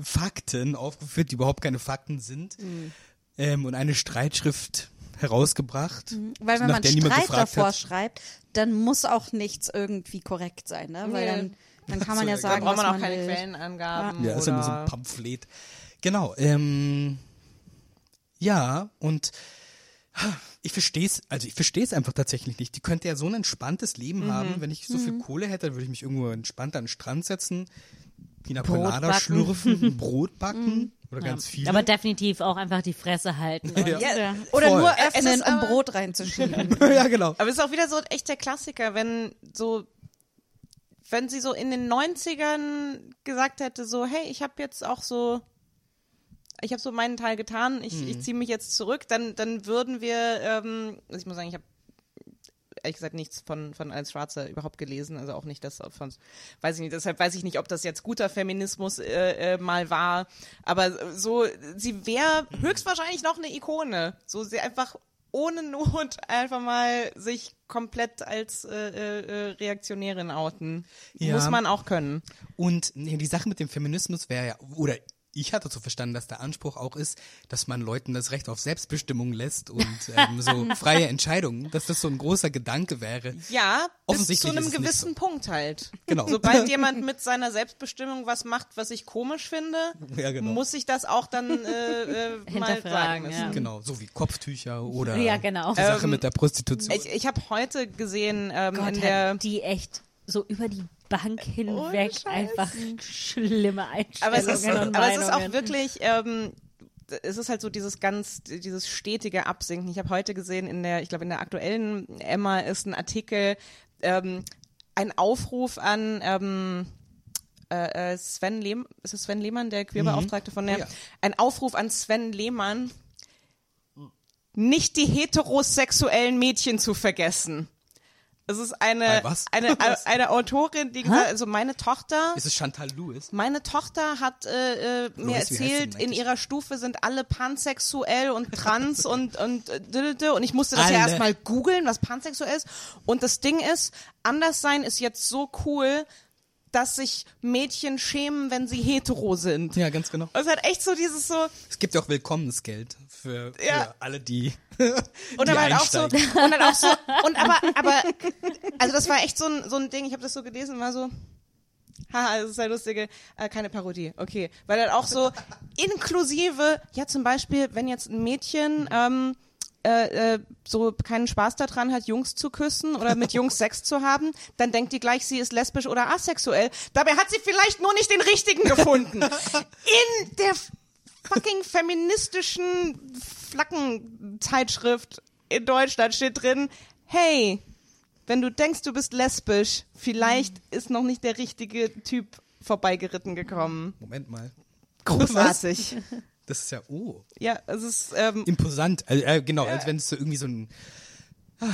Fakten aufgeführt, die überhaupt keine Fakten sind. Ähm, und eine Streitschrift herausgebracht. Weil wenn nach man der niemand Streit gefragt davor hat. schreibt, dann muss auch nichts irgendwie korrekt sein, ne? Weil Nee. dann, dann kann man So, ja da da sagen, braucht man auch man keine will. Quellenangaben. Ja, ist ja nur so ein Pamphlet. Genau. Ähm, ja, und ich verstehe es, also ich verstehe es einfach tatsächlich nicht. Die könnte ja so ein entspanntes Leben Mhm. haben. Wenn ich so viel Kohle hätte, dann würde ich mich irgendwo entspannt an den Strand setzen, Pina Colada schlürfen, ein Brot Mhm. backen oder ganz viel. Aber definitiv auch einfach die Fresse halten. Und, Ja. Ja. Oder Voll. nur öffnen, um Brot reinzuschieben. ja, genau. Aber es ist auch wieder so echt der Klassiker, wenn so, wenn sie so in den 90ern gesagt hätte, so, hey, ich habe jetzt auch so, ich habe so meinen Teil getan, ich, ich ziehe mich jetzt zurück, dann, dann würden wir, ähm, also ich muss sagen, ich habe ehrlich gesagt nichts von, von Alice Schwarzer überhaupt gelesen, also auch nicht das von, weiß ich nicht, deshalb weiß ich nicht, ob das jetzt guter Feminismus äh, äh, mal war, aber so, sie wäre höchstwahrscheinlich noch eine Ikone, so sie einfach ohne Not einfach mal sich komplett als äh, äh, äh, Reaktionärin outen. Ja. Muss man auch können. Und nee, die Sache mit dem Feminismus wäre ja, oder ich hatte so verstanden, dass der Anspruch auch ist, dass man Leuten das Recht auf Selbstbestimmung lässt und ähm, so freie Entscheidungen, dass das so ein großer Gedanke wäre. Ja, bis Offensichtlich zu einem gewissen so. Punkt halt. Genau. Sobald jemand mit seiner Selbstbestimmung was macht, was ich komisch finde, Ja, genau. muss ich das auch dann äh, äh, mal Hinterfragen, sagen müssen. ja. Genau, so wie Kopftücher oder Ja, genau. die Sache Ähm, mit der Prostitution. Ich, ich habe heute gesehen ähm, Gott, in der die echt so über die Bank hinweg Scheiß. einfach schlimme aber es Einstellungen ist, aber es ist auch wirklich, ähm, es ist halt so dieses ganz, dieses stetige Absinken. Ich habe heute gesehen in der, ich glaube in der aktuellen Emma ist ein Artikel, ähm, ein Aufruf an ähm, äh, äh, Sven Lehmann, ist es Sven Lehmann, der Queerbeauftragte von der, Oh ja. ein Aufruf an Sven Lehmann, nicht die heterosexuellen Mädchen zu vergessen. Es ist eine, eine, eine, Autorin, die gesagt, also meine Tochter, Ist es Chantal Lewis? meine Tochter hat äh, äh, mir erzählt, in ihrer Stufe sind alle pansexuell und trans und und äh, und ich musste das ja Alle. erstmal googeln, was pansexuell ist. Und das Ding ist, anders sein ist jetzt so cool, dass sich Mädchen schämen, wenn sie hetero sind. Ja, ganz genau. Es hat echt so dieses so, Es gibt ja auch Willkommensgeld für, für Ja. alle, die, Und die dann halt auch so, und dann auch so, und aber, aber, also das war echt so ein, so ein Ding, ich habe das so gelesen und war so, haha, das ist ja lustige, äh, keine Parodie, okay. Weil dann auch so inklusive, ja zum Beispiel, wenn jetzt ein Mädchen, ähm, äh, äh, so keinen Spaß daran hat, Jungs zu küssen oder mit Jungs Sex zu haben, dann denkt die gleich, sie ist lesbisch oder asexuell. Dabei hat sie vielleicht nur nicht den richtigen gefunden. In der fucking feministischen Flaggenzeitschrift in Deutschland steht drin, hey, wenn du denkst, du bist lesbisch, vielleicht ist noch nicht der richtige Typ vorbeigeritten gekommen. Moment mal. Großartig. Das ist ja, oh, ja, es ist, ähm, imposant. Also, äh, genau, als wenn es so irgendwie so ein, ah,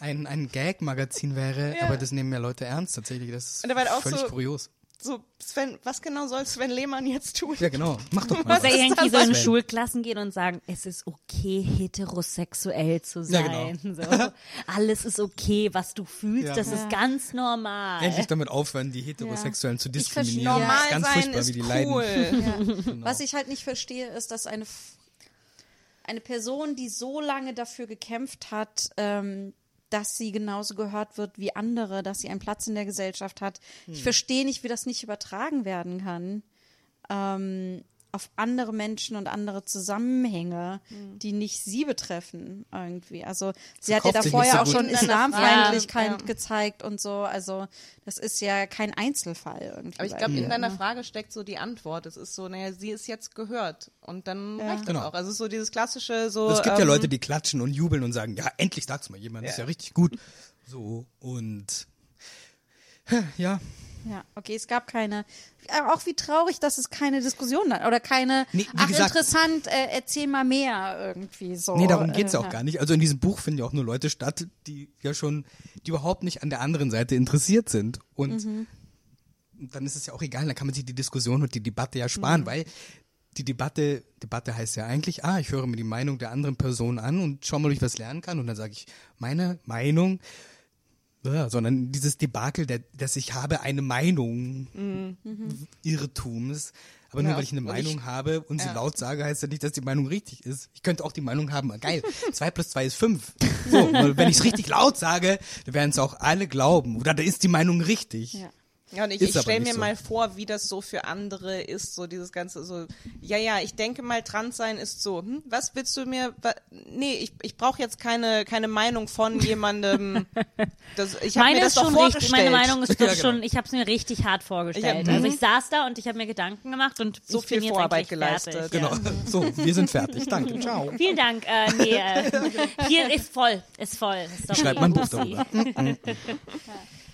ein, ein Gag-Magazin wäre, Ja. aber das nehmen ja Leute ernst tatsächlich. Das ist Und da war auch völlig so- kurios. So, Sven, was genau soll Sven Lehmann jetzt tun? Ja, genau. Mach doch mal er was. irgendwie so in Sven. Schulklassen gehen und sagen, es ist okay, heterosexuell zu Ja, sein. genau. so. Alles ist okay, was du fühlst, Ja. das ist ganz normal. Endlich damit aufhören, die Heterosexuellen zu diskriminieren. Das ist Normal ganz sein furchtbar, ist wie die leiden. cool. Genau. Was ich halt nicht verstehe, ist, dass eine, eine Person, die so lange dafür gekämpft hat, ähm, dass sie genauso gehört wird wie andere, dass sie einen Platz in der Gesellschaft hat. Hm. Ich verstehe nicht, wie das nicht übertragen werden kann. Ähm, auf andere Menschen und andere Zusammenhänge, Hm. die nicht sie betreffen irgendwie. Also sie hat ja verkauft davor ja so auch schon Islamfeindlichkeit Frage, ja. gezeigt und so. Also das ist ja kein Einzelfall irgendwie. Aber ich glaube, in deiner ne? Frage steckt so die Antwort. Es ist so, naja, sie ist jetzt gehört. Und dann Ja. reicht das Genau. auch. Also es ist so dieses klassische, so. Es gibt ja ähm, Leute, die klatschen und jubeln und sagen, ja, endlich sagt's mal jemand, das ist ja richtig gut. So, und ja, Ja, okay, es gab keine. Aber auch wie traurig, dass es keine Diskussion hat. Oder keine. Nee, ach, gesagt- interessant, äh, erzähl mal mehr irgendwie so. nee, darum geht's ja äh, auch gar nicht. Also in diesem Buch finden ja auch nur Leute statt, die ja schon, die überhaupt nicht an der anderen Seite interessiert sind. Und Mhm. dann ist es ja auch egal, dann kann man sich die Diskussion und die Debatte ja Mhm. sparen, weil die Debatte, Debatte heißt ja eigentlich, ah, ich höre mir die Meinung der anderen Person an und schau mal, ob ich was lernen kann. Und dann sage ich, meine Meinung, ja, sondern dieses Debakel, der, dass ich habe eine Meinung Mhm. Irrtums. Aber nur Ja, weil ich eine Meinung ich- habe und sie ja. laut sage, heißt ja nicht, dass die Meinung richtig ist. Ich könnte auch die Meinung haben, geil, zwei plus zwei ist fünf. So, wenn ich es richtig laut sage, dann werden es auch alle glauben. Oder da ist die Meinung richtig. Ja. Ja, und ich, ich stelle mir so. mal vor, wie das so für andere ist, so dieses ganze so, ja, ja, ich denke mal, trans sein ist so, hm, was willst du mir, wa, nee, ich, ich brauche jetzt keine, keine Meinung von jemandem, das, ich habe meine mir das ist doch schon vorgestellt. richtig, meine Meinung ist Ja, doch genau. schon, ich habe es mir richtig hart vorgestellt. Ich hab- also ich saß da und ich habe mir Gedanken gemacht und So ich viel Vorarbeit geleistet. Fertig, Genau. Ja. So, wir sind fertig. Danke. Ciao. Vielen Dank. Äh, nee, äh, hier ist voll, ist voll. Ist doch mal ein Buch darüber.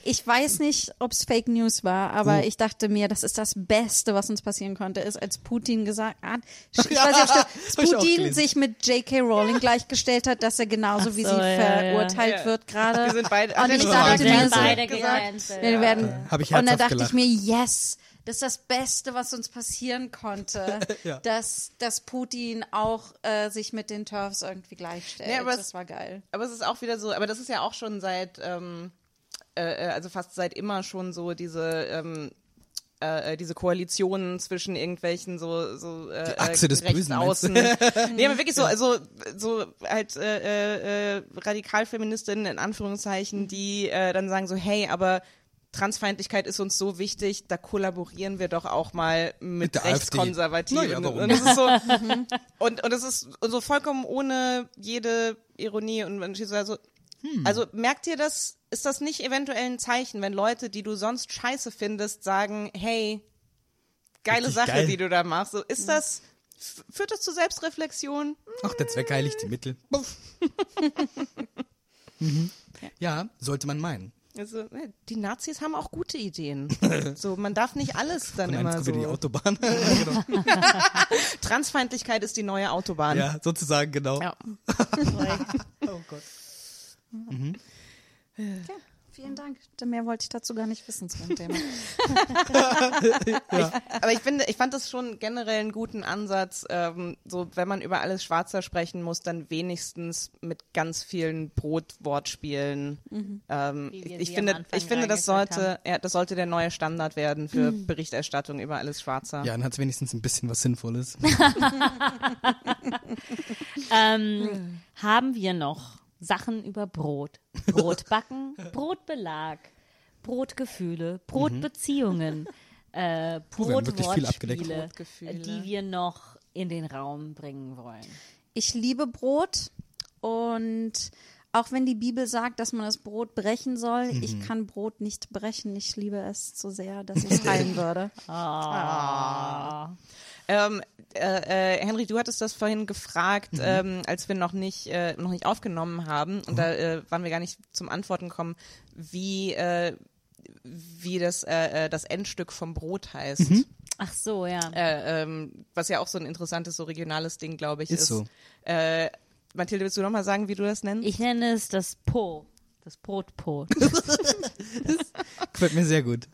Ich weiß nicht, ob es Fake News war, aber ich dachte mir, das ist das Beste, was uns passieren konnte, ist, als Putin gesagt hat, ich weiß nicht, ob auch Putin sich mit J.K. Rowling gleichgestellt hat, dass er genauso wie so, sie ja, ja. verurteilt Ja. wird gerade. Wir sind beide, Und ich nicht dachte gesagt, mir Wir so- beide gesagt? Wir werden, Hab ich und dann herzhaft dachte gelacht. ich mir, yes, das ist das Beste, was uns passieren konnte, Ja. dass, dass Putin auch äh, sich mit den Turfs irgendwie gleichstellt. Ja, aber es- das war geil. Aber es ist auch wieder so, aber das ist ja auch schon seit, ähm, äh, äh, also fast seit immer schon so diese, ähm, äh, äh, diese Koalitionen zwischen irgendwelchen so so äh, Die Achse des Bösen? Rechtsaußen. nee, aber wirklich so also so halt äh, äh, Radikalfeministinnen in Anführungszeichen, die äh, dann sagen so hey, aber Transfeindlichkeit ist uns so wichtig, da kollaborieren wir doch auch mal mit, Mit. Rechtskonservativen. Ja, und das ist so und und es ist so vollkommen ohne jede Ironie und man steht so also Hm. also merkt ihr das, ist das nicht eventuell ein Zeichen, wenn Leute, die du sonst scheiße findest, sagen, hey, geile Richtig Sache, geil. die du da machst. So, ist das, f- führt das zu Selbstreflexion? Ach, der Zweck heiligt die Mittel. Mhm. Ja, sollte man meinen. Also, äh, die Nazis haben auch gute Ideen. So, man darf nicht alles dann Und eins immer wieder die so. Autobahn. genau. Transfeindlichkeit ist die neue Autobahn. Ja, sozusagen, genau. Ja. Oh Gott. Vielen Dank. Mehr wollte ich dazu gar nicht wissen zu dem Thema. Aber ich finde, ich fand das schon generell einen guten Ansatz, ähm, so wenn man über alles Schwarzer sprechen muss, dann wenigstens mit ganz vielen Brotwortspielen. Ähm, Wie wir ich sie finde, ich finde, das sollte, ja, das sollte der neue Standard werden für Berichterstattung über alles Schwarzer. Ja, dann hat es wenigstens ein bisschen was Sinnvolles. Ähm, haben wir noch Sachen über Brot? Brotbacken, Brotbelag, Brotgefühle, Brotbeziehungen, äh, wirklich viel abgedeckt. Brotwortspiele, die wir noch in den Raum bringen wollen. Ich liebe Brot und auch wenn die Bibel sagt, dass man das Brot brechen soll, Mhm. ich kann Brot nicht brechen. Ich liebe es so sehr, dass ich es teilen würde. Ähm, äh, äh, Henry, du hattest das vorhin gefragt, Mhm. ähm, als wir noch nicht äh, noch nicht aufgenommen haben und da äh, waren wir gar nicht zum Antworten kommen, wie äh, wie das äh, äh, das Endstück vom Brot heißt. Mhm. Ach so, ja. Äh, ähm, was ja auch so ein interessantes, so regionales Ding, glaube ich, ist. Ist so. Äh, Mathilde, willst du noch mal sagen, wie du das nennst? Ich nenne es das Po, das Brotpo. Gefällt mir sehr gut.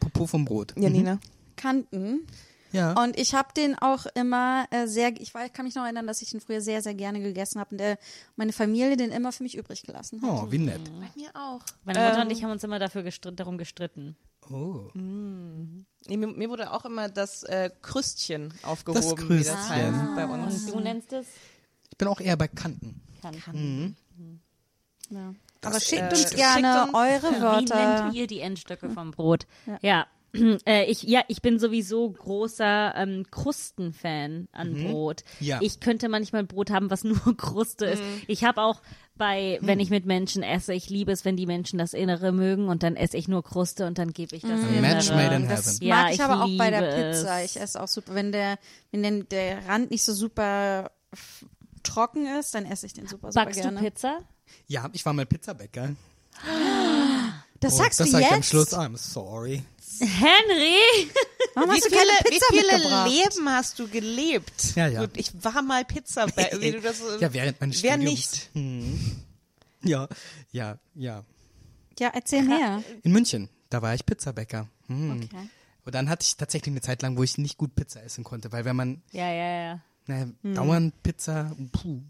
Popo vom Brot. Janina. Kanten. Ja. Und ich habe den auch immer äh, sehr, ich weiß, kann mich noch erinnern, dass ich ihn früher sehr, sehr gerne gegessen habe und der, meine Familie den immer für mich übrig gelassen hat. Oh, wie nett. Mir auch. Meine Mutter Ähm, und ich haben uns immer dafür gestritt, darum gestritten. Oh. Nee, mir, mir wurde auch immer das äh, Krüstchen aufgehoben, wie das Krüstchen. heißt bei uns. Und du nennst es? Ich bin auch eher bei Kanten. Kanten. Ja. Aber Das, schickt äh, uns gerne schickt uns- eure Wie Wörter. nennt ihr die Endstücke vom Brot? Ja. Äh, ich, ja, ich bin sowieso großer ähm, Krustenfan an Brot. Ja. Ich könnte manchmal Brot haben, was nur Kruste ist. Ich habe auch bei, wenn ich mit Menschen esse, ich liebe es, wenn die Menschen das Innere mögen und dann esse ich nur Kruste und dann gebe ich das Innere. Match made in Das heaven. Ja, mag ich, ich aber auch bei der Pizza. es. Ich esse auch super. Wenn der, wenn der, der Rand nicht so super trocken ist, dann esse ich den super, super Backst gerne. du Pizza? Ja, ich war mal Pizzabäcker. Das Oh, sagst das du sag ich jetzt? am Schluss. I'm sorry. Henry! Warum Wie hast du viele, keine wie Pizza viele mitgebracht? Leben hast du gelebt? Ja, ja. Gut, ich war mal Pizzabäcker. wie du das, Ja, während meines Wer Studiums. nicht? Ja, ja, ja. Ja, erzähl mehr. In München, da war ich Pizzabäcker. Hm. Okay. Und dann hatte ich tatsächlich eine Zeit lang, wo ich nicht gut Pizza essen konnte, weil wenn man Ja, ja, ja. naja, Hm. dauernd Pizza, puh.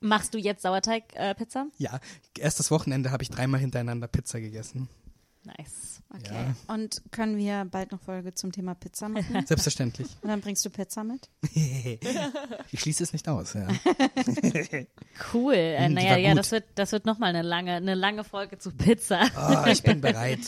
Machst du jetzt Sauerteig-Pizza? Ja, erst das Wochenende habe ich dreimal hintereinander Pizza gegessen. nice. Okay. Und können wir bald noch Folge zum Thema Pizza machen? Selbstverständlich. Und dann bringst du Pizza mit? Ich schließe es nicht aus, ja. Cool. Äh, Hm, die naja, ja, das wird, das wird nochmal eine lange, eine lange Folge zu Pizza. Oh, ich bin bereit.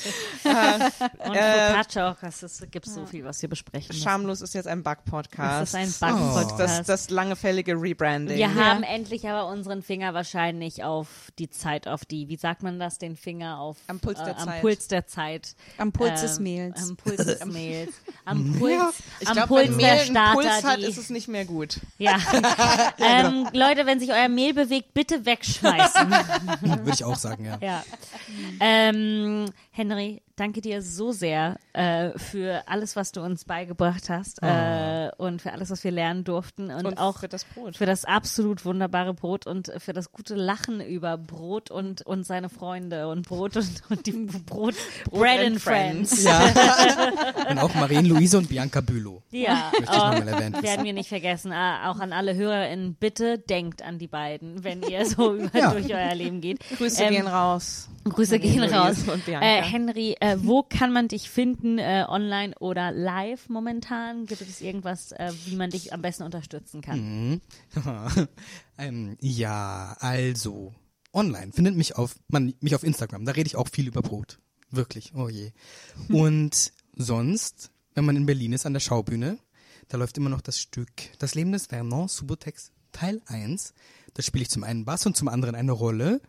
Und Äh, Focaccia auch. Es gibt so viel, was wir besprechen müssen. Schamlos ist jetzt ein Bug-Podcast. Das ist ein Oh. Bug-Podcast. das, das langefällige Rebranding. Wir haben endlich aber unseren Finger wahrscheinlich auf die Zeit, auf die, wie sagt man das, den Finger auf Am Puls der äh, am Zeit. Puls der Zeit. Am Puls des Ähm, Meals. Am Puls des Meals. Am Puls, Ich am glaube, Puls wenn Mehl der Starter. Puls hat, die, ist es nicht mehr gut. ja. ähm, Leute, wenn sich euer Mehl bewegt, bitte wegschmeißen. Würde ich auch sagen, ja. ja. Ähm, Henry, danke dir so sehr äh, für alles, was du uns beigebracht hast äh, und für alles, was wir lernen durften und, Und auch für das Brot. für das absolut wunderbare Brot und für das gute Lachen über Brot und, und seine Freunde und Brot und, und die Brot, Bread and and Friends. Friends. Ja. Und auch Marien-Luise und Bianca Bülow. Ja, Möchte ich erwähnt wissen. werden wir nicht vergessen. Ah, Auch an alle HörerInnen, bitte denkt an die beiden, wenn ihr so über, Ja. durch euer Leben geht. Grüße Ähm, gehen raus. Grüße gehen Louise raus. Äh, Henry, äh, wo kann man dich finden, äh, online oder live momentan? Gibt es irgendwas, äh, wie man dich am besten unterstützen kann? ähm, ja, also online findet mich auf man mich auf Instagram. Da rede ich auch viel über Brot. Wirklich. Oh je. Und sonst, wenn man in Berlin ist an der Schaubühne, da läuft immer noch das Stück Das Leben des Vernon Subotex Teil 1. Da spiele ich zum einen Bass und zum anderen eine Rolle.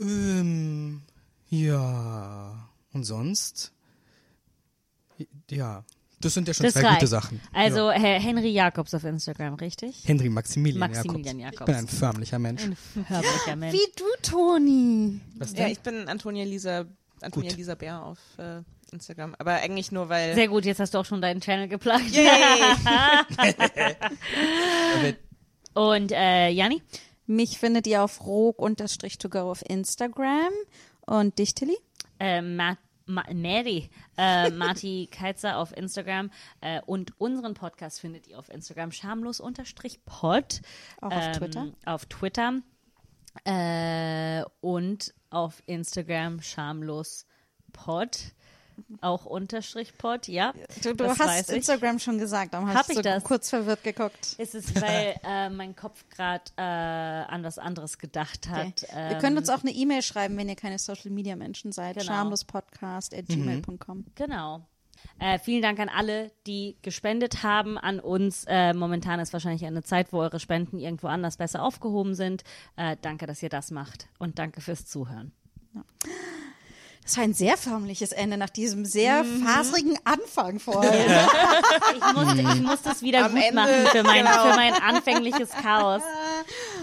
Ähm, ja. Und sonst ja, Das sind ja schon Das zwei reicht. gute Sachen. Also ja. Herr Henry Jakobs auf Instagram, richtig? Henry Maximilian, Maximilian Jakobs. Jakobs. Ich bin ein förmlicher Mensch. Hörblicher Mensch. Wie du, Toni. Was Ja, denn? ich bin Antonia Lisa, Antonia Gut. Lisa Bär auf äh, Instagram. Aber eigentlich nur, weil. Sehr gut, jetzt hast du auch schon deinen Channel geplagt. Aber Und äh, Janni? Mich findet ihr auf rog-to-go auf Instagram. Und dich, Tilly? Äh, Ma Ma Mary, äh, Marti Keitzer auf Instagram äh, und unseren Podcast findet ihr auf Instagram schamlos-pod. Auch auf Twitter? Auf Twitter äh, und auf Instagram schamlos-pod. Auch Unterstrich Pod, ja. Du, du das hast weiß ich. Instagram schon gesagt, darum Hab hast ich du so das? kurz verwirrt geguckt. Es ist, weil äh, mein Kopf gerade äh, an was anderes gedacht hat. Okay. ihr könnt uns Ähm, auch eine E-Mail schreiben, wenn ihr keine Social Media Menschen seid. Genau. schamlospodcast.gmail.com. Genau. Äh, vielen Dank an alle, die gespendet haben an uns. Äh, momentan ist wahrscheinlich eine Zeit, wo eure Spenden irgendwo anders besser aufgehoben sind. Äh, danke, dass ihr das macht und danke fürs Zuhören. Das war ein sehr förmliches Ende nach diesem sehr Mhm. faserigen Anfang vorher. Ich musste, ich musste es wieder Am gut Ende, machen für mein, genau. für mein anfängliches Chaos.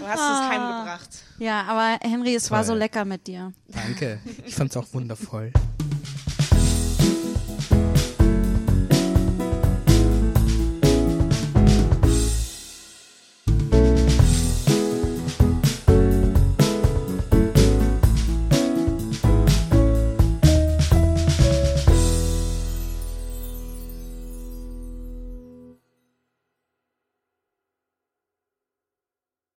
Du hast es heimgebracht. Ja, aber Henry, es war Toll. so lecker mit dir. Danke. Ich fand's auch wundervoll.